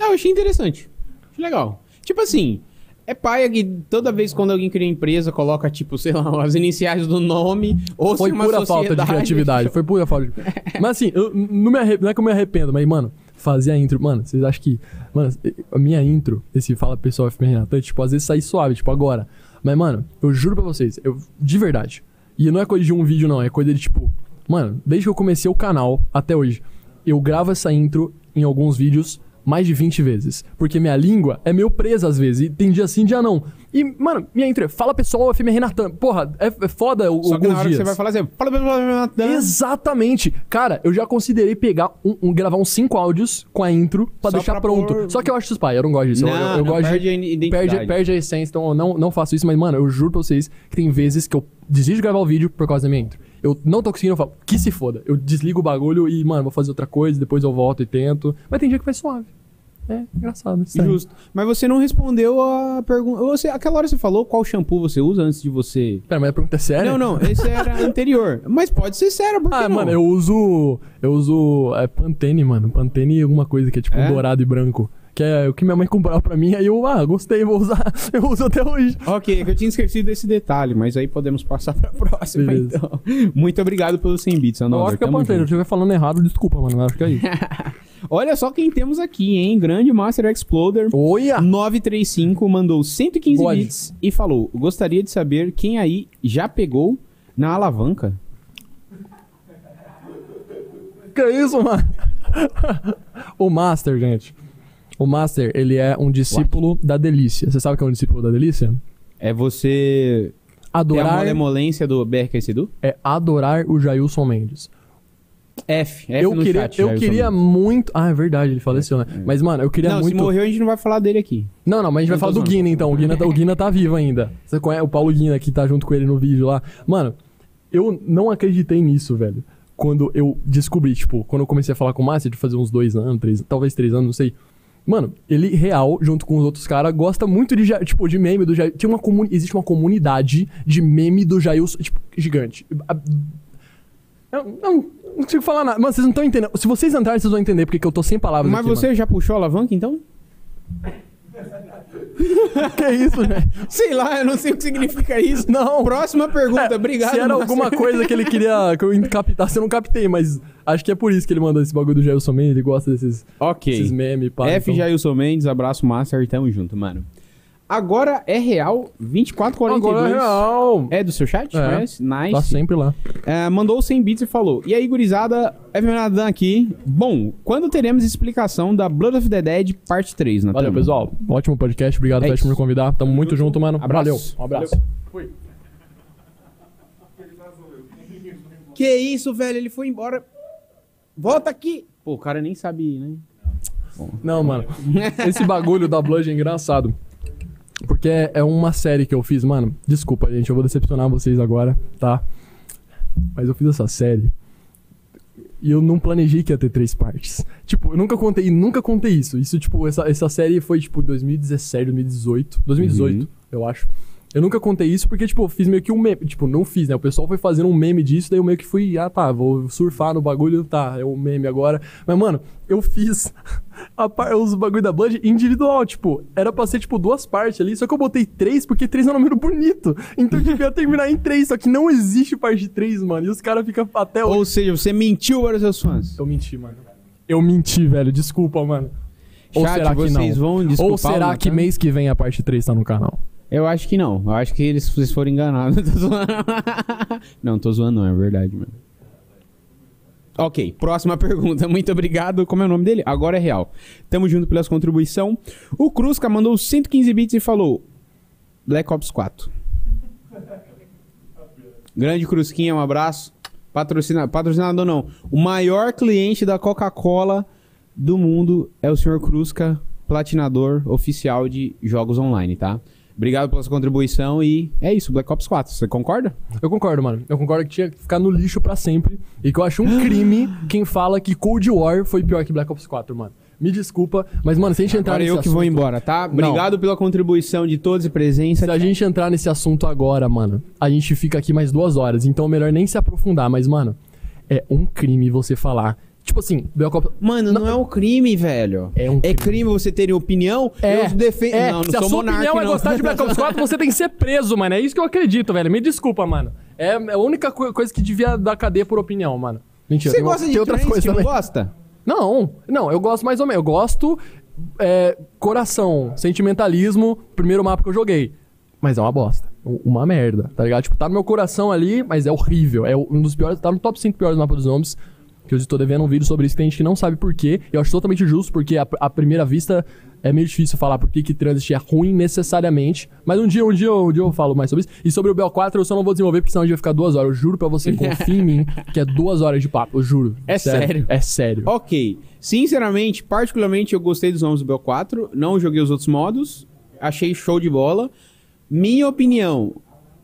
Ah, eu achei interessante. Achei legal. Tipo assim, é paia que toda vez quando alguém cria empresa, coloca, tipo, sei lá, as iniciais do nome, ou Foi pura falta de sociedade- criatividade. Foi pura falta de... Mas assim, eu não, me arre- não é que eu me arrependo, mas, mano, fazer a intro... Mano, vocês acham que... Mano, a minha intro, esse Fala Pessoal FMR Natan, tipo, às vezes sai suave, tipo, agora. Mas, mano, eu juro pra vocês, eu, de verdade. E não é coisa de um vídeo, não. É coisa de, tipo... Mano, desde que eu comecei o canal até hoje, eu gravo essa intro em alguns vídeos mais de 20 vezes. Porque minha língua é meio presa às vezes. E tem dia sim, dia não. E, mano, minha intro é Fala Pessoal FMR Natan. Porra, é, é foda o- Só que na hora que você vai falar assim, fala pra Natan. Exatamente. Cara, eu já considerei pegar um, um- gravar uns cinco áudios com a intro pra Só deixar pra pronto. pôr- Só que eu acho isso pai, eu não gosto disso. Eu- Não, eu, eu não, gosto perde de, a identidade. perde, perde a essência, então eu não, não faço isso, mas mano, eu juro pra vocês que tem vezes que eu desisto de gravar o vídeo por causa da minha intro. Eu não tô conseguindo, eu falo, que se foda. Eu desligo o bagulho e, mano, vou fazer outra coisa, depois eu volto e tento. Mas tem dia que vai suave. É engraçado. estranho. Justo. Mas você não respondeu a pergunta. Você, aquela hora você falou qual shampoo você usa antes de você. Pera, mas a pergunta é séria? Não, não, esse era anterior. Mas pode ser sério, porque Ah, não? mano, eu uso. Eu uso. É Pantene, mano. Pantene e alguma coisa que é tipo É? dourado e branco. Que é o que minha mãe comprava pra mim, aí eu, ah, gostei, vou usar. Eu uso até hoje. Ok, é eu tinha esquecido desse detalhe, mas aí podemos passar pra próxima, Beleza. então. Muito obrigado pelos 100 bits, eu Anodor. acho que é Tamo Pantene. Se eu estiver falando errado, desculpa, mano. mas acho que é isso. Olha só quem temos aqui, hein? Grande Master Exploder. Olha! 935 mandou 115 Boa, bits e falou: Gostaria de saber quem aí já pegou na alavanca. Que isso, mano? o Master, gente. O Master, ele é um discípulo da delícia. Você sabe o que é um discípulo da delícia? É você. Tem a Adorar malemolência do BRK Sedu? é adorar o Jailson Mendes. F. F eu queria, chat, eu queria muito. Ah, é verdade, ele faleceu, né? Mas, mano, eu queria Não, muito. se morreu a gente não vai falar dele aqui. Não, não, mas a gente vai Não falar tô do. Guina, então. O Guina, tá- o Guina tá vivo ainda. Você conhece o Paulo Guina, que tá junto com ele no vídeo lá. Mano, eu não acreditei nisso, velho. Quando eu descobri, tipo, quando eu comecei a falar com o Márcio, de fazer uns dois anos, três, talvez três anos, não sei. Mano, ele real, junto com os outros caras, gosta muito de, tipo, de meme do Jair. Tinha uma comuni existe uma comunidade de meme do Jailson, tipo, gigante. Eu não, não consigo falar nada. Mano, vocês não estão entendendo. Se vocês entrarem, vocês vão entender porque que eu tô sem palavras Mas aqui, você já puxou a alavanca, então? Que isso, velho? Sei lá, eu não sei o que significa isso. Não. Próxima pergunta, obrigado. Se era Márcio. alguma coisa que ele queria que eu captasse, eu não captei, mas acho que é por isso que ele mandou esse bagulho do Gelson Man, ele gosta desses, Ok. desses memes, pá. F. então- Jailson Mendes, abraço, Master, tamo junto, mano. Agora é real, 2442. Agora é real. É do seu chat? É. Conhece? Nice. Tá sempre lá. É, mandou 100 bits e falou: E aí, gurizada, Evan aqui. Bom, quando teremos explicação da Blood of the Dead, parte 3, na Valeu, turma? pessoal. Ótimo podcast. Obrigado, É Fest, por me isso. convidar. Tamo muito junto, mano. Abraço. Valeu. Um abraço. Que isso, velho? Ele foi embora. Volta aqui. Pô, o cara nem sabe, né? Não, mano. Esse bagulho da Blood é engraçado. Porque é, é uma série que eu fiz, mano. Desculpa, gente, eu vou decepcionar vocês agora, tá? Mas eu fiz essa série. E eu não planejei que ia ter três partes. Tipo, eu nunca contei, nunca contei isso. Isso, tipo, essa, essa série foi, tipo, 2017, 2018. 2018, Uhum. eu acho. Eu nunca contei isso porque, tipo, eu fiz meio que um meme. Tipo, não fiz, né? O pessoal foi fazendo um meme disso, daí eu meio que fui, ah, tá, vou surfar no bagulho, tá, é um meme agora. Mas, mano, eu fiz par- os bagulho da Blood individual, tipo, era pra ser, tipo, duas partes ali, só que eu botei três porque três é um número bonito. Então, tipo, ia terminar em três, só que não existe parte três, mano. E os caras ficam até hoje. Ou seja, você mentiu para os seus fãs. Eu menti, mano. Eu menti, velho. Desculpa, mano. Ou Chat, será que vocês não? vão Ou será que Natan? mês que vem a parte 3 tá no canal? Eu acho que não. Eu acho que eles vocês foram enganados. Tô zoando. não, tô zoando, não. É verdade, mano. Ok, próxima pergunta. Muito obrigado. Como é o nome dele? Agora é real. Tamo junto pelas contribuição. O Cruzca mandou 115 bits e falou: Black Ops 4. Grande Cruzquinha, um abraço. Patrocina... Patrocinador não. O maior cliente da Coca-Cola do mundo é o Sr. Cruzca, platinador oficial de jogos online, tá? Obrigado pela sua contribuição e é isso, Black Ops 4. Você concorda? Eu concordo, mano. Eu concordo que tinha que ficar no lixo pra sempre. E que eu acho um crime quem fala que Cold War foi pior que Black Ops 4, mano. Me desculpa, mas, mano, se a gente entrar Agora nesse eu que vou assunto- embora, tá? Obrigado pela contribuição de todos e presença. Se a gente entrar nesse assunto agora, mano, a gente fica aqui mais duas horas. Então é melhor nem se aprofundar. Mas, mano, é um crime você falar. Tipo assim, Black Ops. Mano, não, é um crime, velho. É um É crime. crime você ter opinião. É, eu defendo. é, não, não se a sua monarca, opinião é não. gostar de Black Ops 4, você tem que ser preso, mano. É isso que eu acredito, velho. Me desculpa, mano. É é a única co- coisa que devia dar cadeia por opinião, mano. Mentira, Você gosta de outras coisas não também. gosta? Não, não, eu gosto mais ou menos. Eu gosto é, coração, sentimentalismo, primeiro mapa que eu joguei. Mas é uma bosta. Um- Uma merda, tá ligado? Tipo, tá no meu coração ali, mas é horrível. É um dos piores, tá no top 5 piores mapas dos zombies. Que eu estou devendo um vídeo sobre isso, que tem gente que não sabe por quê. Eu acho totalmente justo, porque à à primeira vista é meio difícil falar por que que Transit é ruim necessariamente. Mas um dia, um dia, eu- um dia eu falo mais sobre isso. E sobre o BO4 eu só não vou desenvolver, porque senão a gente vai ficar duas horas. Eu juro pra você, confia em mim, que é duas horas de papo. Eu juro. É sério? É sério. Ok. Sinceramente, particularmente, eu gostei dos nomes do BO4. Não joguei os outros modos. Achei show de bola. Minha opinião,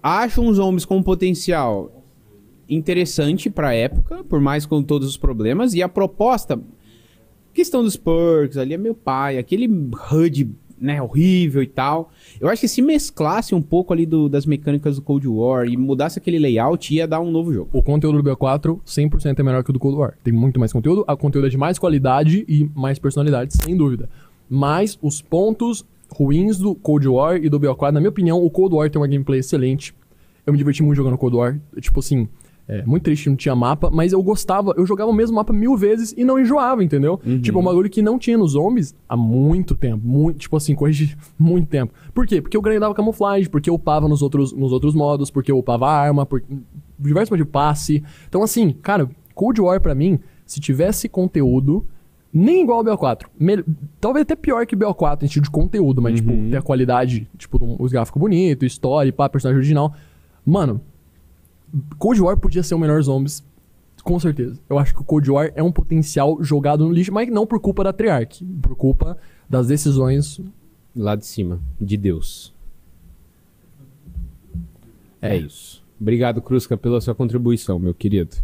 acho uns zombies com potencial interessante pra época, por mais com todos os problemas. E a proposta, questão dos perks ali é meu pai, aquele HUD né, horrível e tal. Eu acho que se mesclasse um pouco ali do- das mecânicas do Cold War e mudasse aquele layout, ia dar um novo jogo. O conteúdo do BO4 100% é melhor que o do Cold War. Tem muito mais conteúdo, a conteúdo é de mais qualidade e mais personalidade, sem dúvida. Mas os pontos ruins do Cold War e do BO4, na minha opinião, o Cold War tem uma gameplay excelente. Eu me diverti muito jogando Cold War. Tipo assim, é muito triste não tinha mapa, mas eu gostava, eu jogava o mesmo mapa mil vezes e não enjoava, entendeu? Tipo, um bagulho que não tinha nos zombies há muito tempo. Muito, tipo assim, coisa de muito tempo. Por quê? Porque eu grindava camuflagem, porque eu upava nos outros, nos outros modos, porque eu upava arma, por diversos modos de passe. Então, assim, cara, Cold War pra mim, se tivesse conteúdo, nem igual ao BO4. Mel- Talvez até pior que o BO4 em sentido de conteúdo, mas, tipo, ter a qualidade, tipo, um- os gráficos bonitos, história, pá, personagem original. Mano, Cold War podia ser o melhor zombies Com certeza. Eu acho que o Cold War é um potencial jogado no lixo, mas não por culpa da Treyarch, por culpa das decisões. Lá de cima, de Deus. É isso. Obrigado, Crusca, pela sua contribuição, meu querido.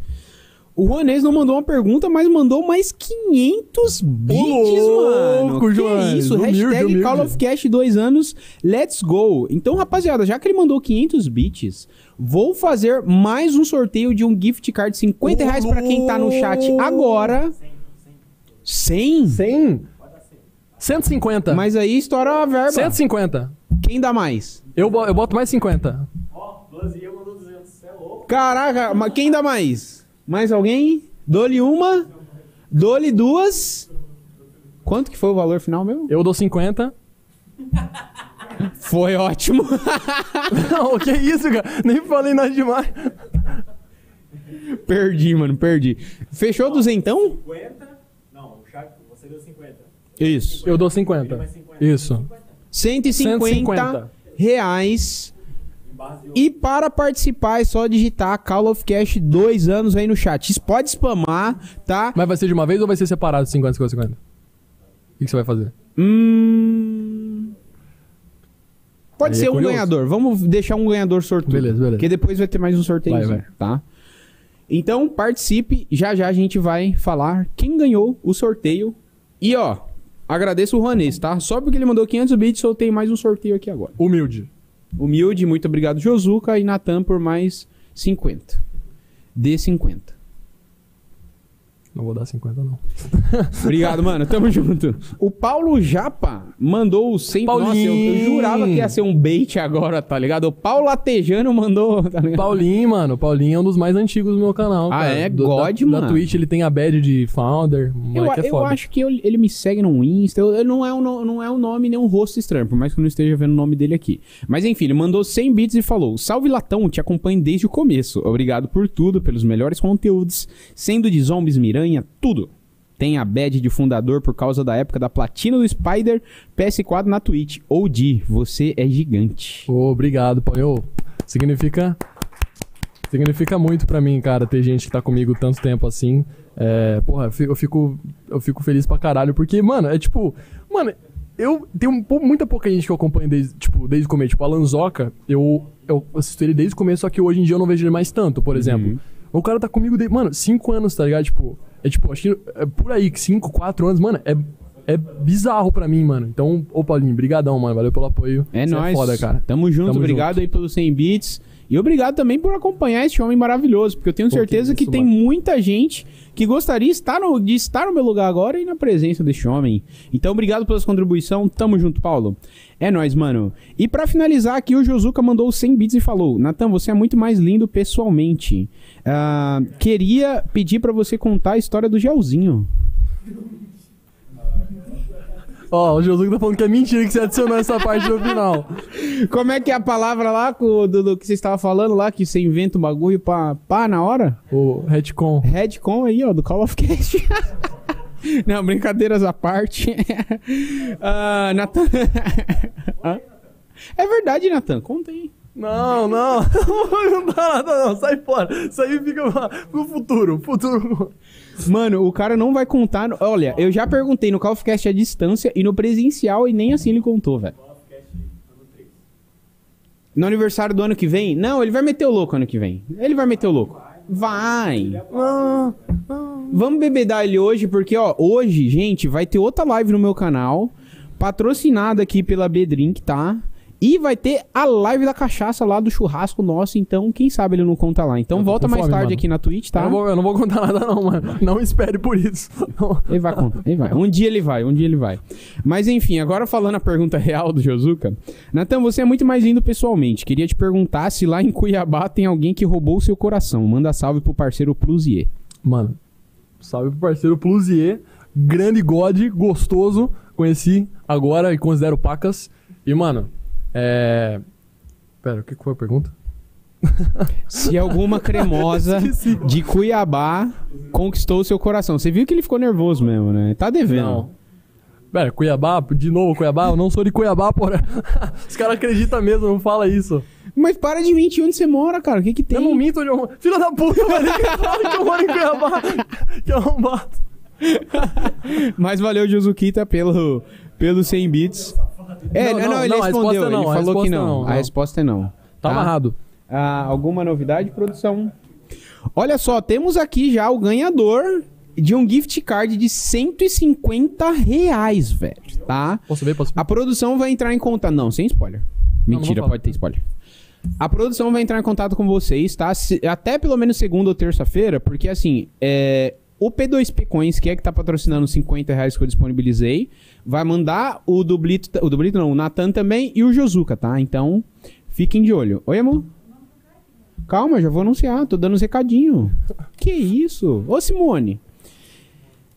O Juanês não mandou uma pergunta, mas mandou mais 500 bits, mano. que Juanes. isso? Humilde, Hashtag humilde. Call of Cash 2 anos, let's go. Então, rapaziada, já que ele mandou 500 bits, vou fazer mais um sorteio de um gift card de 50 Ô, reais pra quem tá no chat louco. agora. 100? 100? 150. Mas aí estoura a verba. 150. Quem dá mais? Eu, eu boto mais 50. Caraca, mas quem dá mais? Mais alguém? Dou-lhe uma, dou-lhe duas. Quanto que foi o valor final meu? Eu dou 50. Foi ótimo. Não, que isso, cara? Nem falei nada demais. perdi, mano, perdi. Fechou duzentão? 50? Não, o chat, você deu 50. Isso. Eu dou 50. Isso. 150, 150. reais. E para participar é só digitar Call of Cash dois anos aí no chat. Isso Pode spamar, tá? Mas vai ser de uma vez ou vai ser separado 50, 50, 50? O que, que você vai fazer? Hum... Pode Aí ser é um curioso. ganhador. Vamos deixar um ganhador sortudo. Beleza, beleza. Porque depois vai ter mais um sorteio, Vai, vai. tá? Então, participe. Já já a gente vai falar quem ganhou o sorteio. E, ó, agradeço o Juanes, tá? Só porque ele mandou 500 bits, soltei mais um sorteio aqui agora. Humilde. Humilde, muito obrigado, Josuka. E Natan por mais 50. Dê 50. Não vou dar 50, não. Obrigado, mano. Tamo junto. O Paulo Japa mandou 100... Nossa, eu, eu Paulinho. jurava que ia ser um bait agora, tá ligado? O Paulo Latejano mandou... Tá ligado? Paulinho, mano. Paulinho é um dos mais antigos do meu canal. Ah, cara. é? Do- God, da, mano. Da Twitch ele tem a badge de founder. Eu, é eu acho que eu- ele me segue no Insta. Eu, eu não, é um, não é um nome nem um rosto estranho, por mais que eu não esteja vendo o nome dele aqui. Mas enfim, ele mandou 100 bits e falou: Salve Latão, te acompanho desde o começo. Obrigado por tudo, pelos melhores conteúdos, sendo de zombies, miranha, tudo. Tem a badge de fundador por causa da época da platina do Spider PS4 na Twitch. OG, você é gigante. Ô, obrigado, Paulinho. Ô, Significa. Significa muito pra mim, cara, ter gente que tá comigo tanto tempo assim. É, porra, eu fi- eu fico, eu fico feliz pra caralho, porque, mano, é tipo. Mano, eu tenho muita pouca gente que eu acompanho desde, tipo, desde o começo. Tipo, a Lanzoca, eu, eu assisto ele desde o começo, só que hoje em dia eu não vejo ele mais tanto, por exemplo. O cara tá comigo desde, mano, cinco anos, tá ligado? Tipo, é tipo, acho que é por aí, que cinco, quatro anos, mano, é. É bizarro pra mim, mano. Então, ô Paulinho, brigadão, mano. Valeu pelo apoio. É Você nóis. foda, cara. Tamo junto, Tamo obrigado aí pelos 100 bits. E obrigado também por acompanhar esse homem maravilhoso, porque eu tenho Pô, certeza que que, isso, tem mano. muita gente que gostaria estar no- de estar no meu lugar agora e na presença desse homem. Então, obrigado pela sua contribuição. Tamo junto, Paulo. É nóis, mano. E pra finalizar aqui, o Josuka mandou 100 bits e falou: Natan, você é muito mais lindo pessoalmente. Ah, queria pedir pra você contar a história do gelzinho. Ó, o Josuke tá falando que é mentira que você adicionou essa parte no final. Como é que é a palavra lá do, do que você estava falando lá, que você inventa um bagulho pra pá na hora? O retcon. Redcon aí, ó, do Call of Cast. Não, brincadeiras à parte. Ah, Nathan. É verdade, Nathan. Conta aí. Não, não. não dá nada, não. Sai fora. Isso aí fica pro futuro. Futuro. Mano, o cara não vai contar. no- Olha, eu já perguntei no Call of Cast à distância e no presencial e nem assim ele contou, velho. No aniversário do ano que vem? Não, ele vai meter o louco ano que vem. Ele vai meter o louco. Vai. Não. Vamos bebedar ele hoje, porque, ó, hoje, gente, vai ter outra live no meu canal, patrocinada aqui pela B-Drink, tá? E vai ter a live da cachaça lá do churrasco nosso, então quem sabe ele não conta lá. Então volta mais fome, tarde mano. aqui na Twitch, tá? Eu, não vou, eu não vou contar nada, não, mano. Não espere por isso. Não. Ele vai contar, ele vai. Um dia ele vai, um dia ele vai. Mas enfim, agora falando a pergunta real do Josuka. Natan, você é muito mais lindo pessoalmente. Queria te perguntar se lá em Cuiabá tem alguém que roubou o seu coração. Manda salve pro parceiro Plusier. Mano, salve pro parceiro Plusier. Grande God, gostoso. Conheci agora e considero pacas. E, mano, é. Pera, o que foi a pergunta? Se alguma cremosa de Cuiabá conquistou o seu coração. Você viu que ele ficou nervoso mesmo, né? Tá devendo. Não. Pera, Cuiabá, de novo Cuiabá? Eu não sou de Cuiabá, porra. Os caras acreditam mesmo, não fala isso. Mas para de mentir onde você mora, cara. O que que tem? Eu não minto onde eu moro. Filha da puta, velho. Fala que eu moro em Cuiabá. Que arrombado. Mas valeu, Josuquita, pelo, pelo 100 bits. É, Não, não, não, ele não, respondeu. não, ele falou que não. não, A não. resposta é não. Tá amarrado. Ah, alguma novidade, produção? Olha só, temos aqui já o ganhador de um gift card de 150 reais, velho, tá? Posso ver? Posso ver? A produção vai entrar em contato. Não, sem spoiler. não Mentira, vou falar. pode ter spoiler. A produção vai entrar em contato com vocês, tá? Se- até pelo menos segunda ou terça-feira, porque assim, é, o P2P Coins, que é que tá patrocinando os 50 reais que eu disponibilizei, vai mandar o Dublito, o Dublito não, o Natan também e o Josuka, tá? Então, fiquem de olho. Oi, amor? Calma, já vou anunciar, tô dando uns recadinho. Que isso? Ô, Simone.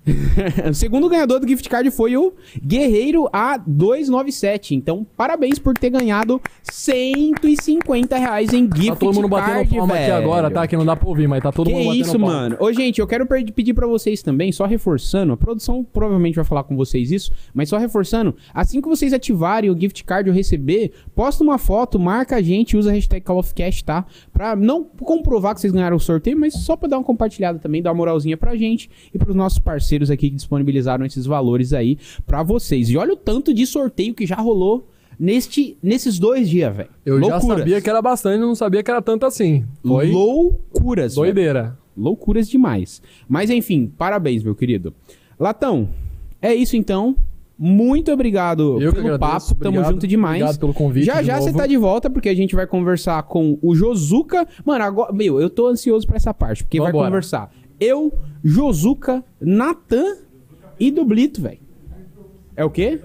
o segundo ganhador do gift card foi o Guerreiro A297. Então, parabéns por ter ganhado 150 reais em gift Tá todo mundo batendo card, palma aqui velho. agora, tá? Que não dá pra ouvir, mas tá todo Que mundo batendo isso, palma. mano. Ô, gente, eu quero pedir pra vocês também, só reforçando, a produção provavelmente vai falar com vocês isso, mas só reforçando, assim que vocês ativarem o gift card ou receber, posta uma foto, marca a gente, usa a hashtag Call of Cash, tá? Pra não comprovar que vocês ganharam o sorteio, mas só pra dar uma compartilhada também, dar uma moralzinha pra gente e pros nossos parceiros aqui que disponibilizaram esses valores aí pra vocês. E olha o tanto de sorteio que já rolou neste, nesses dois dias, velho. Eu já Loucuras. sabia que era bastante, não sabia que era tanto assim. Foi Loucuras, doideira. Loucuras demais. Mas enfim, parabéns, meu querido. Latão, é isso então. Muito obrigado Eu pelo papo. Tamo obrigado. junto demais. Obrigado pelo convite Já já você tá de volta, porque a gente vai conversar com o Josuka. Mano, agora. Meu, eu tô ansioso pra essa parte, porque vai Vambora. conversar eu, Josuka, Natan e Dublito, velho. É o quê?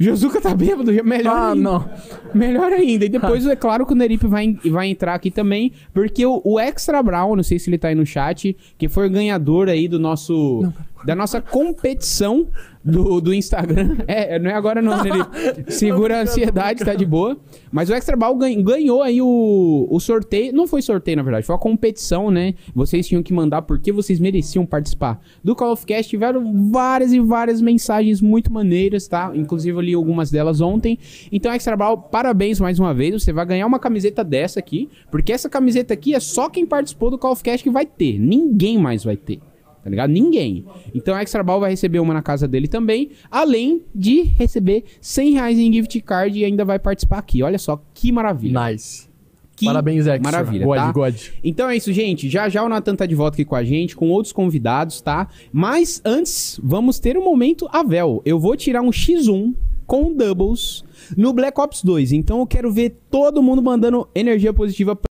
Josuka tá bêbado, melhor Ah, ainda. não. Melhor ainda. E depois, é claro que o Nerip vai, vai entrar aqui também, porque o, o Extra Brown, não sei se ele tá aí no chat, que foi o ganhador aí do nosso. Da nossa competição do, do Instagram. É, não é agora não, Nerip. Segura a ansiedade, tá de boa. Mas o Extra Brown gan- ganhou aí o, o sorteio. Não foi sorteio, na verdade, foi uma competição, né? Vocês tinham que mandar porque vocês mereciam participar do Call of Cast. Tiveram várias e várias mensagens muito maneiras, tá? Inclusive eu li algumas delas ontem. Então, Extra Brown, parabéns mais uma vez. Você vai ganhar uma camiseta dessa aqui, porque essa camiseta aqui é só quem participou do Call of Cast que vai ter. Ninguém mais vai ter. Tá ligado? Ninguém. Então, o Extra Ball vai receber uma na casa dele também, além de receber 100 reais em gift card e ainda vai participar aqui. Olha só que maravilha. Nice. Que Parabéns, Extra. Maravilha, God, tá? God. Então é isso, gente. Já já o Natan tá de volta aqui com a gente, com outros convidados, tá? Mas antes, vamos ter um momento Avel. Eu vou tirar um X1 com doubles no Black Ops 2. Então eu quero ver todo mundo mandando energia positiva